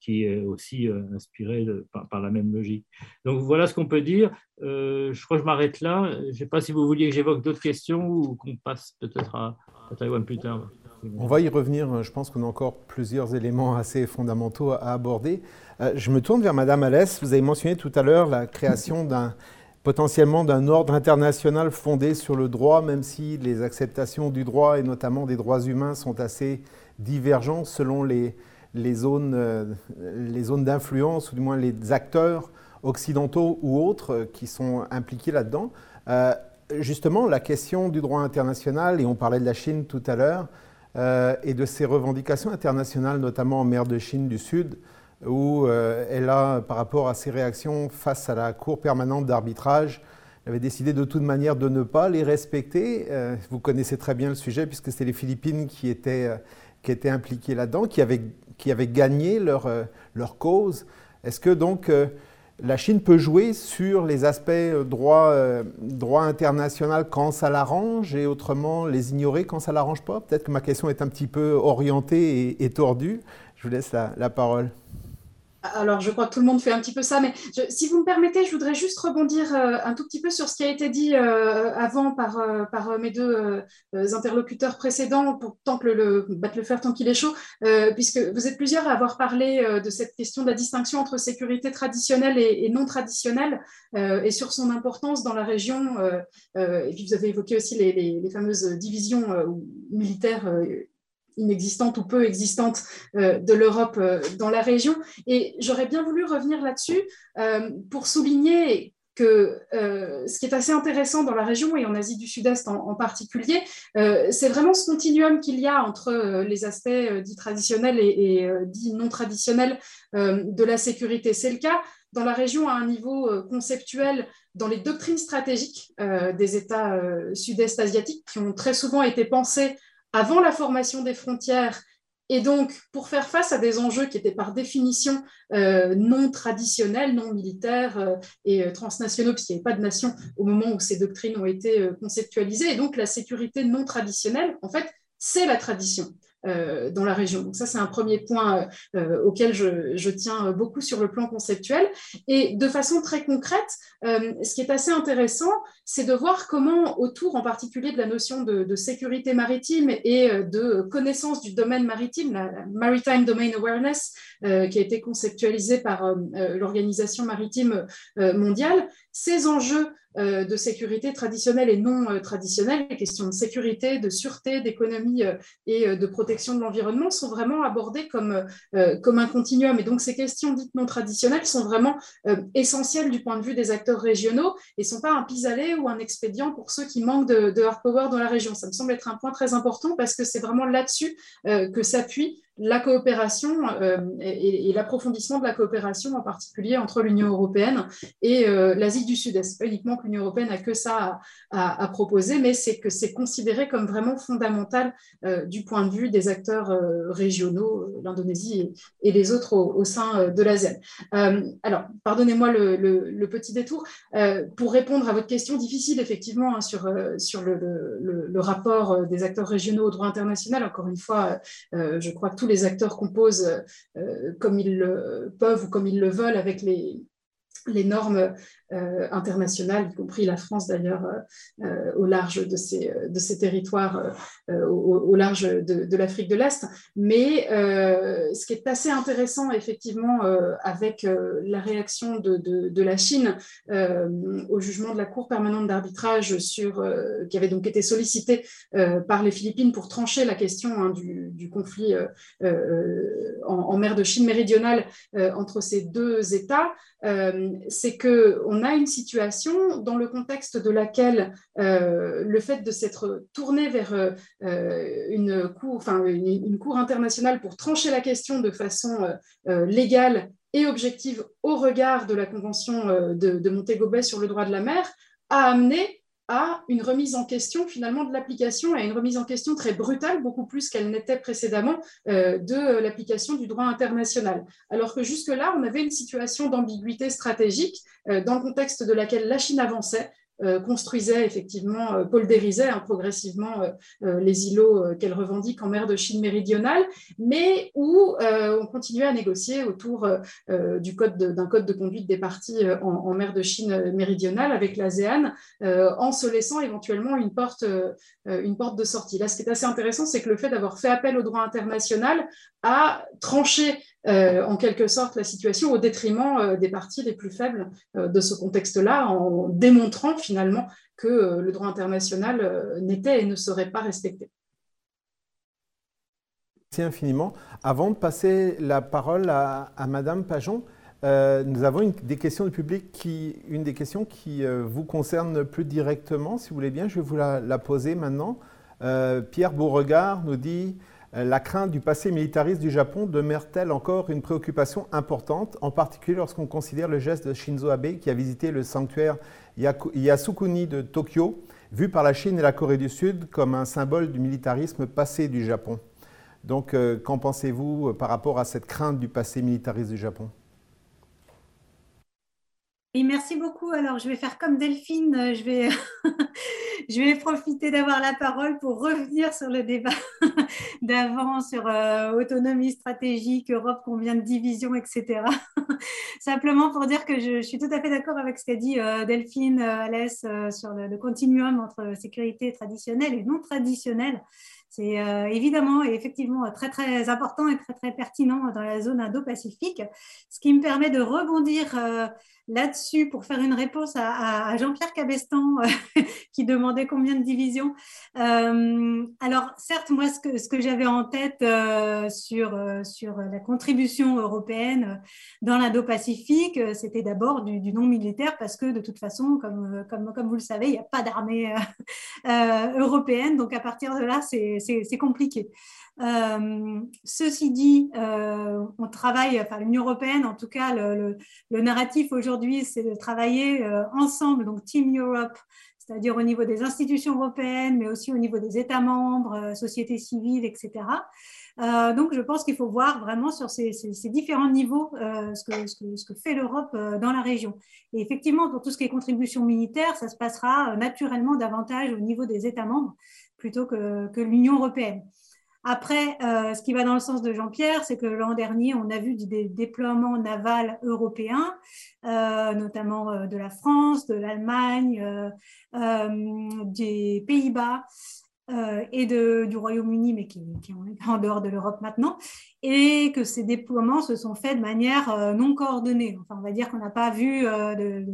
Speaker 6: qui est aussi euh, inspiré par, la même logique. Donc voilà ce qu'on peut dire. Euh, je crois que je m'arrête là. Je ne sais pas si vous vouliez que j'évoque d'autres questions ou qu'on passe peut-être à, Taïwan plus tard.
Speaker 2: On va y revenir. Je pense qu'on a encore plusieurs éléments assez fondamentaux à aborder. Euh, je me tourne vers Madame Alès. Vous avez mentionné tout à l'heure la création d'un potentiellement d'un ordre international fondé sur le droit, même si les acceptations du droit et notamment des droits humains sont assez divergentes selon les, les zones, euh, les zones d'influence, ou du moins les acteurs occidentaux ou autres euh, qui sont impliqués là-dedans. Euh, justement, la question du droit international, et on parlait de la Chine tout à l'heure, et de ses revendications internationales, notamment en mer de Chine du Sud, où elle a, par rapport à ses réactions face à la Cour permanente d'arbitrage, avait décidé de toute manière de ne pas les respecter. vous connaissez très bien le sujet, puisque c'est les Philippines qui étaient, qui étaient impliquées là-dedans, qui avaient qui avaient gagné leur, euh, leur cause. Est-ce que donc euh, la Chine peut jouer sur les aspects euh, droit, droit international quand ça l'arrange et autrement les ignorer quand ça l'arrange pas? Peut-être que ma question est un petit peu orientée et, tordue. Je vous laisse la parole.
Speaker 3: Alors, je crois que tout le monde fait un petit peu ça, mais si vous me permettez, je voudrais juste rebondir euh, un tout petit peu sur ce qui a été dit euh, avant par, euh, mes deux interlocuteurs précédents, pour, tant que le, battre le fer tant qu'il est chaud, puisque vous êtes plusieurs à avoir parlé de cette question de la distinction entre sécurité traditionnelle et, non traditionnelle, et sur son importance dans la région. et puis, vous avez évoqué aussi les fameuses divisions militaires inexistante ou peu existante euh, de l'Europe euh, dans la région. Et j'aurais bien voulu revenir là-dessus euh, pour souligner que ce qui est assez intéressant dans la région et en Asie du Sud-Est en, particulier, c'est vraiment ce continuum qu'il y a entre les aspects dits traditionnels et, et dits non traditionnels de la sécurité. C'est le cas dans la région à un niveau conceptuel dans les doctrines stratégiques des États sud-est asiatiques qui ont très souvent été pensées avant la formation des frontières et donc, pour faire face à des enjeux qui étaient par définition euh, non traditionnels, non militaires euh, et euh, transnationaux, puisqu'il n'y avait pas de nation au moment où ces doctrines ont été conceptualisées, et donc la sécurité non traditionnelle, en fait, c'est la tradition. Euh, dans la région. Donc ça, c'est un premier point euh, euh, auquel je, tiens beaucoup sur le plan conceptuel. Et de façon très concrète, ce qui est assez intéressant, c'est de voir comment, autour en particulier de la notion de, sécurité maritime et de connaissance du domaine maritime, la, Maritime Domain Awareness, qui a été conceptualisée par l'Organisation maritime mondiale, ces enjeux euh, de sécurité traditionnelle et non euh, traditionnelle, les questions de sécurité, de sûreté, d'économie euh, et de protection de l'environnement sont vraiment abordées comme, comme un continuum. Et donc ces questions dites non traditionnelles sont vraiment essentielles du point de vue des acteurs régionaux et ne sont pas un pis-aller ou un expédient pour ceux qui manquent de, de hard power dans la région. Ça me semble être un point très important parce que c'est vraiment là-dessus que s'appuie la coopération euh, et, l'approfondissement de la coopération, en particulier entre l'Union européenne et euh, l'Asie du Sud-Est. Pas uniquement que l'Union européenne a que ça à, proposer, mais c'est que c'est considéré comme vraiment fondamental euh, du point de vue des acteurs régionaux, l'Indonésie et, les autres au, sein de l'ASEAN. alors, pardonnez-moi le, petit détour. pour répondre à votre question difficile, effectivement, hein, sur, sur le, le, rapport des acteurs régionaux au droit international, encore une fois, je crois que les acteurs composent euh, comme ils le peuvent ou comme ils le veulent avec les, normes internationales, y compris la France d'ailleurs, euh, euh, au large de ces, de ces territoires, au, large de, l'Afrique de l'Est. Mais ce qui est assez intéressant, effectivement, avec la réaction de, de la Chine au jugement de la Cour permanente d'arbitrage sur, qui avait donc été sollicité par les Philippines pour trancher la question hein, du, du, conflit en, mer de Chine méridionale entre ces deux États, c'est qu'on a une situation dans le contexte de laquelle euh, le fait de s'être tourné vers euh, une, cour, enfin, une, cour internationale pour trancher la question de façon euh, légale et objective au regard de la Convention de, de sur le droit de la mer a amené à une remise en question finalement de l'application, à une remise en question très brutale, beaucoup plus qu'elle n'était précédemment, euh, de l'application du droit international. Alors que jusque-là, on avait une situation d'ambiguïté stratégique euh, dans le contexte de laquelle la Chine avançait, construisait effectivement, euh, poldérisait hein, progressivement euh, les îlots qu'elle revendique en mer de Chine méridionale, mais où on continuait à négocier autour d'un code de conduite des parties en, mer de Chine méridionale avec l'ASEAN, en se laissant éventuellement une porte, une porte de sortie. Là, ce qui est assez intéressant, c'est que le fait d'avoir fait appel au droit international a tranché euh, en quelque sorte la situation au détriment euh, des parties les plus faibles euh, de ce contexte-là, en démontrant finalement que le droit international n'était et ne serait pas respecté.
Speaker 2: Merci infiniment. Avant de passer la parole à, Madame Pajon, nous avons une, des questions du public, qui, une des questions qui vous concerne plus directement, si vous voulez bien, je vais vous la, la poser maintenant. Pierre Beauregard nous dit la crainte du passé militariste du Japon demeure-t-elle encore une préoccupation importante, en particulier lorsqu'on considère le geste de Shinzo Abe qui a visité le sanctuaire Yasukuni de Tokyo, vu par la Chine et la Corée du Sud comme un symbole du militarisme passé du Japon. Donc, euh, qu'en pensez-vous euh, par rapport à cette crainte du passé militariste du Japon?
Speaker 4: Merci beaucoup. Alors, je vais faire comme Delphine, euh, je vais, je vais profiter d'avoir la parole pour revenir sur le débat d'avant sur euh, autonomie stratégique, Europe, combien de divisions, etc. Simplement pour dire que je, suis tout à fait d'accord avec ce qu'a dit euh, Delphine, Alès, sur le, le, continuum entre sécurité traditionnelle et non traditionnelle. C'est évidemment et effectivement très très important et très très pertinent dans la zone Indo-Pacifique, ce qui me permet de rebondir là-dessus pour faire une réponse à, Jean-Pierre Cabestan euh, qui demandait combien de divisions. Euh, alors certes, moi ce que, j'avais en tête euh, sur, la contribution européenne dans l'Indo-Pacifique, c'était d'abord du, non militaire parce que de toute façon, comme, comme, comme vous le savez, il n'y a pas d'armée européenne, donc à partir de là, c'est compliqué. Euh, ceci dit, euh, on travaille, enfin l'Union européenne, en tout cas, le, narratif aujourd'hui, c'est de travailler euh, ensemble, donc Team Europe, c'est-à-dire au niveau des institutions européennes, mais aussi au niveau des États membres, société civile, etc. donc, je pense qu'il faut voir vraiment sur ces, différents niveaux ce que, ce, que, fait l'Europe dans la région. Et effectivement, pour tout ce qui est contribution militaire, ça se passera naturellement davantage au niveau des États membres plutôt que, que l'Union européenne. Après, euh, ce qui va dans le sens de Jean-Pierre, c'est que l'an dernier, on a vu des déploiements navals européens, euh, notamment euh, de la France, de l'Allemagne, des Pays-Bas. et du Royaume-Uni, mais qui, qui, est en dehors de l'Europe maintenant, et que ces déploiements se sont faits de manière non coordonnée. Enfin, on va dire qu'on n'a pas vu de,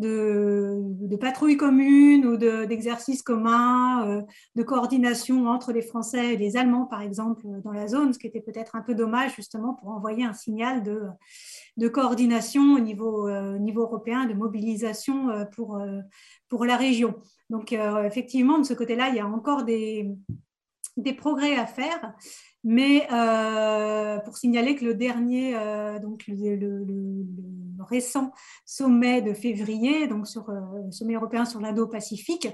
Speaker 4: de, patrouilles communes ou d'exercices communs, euh, de coordination entre les Français et les Allemands, par exemple, dans la zone, ce qui était peut-être un peu dommage justement pour envoyer un signal de, de coordination au niveau, euh, européen, de mobilisation euh, pour, pour la région. Donc effectivement, de ce côté-là, il y a encore des, des progrès à faire. Mais euh, pour signaler que le dernier, euh, donc le, récent sommet de février, donc sur euh, le sommet européen sur l'Indo-Pacifique,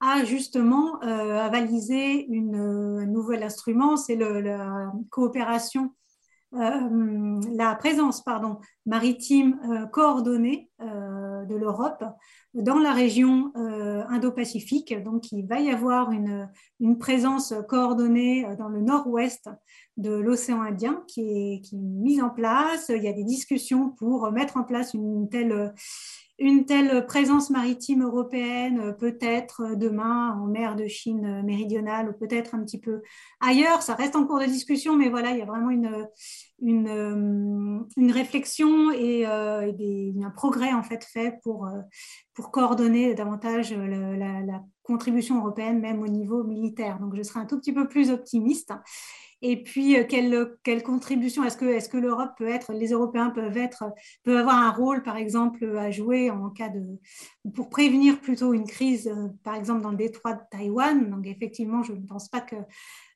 Speaker 4: a justement avalisé une, un nouvel instrument, c'est la coopération, la présence pardon, maritime coordonnée de l'Europe dans la région Indo-Pacifique. Donc, il va y avoir une, une présence coordonnée dans le nord-ouest de l'océan Indien qui est, qui est mise en place. Il y a des discussions pour mettre en place une telle une telle présence maritime européenne, euh, peut-être euh, demain en mer de Chine euh, méridionale ou peut-être un petit peu ailleurs. Ça reste en cours de discussion, mais voilà, il y a vraiment une, une, réflexion et, un progrès en fait fait pour, pour coordonner davantage la contribution européenne, même au niveau militaire. Donc, je serai un tout petit peu plus optimiste. Et puis, euh, quelle, quelle contribution est-ce que, est que l'Europe peut être, les Européens peuvent, être, peuvent avoir un rôle, par exemple, à jouer en cas de, pour prévenir plutôt une crise, euh, par exemple, dans le détroit de Taïwan? Donc, effectivement, je ne pense pas que,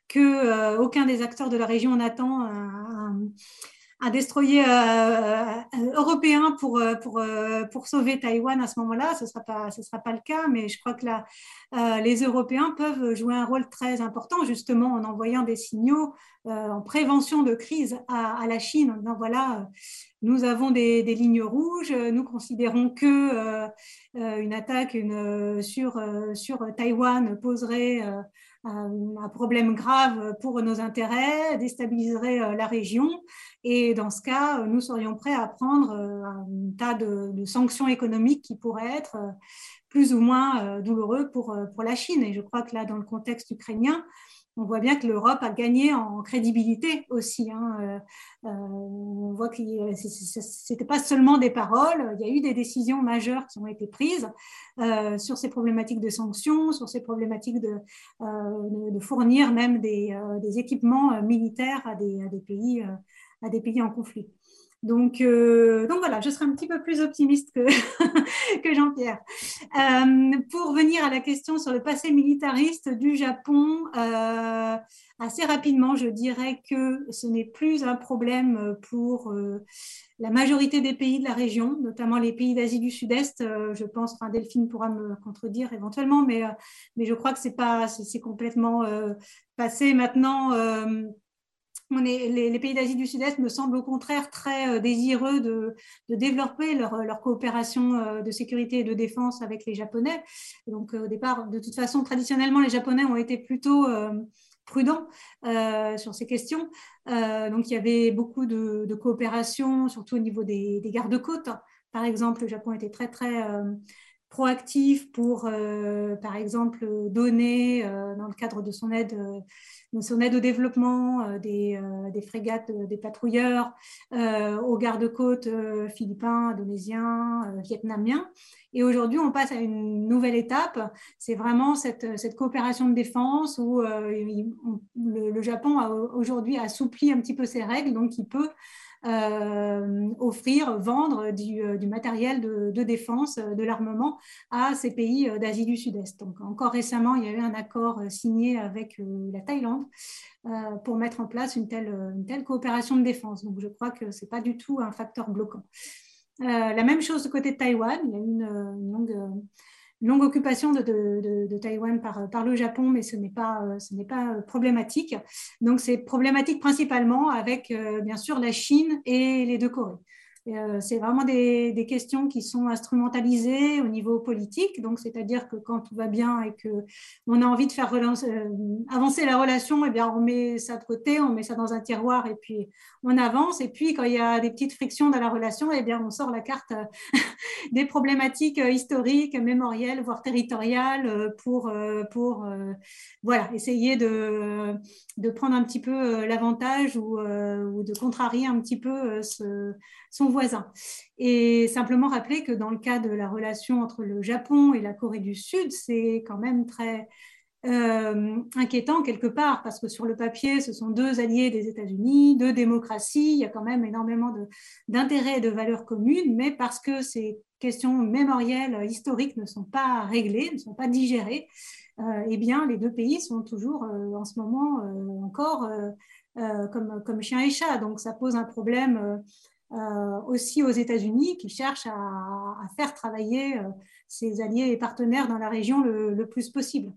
Speaker 4: que euh, aucun des acteurs de la région n'attend un destroyer euh, euh, européen pour, euh, pour, pour sauver Taïwan à ce moment-là. Ce ne sera, pas, sera pas le cas, mais je crois que là, les Européens peuvent jouer un rôle très important, justement, en envoyant des signaux en prévention de crise à, la Chine. Donc, voilà, nous avons des, des, lignes rouges, nous considérons que une attaque une, sur, sur Taïwan poserait un problème grave pour nos intérêts, déstabiliserait la région. Et dans ce cas, nous serions prêts à prendre euh, un tas de, sanctions économiques qui pourraient être euh, plus ou moins euh, douloureux pour, pour la Chine. Et je crois que là, dans le contexte ukrainien, on voit bien que l'Europe a gagné en crédibilité aussi. Hein. on voit que ce n'était pas seulement des paroles, il y a eu des décisions majeures qui ont été prises sur ces problématiques de sanctions, sur ces problématiques de, fournir même des, équipements militaires à des pays en conflit. Donc, euh, donc voilà, je serai un petit peu plus optimiste que, Jean-Pierre. Euh, pour venir à la question sur le passé militariste du Japon, euh, assez rapidement, je dirais que ce n'est plus un problème pour la majorité des pays de la région, notamment les pays d'Asie du Sud-Est. je pense, Delphine pourra me contredire éventuellement, mais, mais je crois que c'est pas, c'est complètement passé maintenant les, pays d'Asie du Sud-Est me semblent au contraire très euh, désireux de, développer leur, coopération euh, de sécurité et de défense avec les Japonais. donc, euh, au départ, de toute façon, traditionnellement, les Japonais ont été plutôt prudents sur ces questions. donc, il y avait beaucoup de, coopération, surtout au niveau des gardes-côtes. Par exemple, le Japon était très, très proactif pour, par exemple, donner, dans le cadre de son aide son aide au développement euh, des, euh, frégates, euh, des patrouilleurs, aux gardes-côtes philippins, indonésiens, vietnamiens. Et aujourd'hui, on passe à une nouvelle étape. C'est vraiment cette, cette, coopération de défense où le, le, Japon a aujourd'hui assoupli un petit peu ses règles, donc il peut euh, offrir, vendre du, euh, matériel de, défense, euh, de l'armement à ces pays d'Asie du Sud-Est. Donc encore récemment, il y a eu un accord signé avec la Thaïlande pour mettre en place une telle, coopération de défense. Donc je crois que ce n'est pas du tout un facteur bloquant. la même chose du côté de Taïwan, il y a eu une longue longue occupation de, Taïwan par, par, le Japon, mais ce n'est pas, ce pas problématique. Donc c'est problématique principalement avec, euh, bien sûr, la Chine et les deux Corées. Euh, c'est vraiment des, questions qui sont instrumentalisées au niveau politique. Donc, c'est-à-dire que quand tout va bien et que on a envie de faire euh, avancer la relation, eh bien, on met ça de côté, on met ça dans un tiroir et puis on avance. Et puis, quand il y a des petites frictions dans la relation, eh bien, on sort la carte euh, des problématiques historiques, mémorielles, voire territoriales pour, voilà, essayer de, prendre un petit peu l'avantage ou, ou, de contrarier un petit peu ce, son Et simplement rappeler que dans le cas de la relation entre le Japon et la Corée du Sud, c'est quand même très euh, inquiétant quelque part, parce que sur le papier, ce sont deux alliés des États-Unis, deux démocraties, il y a quand même énormément d'intérêts et de valeurs communes, mais parce que ces questions mémorielles, historiques ne sont pas réglées, ne sont pas digérées, euh, eh bien, les deux pays sont toujours euh, en ce moment encore comme, comme chien et chat. Donc, ça pose un problème euh, aussi aux États-Unis qui cherchent à, faire travailler euh, ses alliés et partenaires dans la région le, plus possible.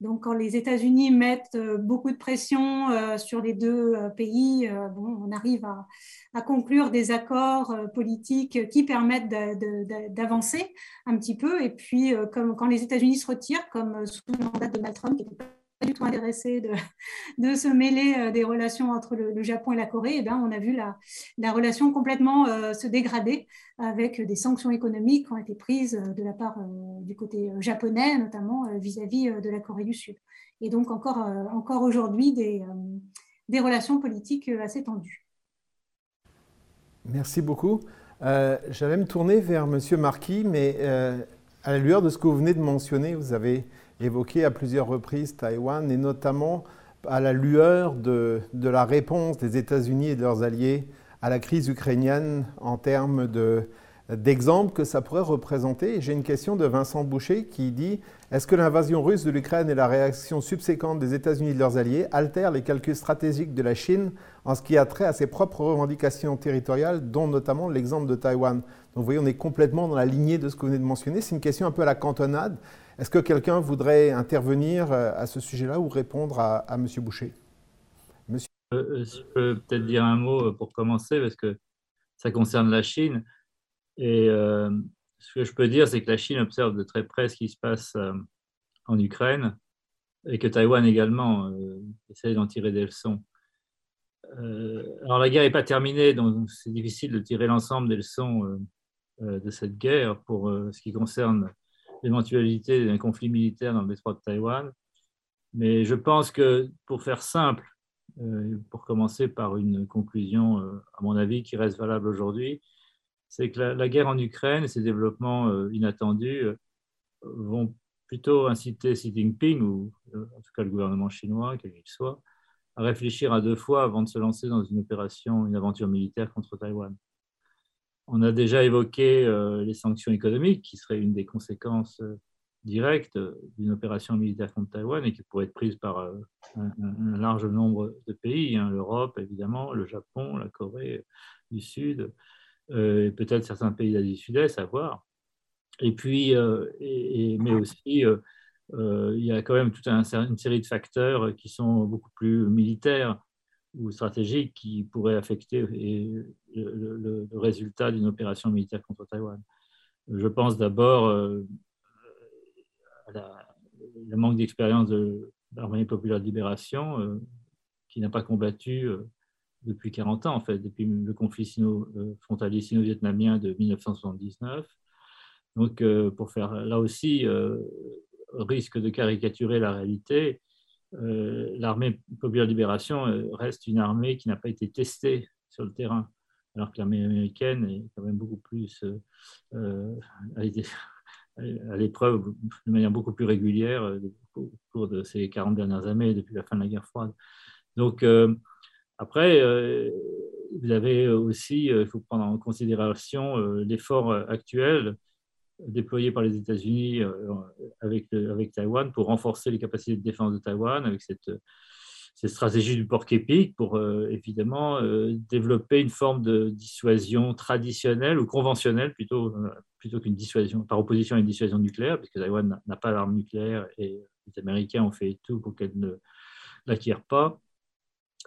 Speaker 4: Donc, quand les États-Unis mettent beaucoup de pression sur les deux pays, bon, on arrive à, à, conclure des accords politiques qui permettent d'avancer un petit peu. Et puis, comme, quand les États-Unis se retirent, comme sous le mandat de Donald Trump, qui était du tout intéressé de, de, se mêler euh, des relations entre le, Japon et la Corée, eh bien, on a vu la, la relation complètement euh, se dégrader avec des sanctions économiques qui ont été prises euh, de la part du côté japonais, notamment vis-à-vis de la Corée du Sud. Et donc encore, encore aujourd'hui des, des relations politiques assez tendues.
Speaker 2: Merci beaucoup. J'allais me tourner vers M. Marquis, mais à la lueur de ce que vous venez de mentionner, vous avez évoqué à plusieurs reprises Taïwan, et notamment à la lueur de, la réponse des États-Unis et de leurs alliés à la crise ukrainienne en termes de, d'exemples que ça pourrait représenter. J'ai une question de Vincent Boucher qui dit Est-ce que l'invasion russe de l'Ukraine et la réaction subséquente des États-Unis et de leurs alliés altèrent les calculs stratégiques de la Chine en ce qui a trait à ses propres revendications territoriales, dont notamment l'exemple de Taïwan? Donc vous voyez, on est complètement dans la lignée de ce que vous venez de mentionner. C'est une question un peu à la cantonade. Est-ce que quelqu'un voudrait intervenir euh, à ce sujet-là ou répondre à, M. Boucher?
Speaker 6: Monsieur... Euh, euh, je peux peut-être dire un mot pour commencer, parce que ça concerne la Chine. Et ce que je peux dire, c'est que la Chine observe de très près ce qui se passe en Ukraine et que Taïwan également essaie d'en tirer des leçons. alors la guerre n'est pas terminée, donc c'est difficile de tirer l'ensemble des leçons de cette guerre pour ce qui concerne l'éventualité d'un conflit militaire dans le détroit de Taïwan. Mais je pense que, pour faire simple, euh, pour commencer par une conclusion, euh, à mon avis, qui reste valable aujourd'hui, c'est que la, guerre en Ukraine et ses développements euh, inattendus vont plutôt inciter Xi Jinping, ou en tout cas le gouvernement chinois, quel qu'il soit, à réfléchir à deux fois avant de se lancer dans une opération, une aventure militaire contre Taïwan. On a déjà évoqué euh, les sanctions économiques, qui seraient une des conséquences euh, directes d'une opération militaire contre Taïwan et qui pourrait être prise par euh, un, large nombre de pays, hein, l'Europe évidemment, le Japon, la Corée du Sud, et peut-être certains pays d'Asie du Sud-Est, à voir. Et puis, mais aussi, il y a quand même toute une série de facteurs qui sont beaucoup plus militaires ou stratégiques qui pourraient affecter le, résultat d'une opération militaire contre Taïwan. Je pense d'abord euh, le manque d'expérience de l'Armée populaire de libération, euh, qui n'a pas combattu euh, depuis 40 ans, en fait, depuis le conflit sino, frontalier sino-vietnamien de 1979. Donc, pour faire là aussi, risque de caricaturer la réalité, euh, l'armée populaire de libération euh, reste une armée qui n'a pas été testée sur le terrain, alors que l'armée américaine est quand même beaucoup plus euh, à l'épreuve de manière beaucoup plus régulière au cours de ces 40 dernières années, depuis la fin de la guerre froide. Donc, après, vous avez aussi, il faut prendre en considération l'effort actuel déployé par les États-Unis euh, avec, avec Taïwan pour renforcer les capacités de défense de Taïwan, avec cette, cette stratégie du porc épique pour euh, évidemment euh, développer une forme de dissuasion traditionnelle ou conventionnelle plutôt, plutôt qu'une dissuasion, par opposition à une dissuasion nucléaire, puisque Taïwan n'a pas l'arme nucléaire et les Américains ont fait tout pour qu'elle ne l'acquiert pas.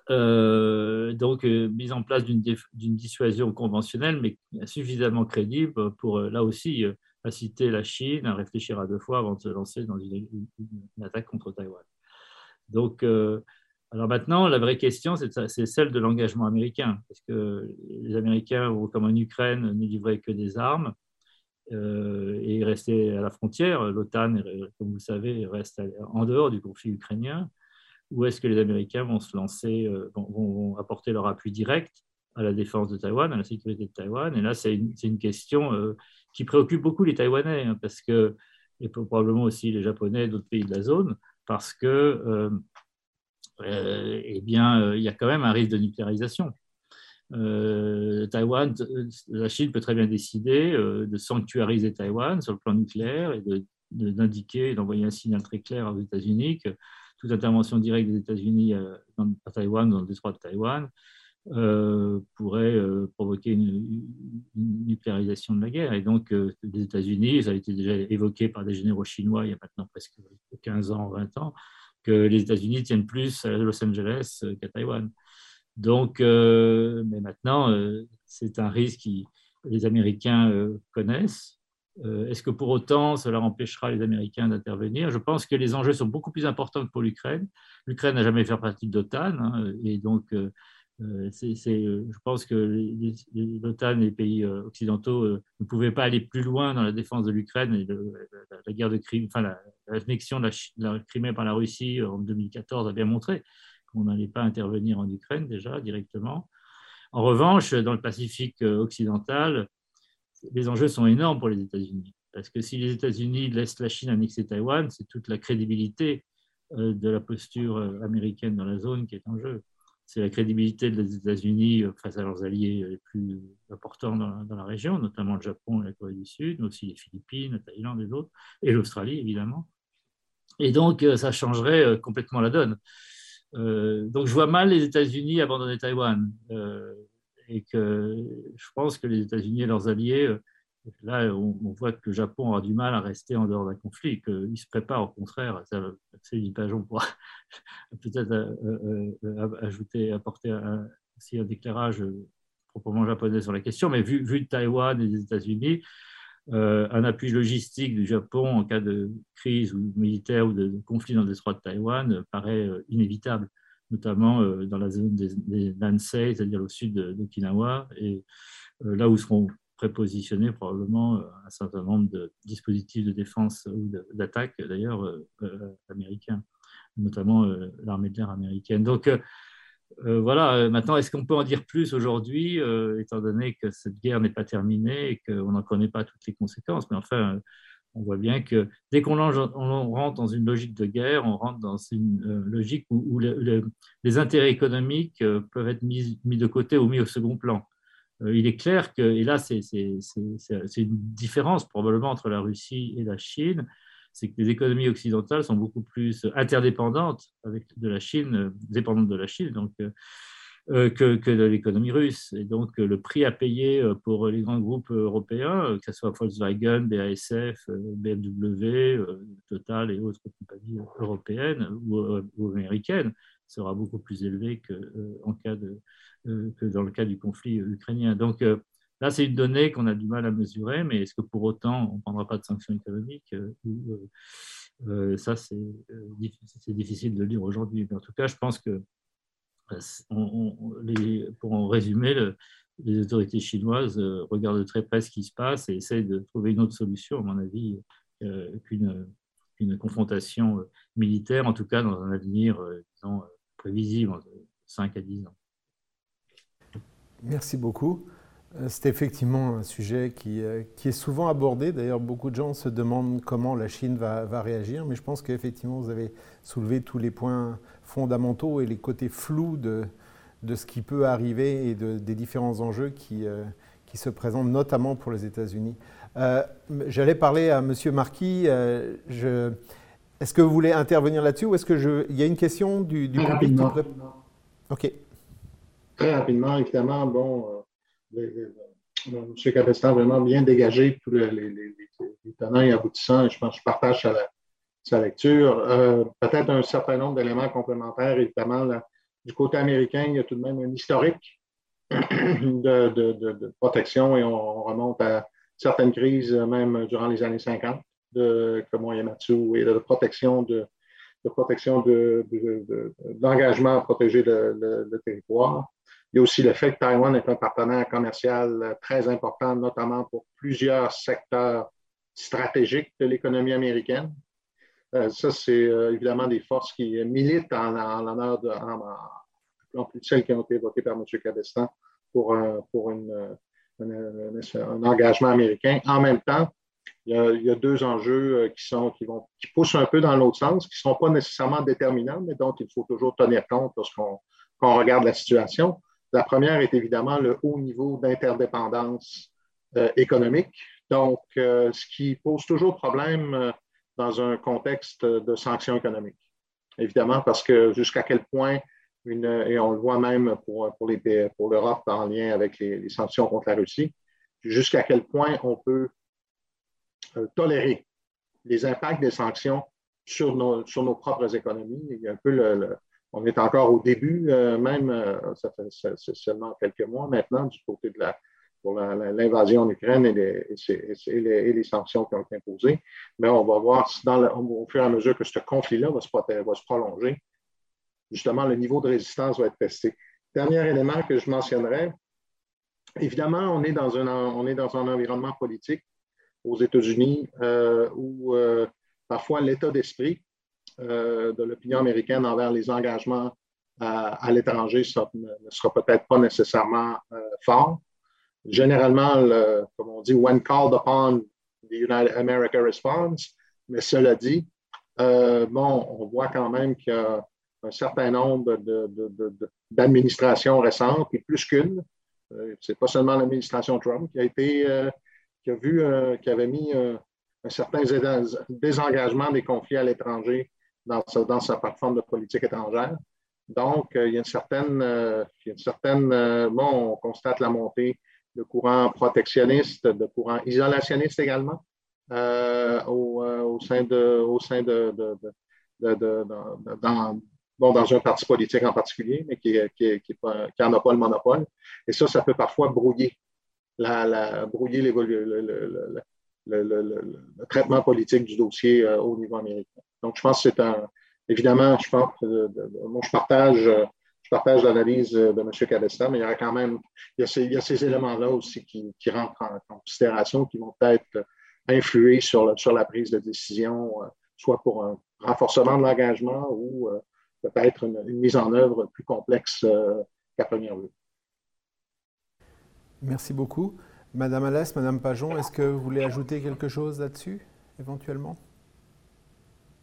Speaker 6: donc, mise en place d'une dissuasion conventionnelle, mais suffisamment crédible pour, là aussi, inciter la Chine à réfléchir à deux fois avant de se lancer dans une, attaque contre Taïwan. Donc, euh, alors maintenant, la vraie question, c'est celle de l'engagement américain, parce que les Américains, comme en Ukraine, ne livraient que des armes euh, et restaient à la frontière. L'OTAN, comme vous le savez, reste en dehors du conflit ukrainien. Où est-ce que les Américains vont se lancer, euh, vont, apporter leur appui direct à la défense de Taïwan, à la sécurité de Taïwan? Et là, c'est une, question qui préoccupe beaucoup les Taïwanais, hein, parce que, et probablement aussi les Japonais d'autres pays de la zone, parce que, euh, euh, eh bien, euh, il y a quand même un risque de nucléarisation. Taïwan, la Chine peut très bien décider de sanctuariser Taïwan sur le plan nucléaire et d'indiquer, d'envoyer un signal très clair aux États-Unis que toute intervention directe des États-Unis à Taïwan, dans le détroit de Taïwan, euh, pourrait euh, provoquer une, nucléarisation de la guerre. Et donc, euh, les États-Unis, ça a été déjà évoqué par des généraux chinois il y a maintenant presque 15 ans, 20 ans, que les États-Unis tiennent plus à Los Angeles qu'à Taïwan. Donc, mais maintenant, c'est un risque que les Américains connaissent. Est-ce que pour autant cela empêchera les Américains d'intervenir? Je pense que les enjeux sont beaucoup plus importants pour l'Ukraine. L'Ukraine n'a jamais fait partie de l'OTAN hein, et donc euh, euh, je pense que l'OTAN et les pays euh, occidentaux ne pouvaient pas aller plus loin dans la défense de l'Ukraine la, guerre de Crimée, enfin l'annexion de, la, Crimée par la Russie en 2014 a bien montré qu'on n'allait pas intervenir en Ukraine déjà directement. En revanche, dans le Pacifique occidental, les enjeux sont énormes pour les États-Unis. Parce que si les États-Unis laissent la Chine annexer Taïwan, c'est toute la crédibilité de la posture américaine dans la zone qui est en jeu c'est la crédibilité des États-Unis euh, face à leurs alliés les plus importants dans la, région, notamment le Japon et la Corée du Sud, mais aussi les Philippines, la Thaïlande et d'autres, et l'Australie évidemment. Et donc, euh, ça changerait euh, complètement la donne. donc, je vois mal les États-Unis abandonner Taïwan. et que je pense que les États-Unis et leurs alliés Là, on, voit que le Japon aura du mal à rester en dehors d'un conflit, qu'il se prépare au contraire. C'est une page, on pourra peut-être euh, euh, euh, ajouter, apporter aussi un déclarage proprement japonais sur la question, mais vu, de Taïwan et des États-Unis, un appui logistique du Japon en cas de crise ou militaire ou de, conflit dans le détroit de Taïwan paraît inévitable, notamment dans la zone des, des Nansei, c'est-à-dire au sud d'Okinawa, et là où seront prépositionner probablement euh, un certain nombre de dispositifs de défense ou d'attaque, d'ailleurs, euh, euh, américains, notamment l'armée de l'air américaine. Donc, voilà, maintenant, est-ce qu'on peut en dire plus aujourd'hui, étant donné que cette guerre n'est pas terminée et qu'on n'en connaît pas toutes les conséquences? Mais enfin, on voit bien que dès qu'on rentre dans une logique de guerre, on rentre dans une logique où, les intérêts économiques peuvent être mis, mis, de côté ou mis au second plan. Euh, il est clair que, et là c'est une différence probablement entre la Russie et la Chine, c'est que les économies occidentales sont beaucoup plus interdépendantes avec de la Chine, euh, dépendantes de la Chine, donc, euh, que, de l'économie russe. Et donc le prix à payer pour les grands groupes européens, que ce soit Volkswagen, BASF, BMW, Total et autres compagnies européennes ou, américaines, sera beaucoup plus élevé qu'en cas de, que dans le cas du conflit ukrainien. Donc euh, là, c'est une donnée qu'on a du mal à mesurer, mais est-ce que pour autant on ne prendra pas de sanctions économiques euh, Ça, c'est difficile de le dire aujourd'hui. Mais en tout cas, je pense que pour en résumer, les autorités chinoises regardent de très près ce qui se passe et essayent de trouver une autre solution, à mon avis, qu'une confrontation militaire, en tout cas dans un avenir disons, prévisible, 5 à 10 ans.
Speaker 2: Merci beaucoup. Euh, c'est effectivement un sujet euh, qui, est souvent abordé. D'ailleurs, beaucoup de gens se demandent comment la Chine va, réagir, mais je pense qu'effectivement, vous avez soulevé tous les points fondamentaux et les côtés flous de, ce qui peut arriver et des différents enjeux qui, euh, qui, se présentent, notamment pour les États-Unis. J'allais parler à M. Marquis. est-ce que vous voulez intervenir là-dessus ou est-ce qu'il y a une question du, du public
Speaker 5: Ok. Très rapidement, évidemment, bon, euh, M. Cabestan a vraiment bien dégagé tous les, tenants et aboutissants. Je pense que je partage sa, lecture. Euh, peut-être un certain nombre d'éléments complémentaires, évidemment. du côté américain, il y a tout de même un historique de, protection et on, remonte à certaines crises, même durant les années 50, de, comme Yamatsu, et de protection de, protection d'engagement à protéger le, territoire. Il y a aussi le fait que Taïwan est un partenaire commercial euh, très important, notamment pour plusieurs secteurs stratégiques de l'économie américaine. Euh, ça, c'est euh, évidemment des forces qui militent en, l'honneur de, en, plus celles qui ont été évoquées par M. Cabestan pour, un, engagement américain. En même temps, il y a, deux enjeux qui, sont, qui, vont, qui poussent un peu dans l'autre sens, qui ne sont pas nécessairement déterminants, mais dont il faut toujours tenir compte lorsqu'on regarde la situation. La première est évidemment le haut niveau d'interdépendance euh, économique, donc euh, ce qui pose toujours problème euh, dans un contexte de sanctions économiques. Évidemment, parce que jusqu'à quel point, et on le voit même pour, pour, pour l'Europe en lien avec les, sanctions contre la Russie, jusqu'à quel point on peut tolérer les impacts des sanctions sur nos, sur nos propres économies. Il y a un peu le, on est encore au début, euh, même, ça fait seulement quelques mois maintenant, du côté de la, pour l'invasion en Ukraine et les, sanctions qui ont été imposées. Mais on va voir si au fur et à mesure que ce conflit-là va, se, prolonger, justement, le niveau de résistance va être testé. Dernier élément que je mentionnerai, évidemment, on est dans un, on est dans un environnement politique aux États-Unis euh, où euh, parfois l'état d'esprit euh, de l'opinion américaine envers les engagements à, l'étranger ne sera peut-être pas nécessairement fort. Généralement, comme on dit, when called upon, the United America responds. Mais cela dit, bon, on voit quand même qu'il y a un certain nombre d'administrations récentes, et plus qu'une. Euh, Ce n'est pas seulement l'administration Trump qui a été, euh, qui a vu, euh, qui avait mis un certain désengagement des conflits à l'étranger dans, dans, sa plateforme de politique étrangère. Donc, il y a une certaine, il y a une certaine bon, on constate la montée de courants protectionnistes, de courants isolationnistes également au, au, sein de, au sein de, de, de dans, bon, dans un parti politique en particulier, mais qui n'en qui, qui, a pas le monopole. Et ça, ça peut parfois brouiller, la, la, brouiller le, le, traitement politique du dossier euh, au niveau américain. Donc, je pense que c'est un. Évidemment, je pense que je partage. Je partage l'analyse de M. Cabestan, mais il y a quand même il y a ces, éléments-là aussi qui, rentrent en considération, qui vont peut-être influer sur, sur la prise de décision, euh, soit pour un renforcement de l'engagement ou euh, peut-être une, mise en œuvre plus complexe euh, qu'à première vue.
Speaker 2: Merci beaucoup. Madame Alès, Madame Pajon, est-ce que vous voulez ajouter quelque chose là-dessus, éventuellement?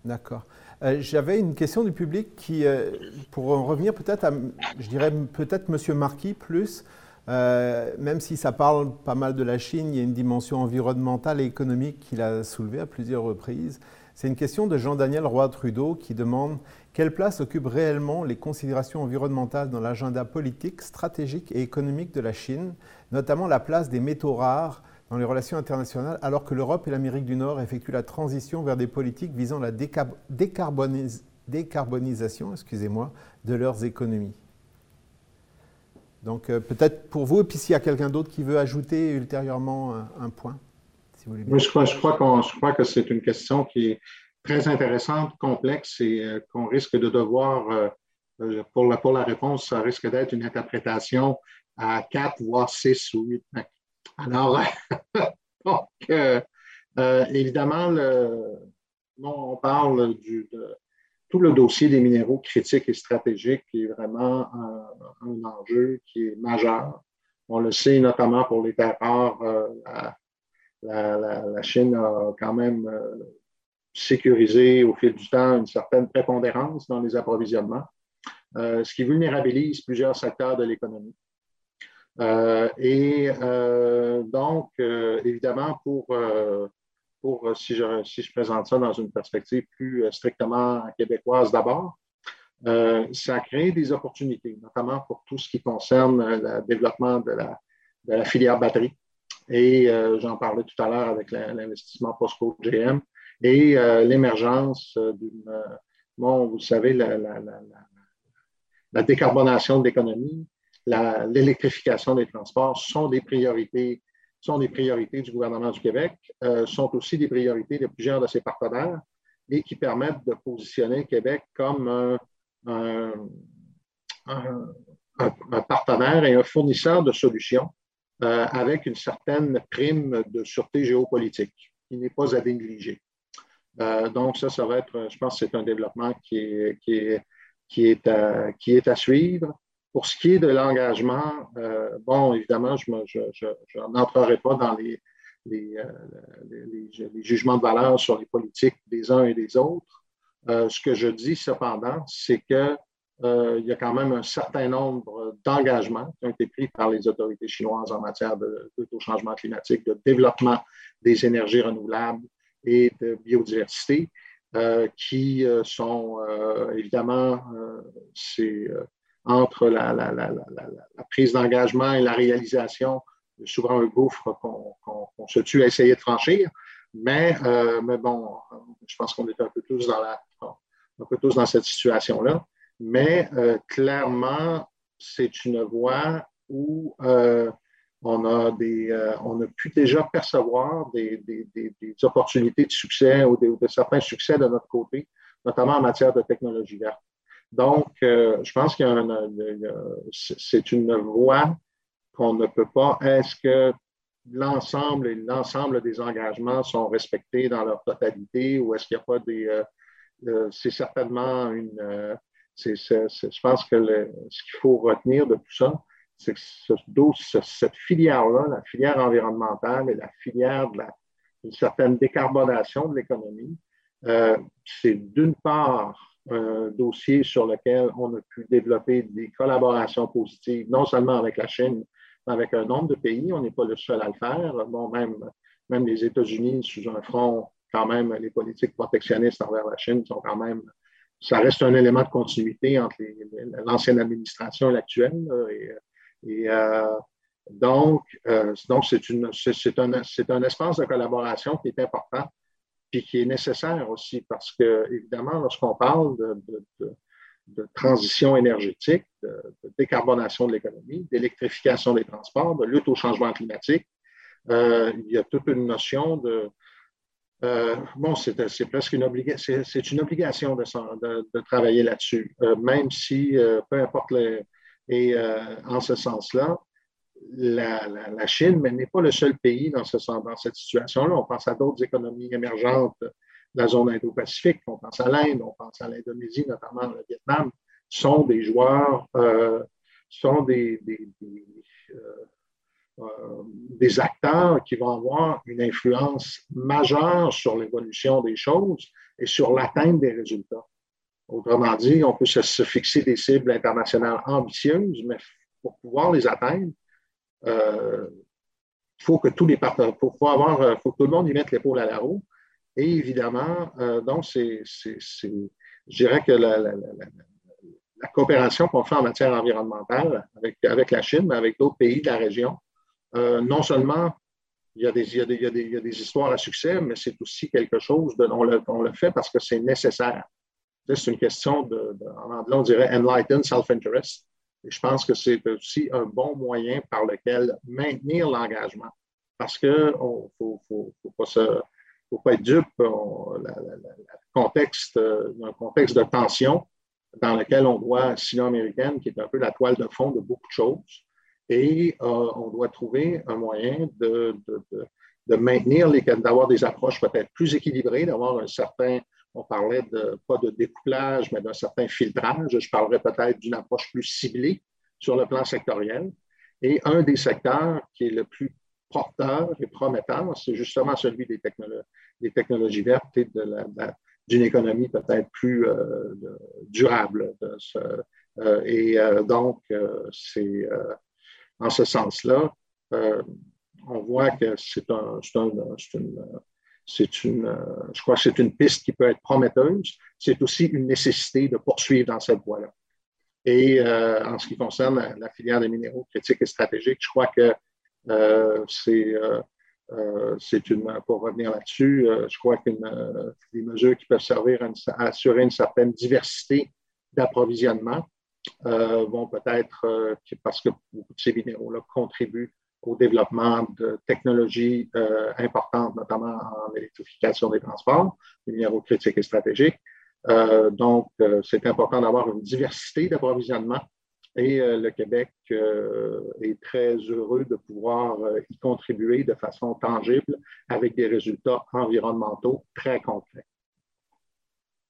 Speaker 2: D'accord. Euh, j'avais une question du public qui, euh, pour en revenir peut-être à, je dirais peut-être Monsieur Marquis plus, même si ça parle pas mal de la Chine, il y a une dimension environnementale et économique qu'il a soulevée à plusieurs reprises. C'est une question de Jean-Daniel Roy-Trudeau qui demande quelle place occupent réellement les considérations environnementales dans l'agenda politique, stratégique et économique de la Chine, notamment la place des métaux rares dans les relations internationales, alors que l'Europe et l'Amérique du Nord effectuent la transition vers des politiques visant la décarbonisation excusez-moi, de leurs économies. Donc euh, peut-être pour vous, et puis s'il y a quelqu'un d'autre qui veut ajouter ultérieurement un, point,
Speaker 5: si vous voulez. je crois, je crois que c'est une question qui est très intéressante, complexe et euh, qu'on risque de devoir, euh, pour, la, pour la réponse, ça risque d'être une interprétation à quatre, voire six ou huit. Alors, donc, évidemment, le, on parle de tout le dossier des minéraux critiques et stratégiques qui est vraiment un, enjeu qui est majeur. On le sait notamment pour les terres rares. la, la, Chine a quand même sécuriser au fil du temps une certaine prépondérance dans les approvisionnements, euh, ce qui vulnérabilise plusieurs secteurs de l'économie. Euh, et euh, donc, évidemment, pour, pour si, je, si je présente ça dans une perspective plus strictement québécoise d'abord, ça crée des opportunités, notamment pour tout ce qui concerne le développement de la, de la filière batterie. Et j'en parlais tout à l'heure avec l'investissement POSCO GM et euh, l'émergence d'une, euh, bon, vous savez, la, la décarbonation de l'économie, l'électrification des transports sont des priorités sont des priorités du gouvernement du Québec, euh, sont aussi des priorités de plusieurs de ses partenaires et qui permettent de positionner Québec comme un, partenaire et un fournisseur de solutions euh, avec une certaine prime de sûreté géopolitique qui n'est pas à négliger. Euh, donc, ça, ça va être, je pense c'est un développement qui est, qui est, qui est, à, qui est à suivre. Pour ce qui est de l'engagement, euh, bon, évidemment, je n'entrerai pas dans euh, les, jugements de valeur sur les politiques des uns et des autres. ce que je dis cependant, c'est que il y a quand même un certain nombre d'engagements qui ont été pris par les autorités chinoises en matière de, de, changement climatique, de développement des énergies renouvelables, et de biodiversité, euh, qui euh, sont euh, évidemment, c'est entre la, prise d'engagement et la réalisation, souvent un gouffre qu'on se tue à essayer de franchir. Mais, mais bon, je pense qu'on est un peu tous dans un peu tous dans cette situation-là. Mais clairement, c'est une voie où on a, des, euh, on a pu déjà percevoir des, des opportunités de succès ou, de certains succès de notre côté, notamment en matière de technologie verte. Donc, euh, je pense que c'est une voie qu'on ne peut pas. Est-ce que l'ensemble et l'ensemble des engagements sont respectés dans leur totalité ou est-ce qu'il n'y a pas des. Euh, c'est certainement une. je pense que ce qu'il faut retenir de tout ça, c'est que cette filière-là, la filière environnementale et la filière de la, certaine décarbonation de l'économie, euh, c'est d'une part un dossier sur lequel on a pu développer des collaborations positives, non seulement avec la Chine, mais avec un nombre de pays. On n'est pas le seul à le faire. Bon, même, même les États-Unis, sous un front, quand même, les politiques protectionnistes envers la Chine sont quand même ça reste un élément de continuité entre l'ancienne administration et l'actuelle. Et, et euh, donc, euh, donc c'est, un, un espace de collaboration qui est important puis qui est nécessaire aussi parce que, évidemment, lorsqu'on parle de, transition énergétique, de, décarbonation de l'économie, d'électrification des transports, de lutte au changement climatique, euh, il y a toute une notion de. Euh, bon, c'est, presque une obligation, c'est, une obligation de, travailler là-dessus, euh, même si, peu importe et en ce sens-là, la, Chine n'est pas le seul pays dans, ce, dans cette situation-là. On pense à d'autres économies émergentes de la zone Indo-Pacifique. On pense à l'Inde, on pense à l'Indonésie, notamment le Vietnam, sont des joueurs, euh, sont des, euh, des, acteurs qui vont avoir une influence majeure sur l'évolution des choses et sur l'atteinte des résultats. Autrement dit, on peut se, fixer des cibles internationales ambitieuses, mais pour pouvoir les atteindre, il euh, faut que tous les partenaires, faut, avoir, euh, faut que tout le monde y mette l'épaule à la roue. Et évidemment, euh, donc, c'est, je dirais que la, coopération qu'on fait en matière environnementale avec, avec la Chine, mais avec d'autres pays de la région, non seulement il y, a des, il, y a des, il y a des, histoires à succès, mais c'est aussi quelque chose de, on le, on le fait parce que c'est nécessaire. C'est une question de, en anglais, on dirait enlightened self-interest. Je pense que c'est aussi un bon moyen par lequel maintenir l'engagement. Parce qu'il ne faut, pas faut pas être dupe. contexte, un contexte de tension dans lequel on doit, sino-américaine, qui est un peu la toile de fond de beaucoup de choses, et euh, on doit trouver un moyen de maintenir, d'avoir des approches peut-être plus équilibrées, d'avoir un certain on parlait de, pas de découplage, mais d'un certain filtrage. Je parlerais peut-être d'une approche plus ciblée sur le plan sectoriel. Et un des secteurs qui est le plus porteur et prometteur, c'est justement celui des, des, technologies vertes et d'une économie peut-être plus euh, durable. Euh, et euh, donc, c'est en ce sens-là, on voit que c'est un, une, c'est une, euh, je crois que c'est une piste qui peut être prometteuse. C'est aussi une nécessité de poursuivre dans cette voie-là. Et euh, en ce qui concerne la, filière des minéraux critiques et stratégiques, je crois que euh, c'est, c'est une, pour revenir là-dessus, je crois que des mesures qui peuvent servir à, assurer une certaine diversité d'approvisionnement vont peut-être, parce que beaucoup de ces minéraux-là contribuent au développement de technologies euh, importantes, notamment en électrification des transports, des minéraux critiques et stratégiques. Euh, donc, euh, c'est important d'avoir une diversité d'approvisionnement et le Québec est très heureux de pouvoir y contribuer de façon tangible avec des résultats environnementaux très concrets.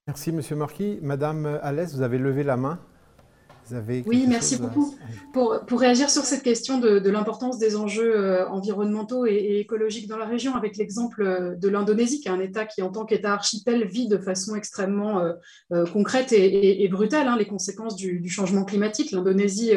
Speaker 2: Merci, M. Marquis. Madame Alès, vous avez levé la main
Speaker 3: oui, merci beaucoup. Pour, pour, réagir sur cette question de, de l'importance des enjeux euh, environnementaux et, écologiques dans la région, avec l'exemple euh, de l'Indonésie, qui est un État qui, en tant qu'État archipel, vit de façon extrêmement euh, concrète et, et, brutale hein, les conséquences du, du changement climatique. L'Indonésie,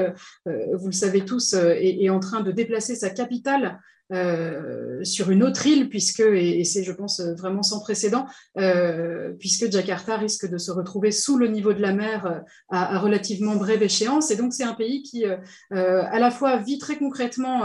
Speaker 3: vous le savez tous, est, est, en train de déplacer sa capitale euh, sur une autre île, puisque, et, c'est, je pense, vraiment sans précédent, euh, puisque Jakarta risque de se retrouver sous le niveau de la mer euh, à, relativement brève échéance. Et donc, c'est un pays qui, à la fois, vit très concrètement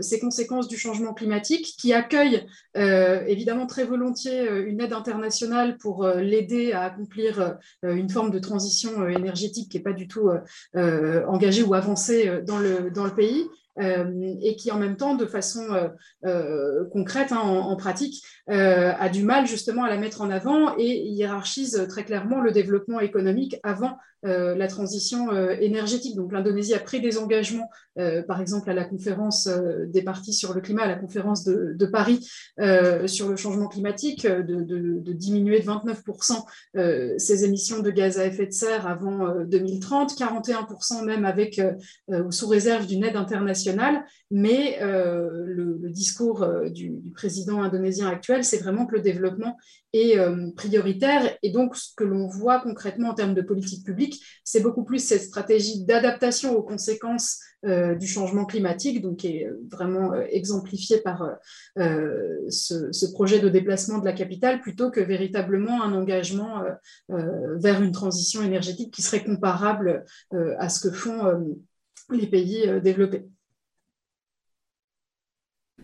Speaker 3: ces conséquences du changement climatique, qui accueille évidemment très volontiers une aide internationale pour l'aider à accomplir une forme de transition énergétique qui n'est pas du tout engagée ou avancée dans le pays. Euh, et qui en même temps, de façon euh, euh, concrète, hein, en, pratique, a du mal justement à la mettre en avant et hiérarchise très clairement le développement économique avant la transition énergétique. Donc l'Indonésie a pris des engagements, par exemple à la conférence des partis sur le climat, à la conférence de, Paris sur le changement climatique, de, diminuer de 29% ses émissions de gaz à effet de serre avant 2030, 41% même avec sous réserve d'une aide internationale. Mais le, discours du, du président indonésien actuel, c'est vraiment que le développement est prioritaire. Et donc, ce que l'on voit concrètement en termes de politique publique, c'est beaucoup plus cette stratégie d'adaptation aux conséquences euh, du changement climatique, donc qui est vraiment euh, exemplifié par euh, ce, projet de déplacement de la capitale, plutôt que véritablement un engagement vers une transition énergétique qui serait comparable à ce que font les pays développés.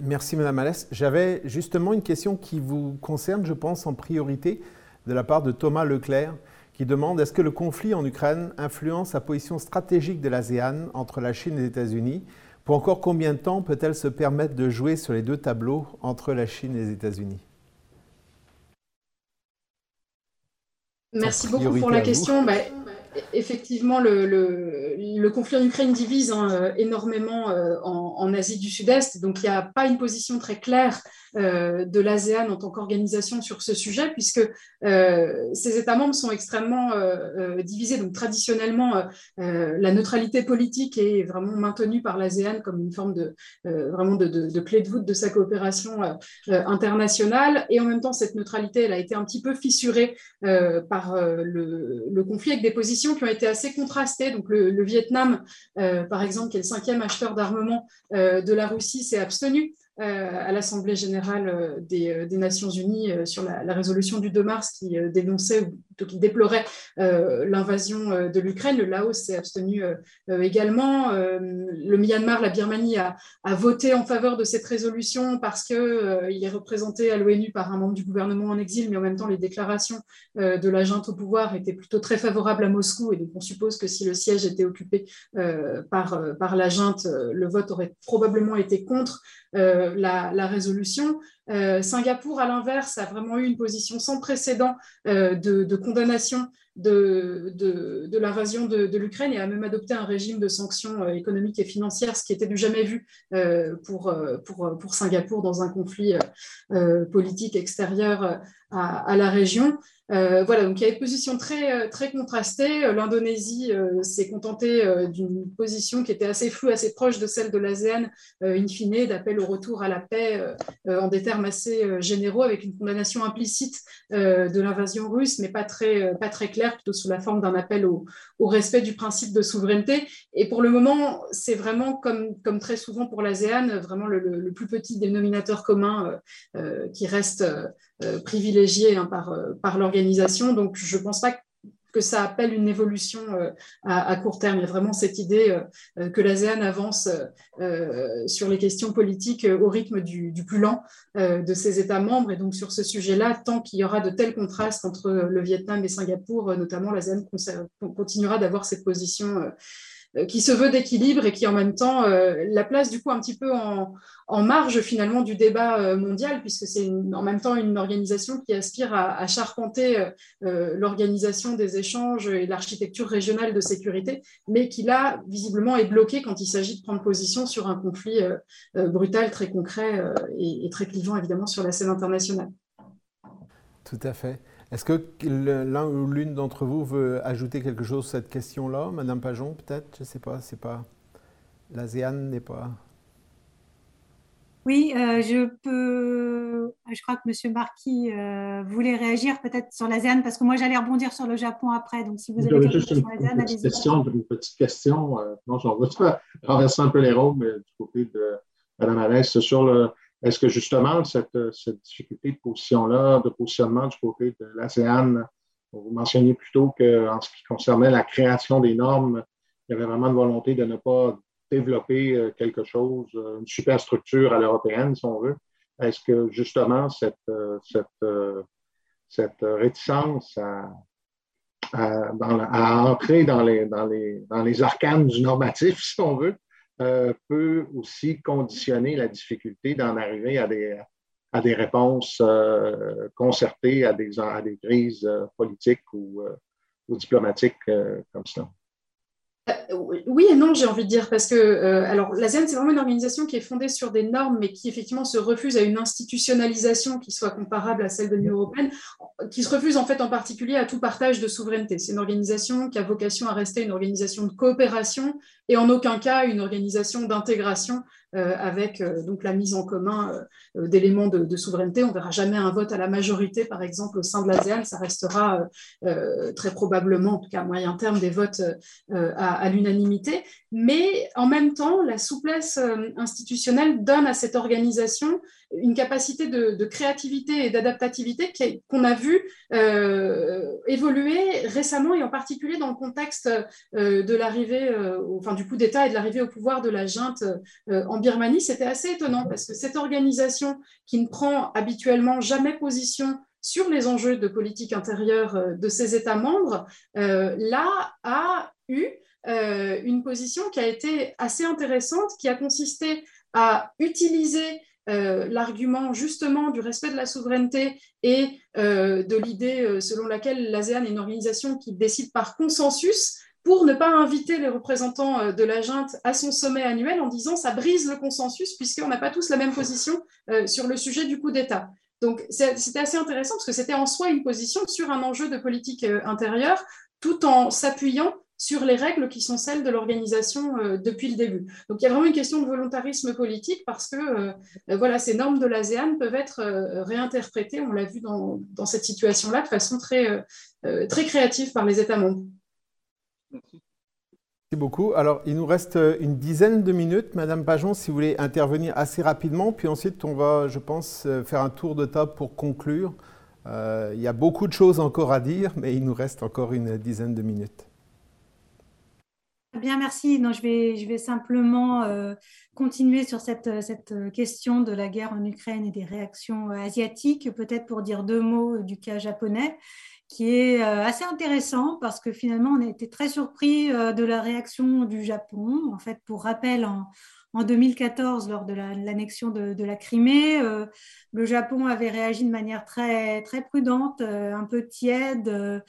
Speaker 2: Merci Madame Alès. J'avais justement une question qui vous concerne, je pense, en priorité de la part de Thomas Leclerc qui demande est-ce que le conflit en Ukraine influence la position stratégique de l'ASEAN entre la Chine et les États-Unis? Pour encore combien de temps peut-elle se permettre de jouer sur les deux tableaux entre la Chine et les États-Unis?
Speaker 3: Merci beaucoup pour la question. Bah, effectivement, le, conflit en Ukraine divise hein, énormément euh, en, Asie du Sud-Est, donc il n'y a pas une position très claire euh, de l'ASEAN en tant qu'organisation sur ce sujet, puisque euh, ces États membres sont extrêmement euh, divisés. Donc traditionnellement, la neutralité politique est vraiment maintenue par l'ASEAN comme une forme de vraiment de, clé de voûte de sa coopération internationale. Et en même temps, cette neutralité, elle a été un petit peu fissurée par le, conflit avec des positions qui ont été assez contrastées. Donc le, Vietnam, par exemple, qui est le cinquième acheteur d'armement de la Russie, s'est abstenu euh, à l'Assemblée générale euh, euh, des, Nations Unies sur la, résolution du 2 mars qui dénonçait ou qui déplorait l'invasion de l'Ukraine. Le Laos s'est abstenu également. le Myanmar, la Birmanie a, voté en faveur de cette résolution parce qu'il est représenté à l'ONU par un membre du gouvernement en exil, mais en même temps les déclarations de la junte au pouvoir étaient plutôt très favorables à Moscou et donc on suppose que si le siège était occupé par, par la junte, le vote aurait probablement été contre. Euh, la, résolution. Euh, Singapour, à l'inverse, a vraiment eu une position sans précédent euh, de, condamnation de, l'invasion de, l'Ukraine et a même adopté un régime de sanctions économiques et financières, ce qui était du jamais vu pour, Singapour dans un conflit politique extérieur à, la région. Euh, voilà, donc il y a une position très, euh, très contrastée. Euh, L'Indonésie s'est contentée d'une position qui était assez floue, assez proche de celle de l'ASEAN, in fine, d'appel au retour à la paix en des termes assez généraux, avec une condamnation implicite de l'invasion russe, mais pas très, pas très claire, plutôt sous la forme d'un appel au, respect du principe de souveraineté. Et pour le moment, c'est vraiment, comme, comme très souvent pour l'ASEAN, vraiment le, plus petit dénominateur commun qui reste privilégié hein, par, par l'organisation donc, je ne pense pas que ça appelle une évolution euh, à, court terme. Il y a vraiment cette idée euh, que l'ASEAN avance euh, sur les questions politiques au rythme du, plus lent de ses États membres. Et donc, sur ce sujet-là, tant qu'il y aura de tels contrastes entre le Vietnam et Singapour, notamment, l'ASEAN continuera d'avoir cette position euh, qui se veut d'équilibre et qui en même temps euh, la place du coup un petit peu en, marge finalement du débat euh, mondial puisque c'est en même temps une organisation qui aspire à, charpenter l'organisation des échanges et l'architecture régionale de sécurité, mais qui là visiblement est bloquée quand il s'agit de prendre position sur un conflit brutal, très concret et très clivant évidemment sur la scène internationale.
Speaker 2: Tout à fait. Est-ce que l'un ou l'une d'entre vous veut ajouter quelque chose à cette question-là Madame Pajon, peut-être? Je ne sais pas, c'est pas... L'ASEAN n'est pas...
Speaker 4: Oui, euh, je peux... Je crois que M. Marquis euh, voulait réagir peut-être sur l'ASEAN, parce que moi j'allais rebondir sur le Japon après, donc si vous avez quelque chose sur l'ASEAN,
Speaker 5: allez-y. Question, une petite question, euh, non, j'en veux pas renverser un peu les rôles, mais du côté de Madame Alès, sur le, est-ce que justement cette, cette difficulté de position-là, de positionnement du côté de l'ASEAN, vous mentionniez plutôt qu'en ce qui concernait la création des normes, il y avait vraiment une volonté de ne pas développer euh, quelque chose, euh, une superstructure à l'européenne, si on veut. Est-ce que justement cette, euh, cette, cette réticence à, à, entrer dans les, dans, les, dans les arcanes du normatif, si on veut, peut aussi conditionner la difficulté d'en arriver à des, à des réponses concertées à des, à des crises politiques ou, ou diplomatiques comme ça?
Speaker 3: Oui et non, j'ai envie de dire, parce que euh, alors l'ASEAN, c'est vraiment une organisation qui est fondée sur des normes, mais qui effectivement se refuse à une institutionnalisation qui soit comparable à celle de l'Union européenne, qui se refuse en fait en particulier à tout partage de souveraineté. C'est une organisation qui a vocation à rester une organisation de coopération et en aucun cas une organisation d'intégration euh, avec euh, donc la mise en commun d'éléments de, souveraineté. On ne verra jamais un vote à la majorité, par exemple, au sein de l'ASEAN. Ça restera très probablement, en tout cas à moyen terme, des votes à, l'unanimité. Mais en même temps, la souplesse institutionnelle donne à cette organisation une capacité de, créativité et d'adaptativité qu'on a vu évoluer récemment et en particulier dans le contexte de l'arrivée, enfin du coup d'État et de l'arrivée au pouvoir de la junte en Birmanie, c'était assez étonnant parce que cette organisation qui ne prend habituellement jamais position sur les enjeux de politique intérieure euh, de ses États membres, euh, là a eu euh, une position qui a été assez intéressante, qui a consisté à utiliser l'argument justement du respect de la souveraineté et de l'idée selon laquelle l'ASEAN est une organisation qui décide par consensus pour ne pas inviter les représentants euh, de la junte à son sommet annuel en disant ça brise le consensus puisqu'on n'a pas tous la même position euh, sur le sujet du coup d'État. Donc c'était assez intéressant parce que c'était en soi une position sur un enjeu de politique euh, intérieure tout en s'appuyant sur les règles qui sont celles de l'organisation depuis le début. Donc il y a vraiment une question de volontarisme politique parce que voilà, ces normes de l'ASEAN peuvent être réinterprétées, on l'a vu dans, cette situation-là, de façon très, très créative par les États membres.
Speaker 2: Merci. beaucoup. Alors, il nous reste euh, une dizaine de minutes. Madame Pajon, si vous voulez intervenir assez rapidement, puis ensuite, on va, je pense, euh, faire un tour de table pour conclure. Euh, il y a beaucoup de choses encore à dire, mais il nous reste encore une dizaine de minutes.
Speaker 4: Bien, merci. Je, vais, je vais simplement continuer sur cette, cette, question de la guerre en Ukraine et des réactions asiatiques, peut-être pour dire deux mots du cas japonais qui est euh, assez intéressant parce que finalement, on a été très surpris euh, de la réaction du Japon. En fait, pour rappel, en, 2014, lors de l'annexion de, la Crimée, euh, le Japon avait réagi de manière très, prudente, un peu tiède,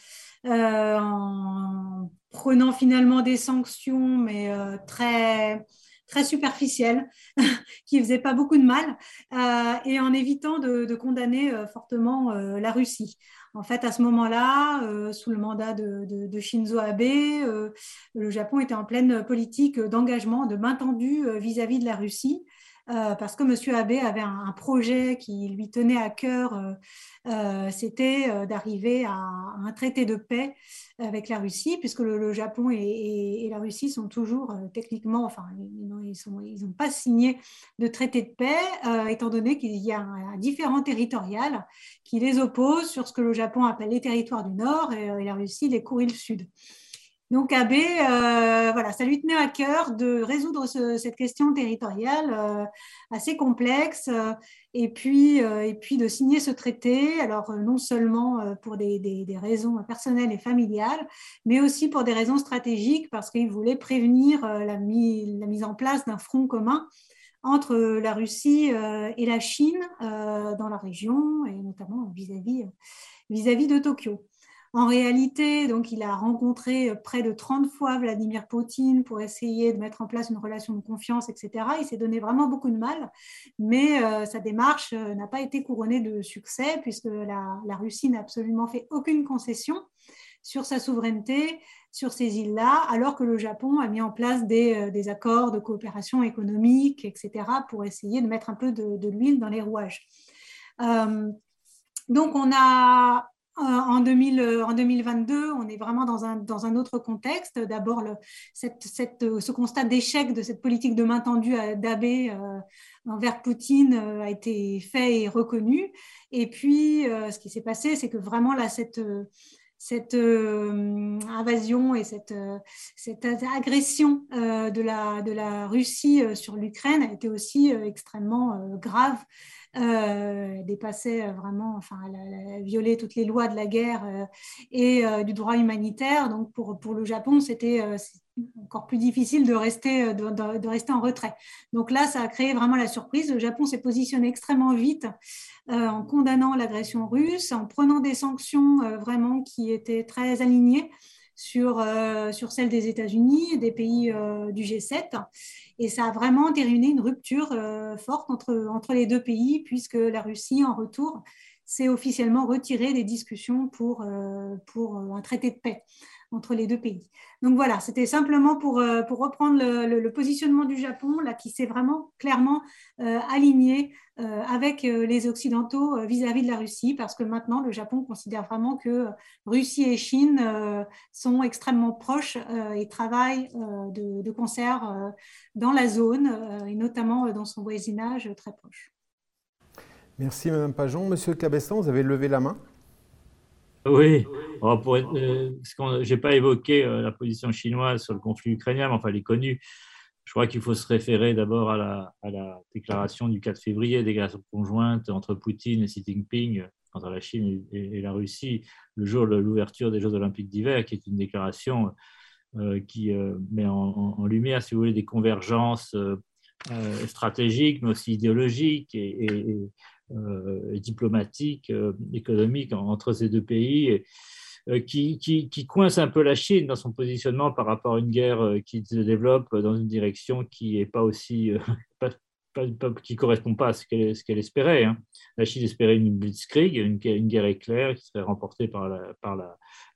Speaker 4: en prenant finalement des sanctions, mais très très superficielles, qui ne faisaient pas beaucoup de mal, et en évitant de condamner fortement la Russie. En fait, à ce moment-là, euh, sous le mandat de, Shinzo Abe, euh, le Japon était en pleine politique d'engagement, de main tendue euh, vis-à-vis de la Russie. Parce que M. Abe avait un, projet qui lui tenait à cœur, c'était d'arriver à, un traité de paix avec la Russie, puisque le, Japon et, la Russie sont toujours techniquement, enfin, ils n'ont pas signé de traité de paix, étant donné qu'il y a un, un différent territorial qui les oppose sur ce que le Japon appelle les territoires du Nord et, euh, la Russie les Kourils Sud. Donc Abe, euh, voilà, ça lui tenait à cœur de résoudre cette question territoriale euh, assez complexe et, puis, et puis de signer ce traité, alors non seulement pour des, des, raisons personnelles et familiales, mais aussi pour des raisons stratégiques, parce qu'il voulait prévenir la, mise en place d'un front commun entre la Russie euh, et la Chine euh, dans la région et notamment vis-à-vis vis-à-vis de Tokyo. En réalité, donc, il a rencontré près de 30 fois Vladimir Poutine pour essayer de mettre en place une relation de confiance, etc. Il s'est donné vraiment beaucoup de mal, mais euh, sa démarche n'a pas été couronnée de succès puisque la, Russie n'a absolument fait aucune concession sur sa souveraineté sur ces îles-là, alors que le Japon a mis en place des, euh, accords de coopération économique, etc., pour essayer de mettre un peu de, l'huile dans les rouages. Euh, donc, on a en, 2000, en 2022, on est vraiment dans un, autre contexte. D'abord, cette, ce constat d'échec de cette politique de main tendue d'Abbé envers Poutine a été fait et reconnu. Et puis, ce qui s'est passé, c'est que vraiment, là, cette cette euh, invasion et cette, euh, cette agression euh, de, la, de la Russie sur l'Ukraine a été aussi extrêmement grave. elle dépassait vraiment, enfin, violé toutes les lois de la guerre et du droit humanitaire. Donc, pour, pour le Japon, c'était encore plus difficile de rester, de, de, rester en retrait. Donc là, ça a créé vraiment la surprise. Le Japon s'est positionné extrêmement vite euh, en condamnant l'agression russe, en prenant des sanctions euh, vraiment qui étaient très alignées sur, euh, sur celles des États-Unis et des pays du G7. Et ça a vraiment entériné une rupture forte entre, entre les deux pays, puisque la Russie, en retour, s'est officiellement retirée des discussions pour, pour un traité de paix entre les deux pays. Donc voilà, c'était simplement pour, euh, pour reprendre le, positionnement du Japon, là, qui s'est vraiment clairement euh, aligné euh, avec les Occidentaux vis-à-vis de la Russie, parce que maintenant, le Japon considère vraiment que Russie et Chine sont extrêmement proches et travaillent de, concert dans la zone, et notamment dans son voisinage très proche.
Speaker 2: Merci, Madame Pajon. Monsieur Cabestan, vous avez levé la main.
Speaker 6: Oui, euh, je n'ai pas évoqué euh, la position chinoise sur le conflit ukrainien, mais enfin, elle est connue. Je crois qu'il faut se référer d'abord à la, déclaration du 4 février, déclaration conjointe entre Poutine et Xi Jinping, entre la Chine et, la Russie, le jour de l'ouverture des Jeux olympiques d'hiver, qui est une déclaration euh, qui met en, lumière, si vous voulez, des convergences stratégiques, mais aussi idéologiques et euh, diplomatique, euh, économique entre ces deux pays. Euh, qui, qui, coince un peu la Chine dans son positionnement par rapport à une guerre qui se développe dans une direction qui est pas aussi qui correspond pas à ce qu'elle espérait. Hein. La Chine espérait une blitzkrieg, une, une, guerre éclair qui serait remportée par la,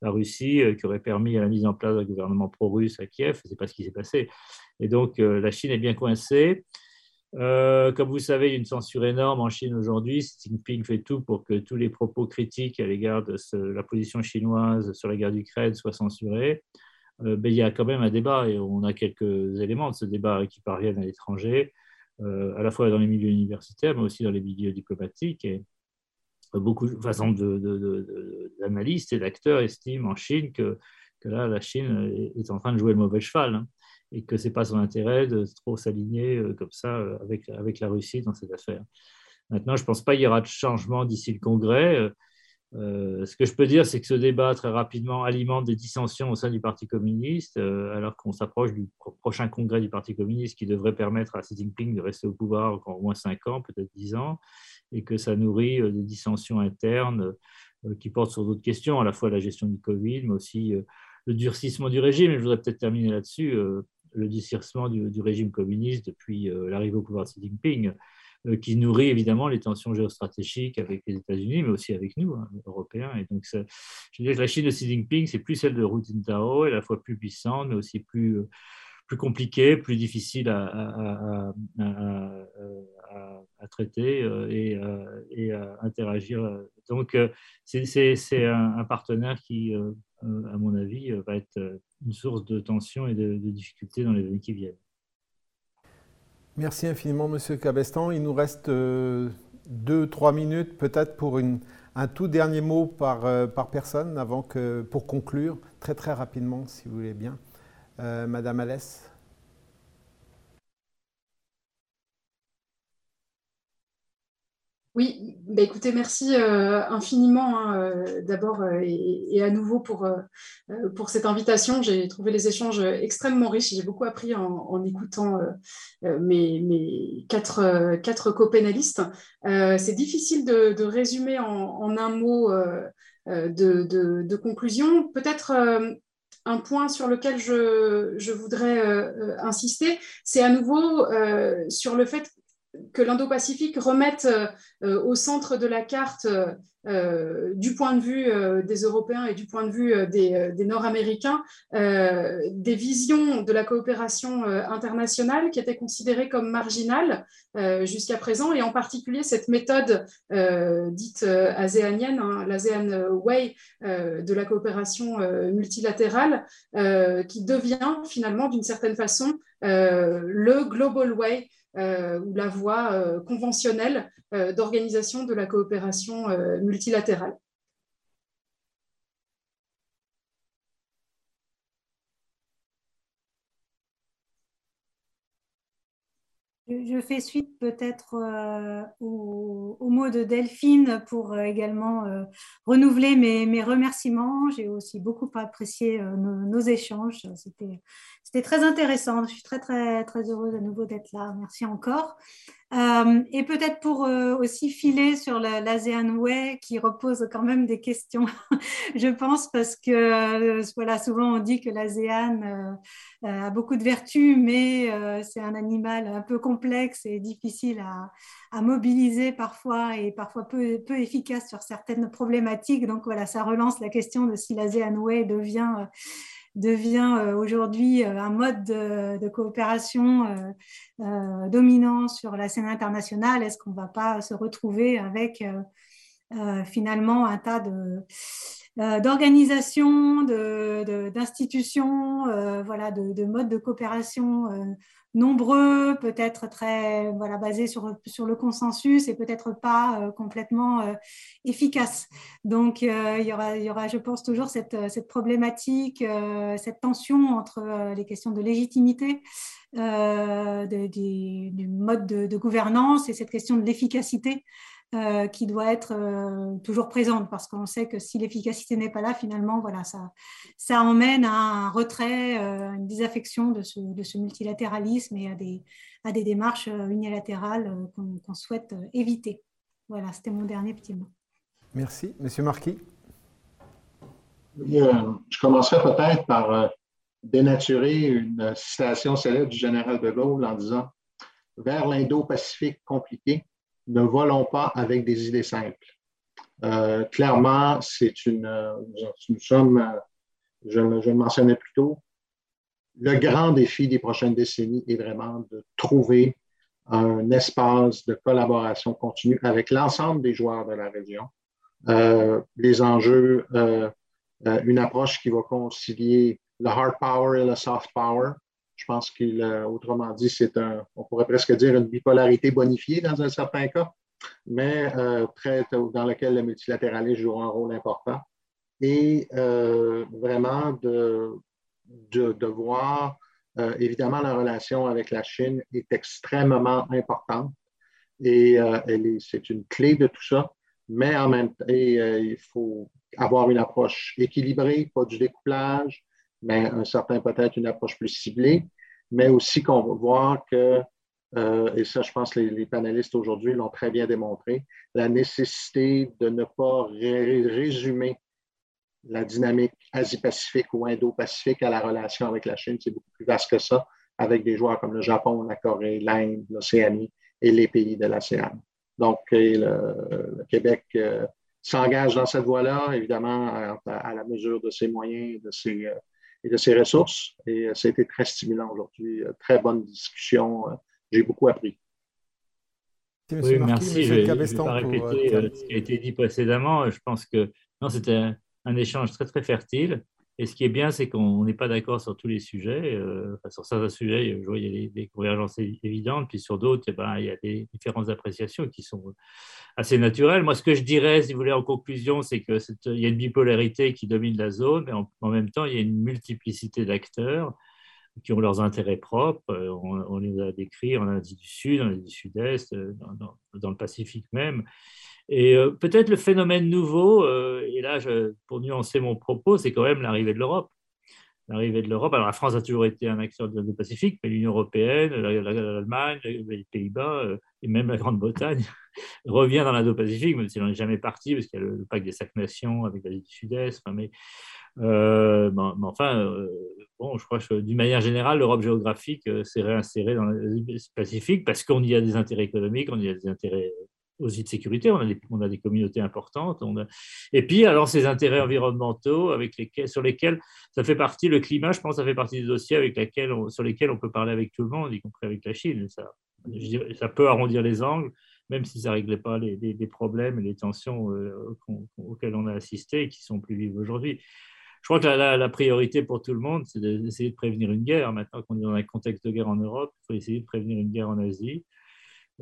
Speaker 6: la, Russie, qui aurait permis la mise en place d'un gouvernement pro-russe à Kiev. C'est pas ce qui s'est passé. Et donc la Chine est bien coincée. Euh, comme vous savez, il y a une censure énorme en Chine aujourd'hui. Xi Jinping fait tout pour que tous les propos critiques à l'égard de la position chinoise sur la guerre d'Ukraine soient censurés. Euh, mais il y a quand même un débat et on a quelques éléments de ce débat qui parviennent à l'étranger, euh, à la fois dans les milieux universitaires, mais aussi dans les milieux diplomatiques. Et beaucoup d'analystes et d'acteurs estiment en Chine que, que, là, la Chine est en train de jouer le mauvais cheval. Hein et que ce n'est pas son intérêt de trop s'aligner euh, comme ça euh, avec, avec la Russie dans cette affaire. Maintenant, je ne pense pas qu'il y aura de changement d'ici le Congrès. Euh, ce que je peux dire, c'est que ce débat très rapidement alimente des dissensions au sein du Parti communiste, alors qu'on s'approche du prochain congrès du Parti communiste qui devrait permettre à Xi Jinping de rester au pouvoir encore au moins 5 ans, peut-être 10 ans, et que ça nourrit des dissensions internes qui portent sur d'autres questions, à la fois la gestion du Covid, mais aussi le durcissement du régime. Je voudrais peut-être terminer là-dessus le durcissement du, régime communiste depuis euh, l'arrivée au pouvoir de Xi Jinping, euh, qui nourrit évidemment les tensions géostratégiques avec les États-Unis, mais aussi avec nous, hein, Européens. Et donc, je dirais que la Chine de Xi Jinping, c'est plus celle de Hu Jintao, à la fois plus puissante, mais aussi plus, euh, plus compliquée, plus difficile à, à, traiter et, et, à interagir. Donc, c'est un, un, partenaire qui, à mon avis, va être une source de tension et de, difficultés dans les années qui viennent.
Speaker 2: Merci infiniment, Monsieur Cabestan. Il nous reste euh, deux, trois minutes peut-être pour un tout dernier mot par, euh, par personne avant que, pour conclure, très très rapidement, si vous voulez bien. Euh, Madame Alès.
Speaker 3: Oui, bah écoutez, merci euh, infiniment hein, euh, d'abord euh, et, à nouveau pour, cette invitation. J'ai trouvé les échanges extrêmement riches. J'ai beaucoup appris en, écoutant mes, quatre, quatre copénalistes. C'est difficile de, résumer en, un mot de, conclusion. Peut-être un point sur lequel je, je voudrais insister, c'est à nouveau sur le fait que l'Indo-Pacifique remette euh, au centre de la carte euh, du point de vue euh, des Européens et du point de vue des, Nord-Américains, des visions de la coopération internationale qui étaient considérées comme marginales jusqu'à présent, et en particulier cette méthode dite aséanienne, hein, l'ASEAN Way de la coopération multilatérale, qui devient finalement d'une certaine façon le Global Way ou la voie euh, conventionnelle euh, d'organisation de la coopération multilatérale.
Speaker 4: Je fais suite peut-être euh, au, mot de Delphine pour euh, également euh, renouveler mes, remerciements. J'ai aussi beaucoup apprécié nos, échanges. C'était très intéressant. Je suis très, très, très heureuse à nouveau d'être là. Merci encore. Euh, et peut-être pour euh, aussi filer sur l'ASEAN Way qui repose quand même des questions, je pense, parce que euh, voilà, souvent on dit que l'ASEAN a beaucoup de vertus, mais c'est un animal un peu complexe et difficile à, à mobiliser parfois et parfois peu, peu, efficace sur certaines problématiques. Donc voilà, ça relance la question de si l'ASEAN Way devient devient euh, aujourd'hui euh, un mode de, coopération euh, dominant sur la scène internationale, est-ce qu'on ne va pas se retrouver avec finalement un tas d'organisations, d'institutions, voilà, de, modes de coopération nombreux, peut-être très voilà, basés sur, sur le consensus et peut-être pas euh, complètement euh, efficaces. Donc, euh, il, y aura, il y aura, je pense, toujours cette, cette problématique, cette tension entre les questions de légitimité du mode de, de, gouvernance et cette question de l'efficacité euh, qui doit être euh, toujours présente parce qu'on sait que si l'efficacité n'est pas là, finalement, voilà, ça, ça emmène à un retrait, euh, une désaffection de ce, de ce, multilatéralisme et à des, à des démarches unilatérales qu'on souhaite éviter. Voilà, c'était mon dernier petit mot.
Speaker 2: Merci. Monsieur Marquis
Speaker 5: Je commencerai peut-être par dénaturer une citation célèbre du général de Gaulle en disant Vers l'Indo-Pacifique compliqué, ne volons pas avec des idées simples. Euh, clairement, c'est une, euh, nous sommes, euh, je, je, le mentionnais plus tôt, le grand défi des prochaines décennies est vraiment de trouver un espace de collaboration continue avec l'ensemble des joueurs de la région. les enjeux, une approche qui va concilier le hard power et le soft power, je pense qu'autrement dit, c'est un, on pourrait presque dire une bipolarité bonifiée dans un certain cas, mais euh, dans lequel le multilatéralisme jouera un rôle important. Et euh, vraiment de, de, voir, euh, évidemment, la relation avec la Chine est extrêmement importante et c'est une clé de tout ça, mais en même temps, il faut avoir une approche équilibrée, pas du découplage, mais un certain peut-être une approche plus ciblée, mais aussi qu'on va voir que, euh, et ça je pense que les, panélistes aujourd'hui l'ont très bien démontré, la nécessité de ne pas résumer la dynamique Asie-Pacifique ou Indo-Pacifique à la relation avec la Chine. C'est beaucoup plus vaste que ça, avec des joueurs comme le Japon, la Corée, l'Inde, l'Océanie et les pays de l'ASEAN. Donc, le, Québec euh, s'engage dans cette voie-là, évidemment, à, la mesure de ses moyens, de ses, euh, et de ses ressources. Et euh, ça a été très stimulant aujourd'hui. Euh, très bonne discussion. Euh, j'ai beaucoup appris.
Speaker 6: Oui, merci. je ne vais pas répéter ce qui a été dit précédemment. Je pense que c'était un, échange très, très fertile. Et ce qui est bien, c'est qu'on n'est pas d'accord sur tous les sujets. sur certains sujets, il y a des, convergences évidentes, puis sur d'autres, eh ben, il y a des différentes appréciations qui sont assez naturel. Moi, ce que je dirais, si vous voulez, en conclusion, c'est qu'il y a une bipolarité qui domine la zone, mais en, même temps, il y a une multiplicité d'acteurs qui ont leurs intérêts propres. Euh, on, les a décrits en Asie du Sud, en Asie du Sud-Est, euh, dans, le Pacifique même. Et euh, peut-être le phénomène nouveau, et là, pour nuancer mon propos, c'est quand même l'arrivée de l'Europe l'arrivée de l'Europe. Alors la France a toujours été un acteur du Pacifique, mais l'Union européenne, l'Allemagne, les Pays-Bas et même la Grande-Bretagne revient dans l'Indo-Pacifique, même si on n'est jamais parti, parce qu'il y a le, pacte des cinq nations avec l'Asie du Sud-Est. mais, euh, enfin, euh, bon, je crois que d'une manière générale, l'Europe géographique euh, s'est réinsérée dans l'Asie-Pacifique parce qu'on y a des intérêts économiques, on y a des intérêts aussi de sécurité. On a des, on a des communautés importantes. On a... Et puis, alors, ces intérêts environnementaux avec lesquels, sur lesquels ça fait partie, le climat, je pense, ça fait partie des dossiers avec lesquels sur lesquels on peut parler avec tout le monde, y compris avec la Chine. Ça, ça peut arrondir les angles, même si ça ne réglait pas les, les, problèmes et les tensions euh, auxquelles on a assisté et qui sont plus vives aujourd'hui. Je crois que la, la, priorité pour tout le monde, c'est d'essayer de prévenir une guerre. Maintenant qu'on est dans un contexte de guerre en Europe, il faut essayer de prévenir une guerre en Asie.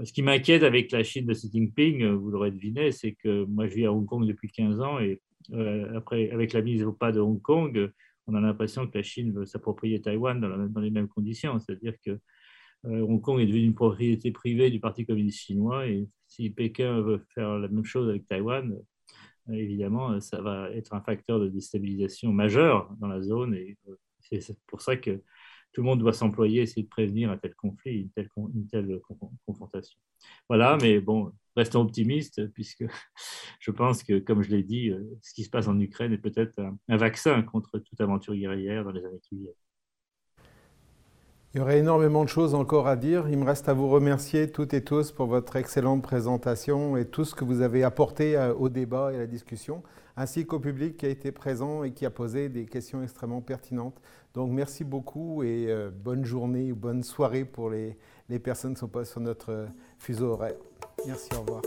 Speaker 6: Ce qui m'inquiète avec la Chine de Xi Jinping, euh, vous l'aurez deviné, c'est que moi je vis à Hong Kong depuis 15 ans et euh, après, avec la mise au pas de Hong Kong, on a l'impression que la Chine veut s'approprier Taïwan dans, les mêmes conditions. C'est-à-dire que euh, Hong Kong est devenu une propriété privée du Parti communiste chinois et si Pékin veut faire la même chose avec Taïwan, évidemment, ça va être un facteur de déstabilisation majeur dans la zone et c'est pour ça que tout le monde doit s'employer, essayer de prévenir un tel conflit, une telle, confrontation. Voilà, mais bon, restons optimistes, puisque je pense que, comme je l'ai dit, euh, ce qui se passe en Ukraine est peut-être un, vaccin contre toute aventure guerrière dans les années qui viennent.
Speaker 2: Il y aurait énormément de choses encore à dire. Il me reste à vous remercier toutes et tous pour votre excellente présentation et tout ce que vous avez apporté euh, au débat et à la discussion, ainsi qu'au public qui a été présent et qui a posé des questions extrêmement pertinentes. Donc merci beaucoup et euh, bonne journée ou bonne soirée pour les, les personnes qui sont pas sur notre euh, fuseau horaire. Merci, au revoir.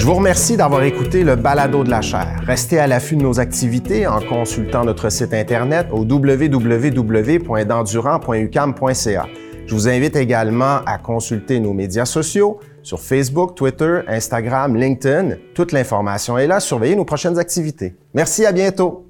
Speaker 1: Je vous remercie d'avoir écouté le balado de la chaire. Restez à l'affût de nos activités en consultant notre site internet au www.dendurant.ucam.ca. Je vous invite également à consulter nos médias sociaux sur Facebook, Twitter, Instagram, LinkedIn. Toute l'information est là. Surveillez nos prochaines activités. Merci, à bientôt.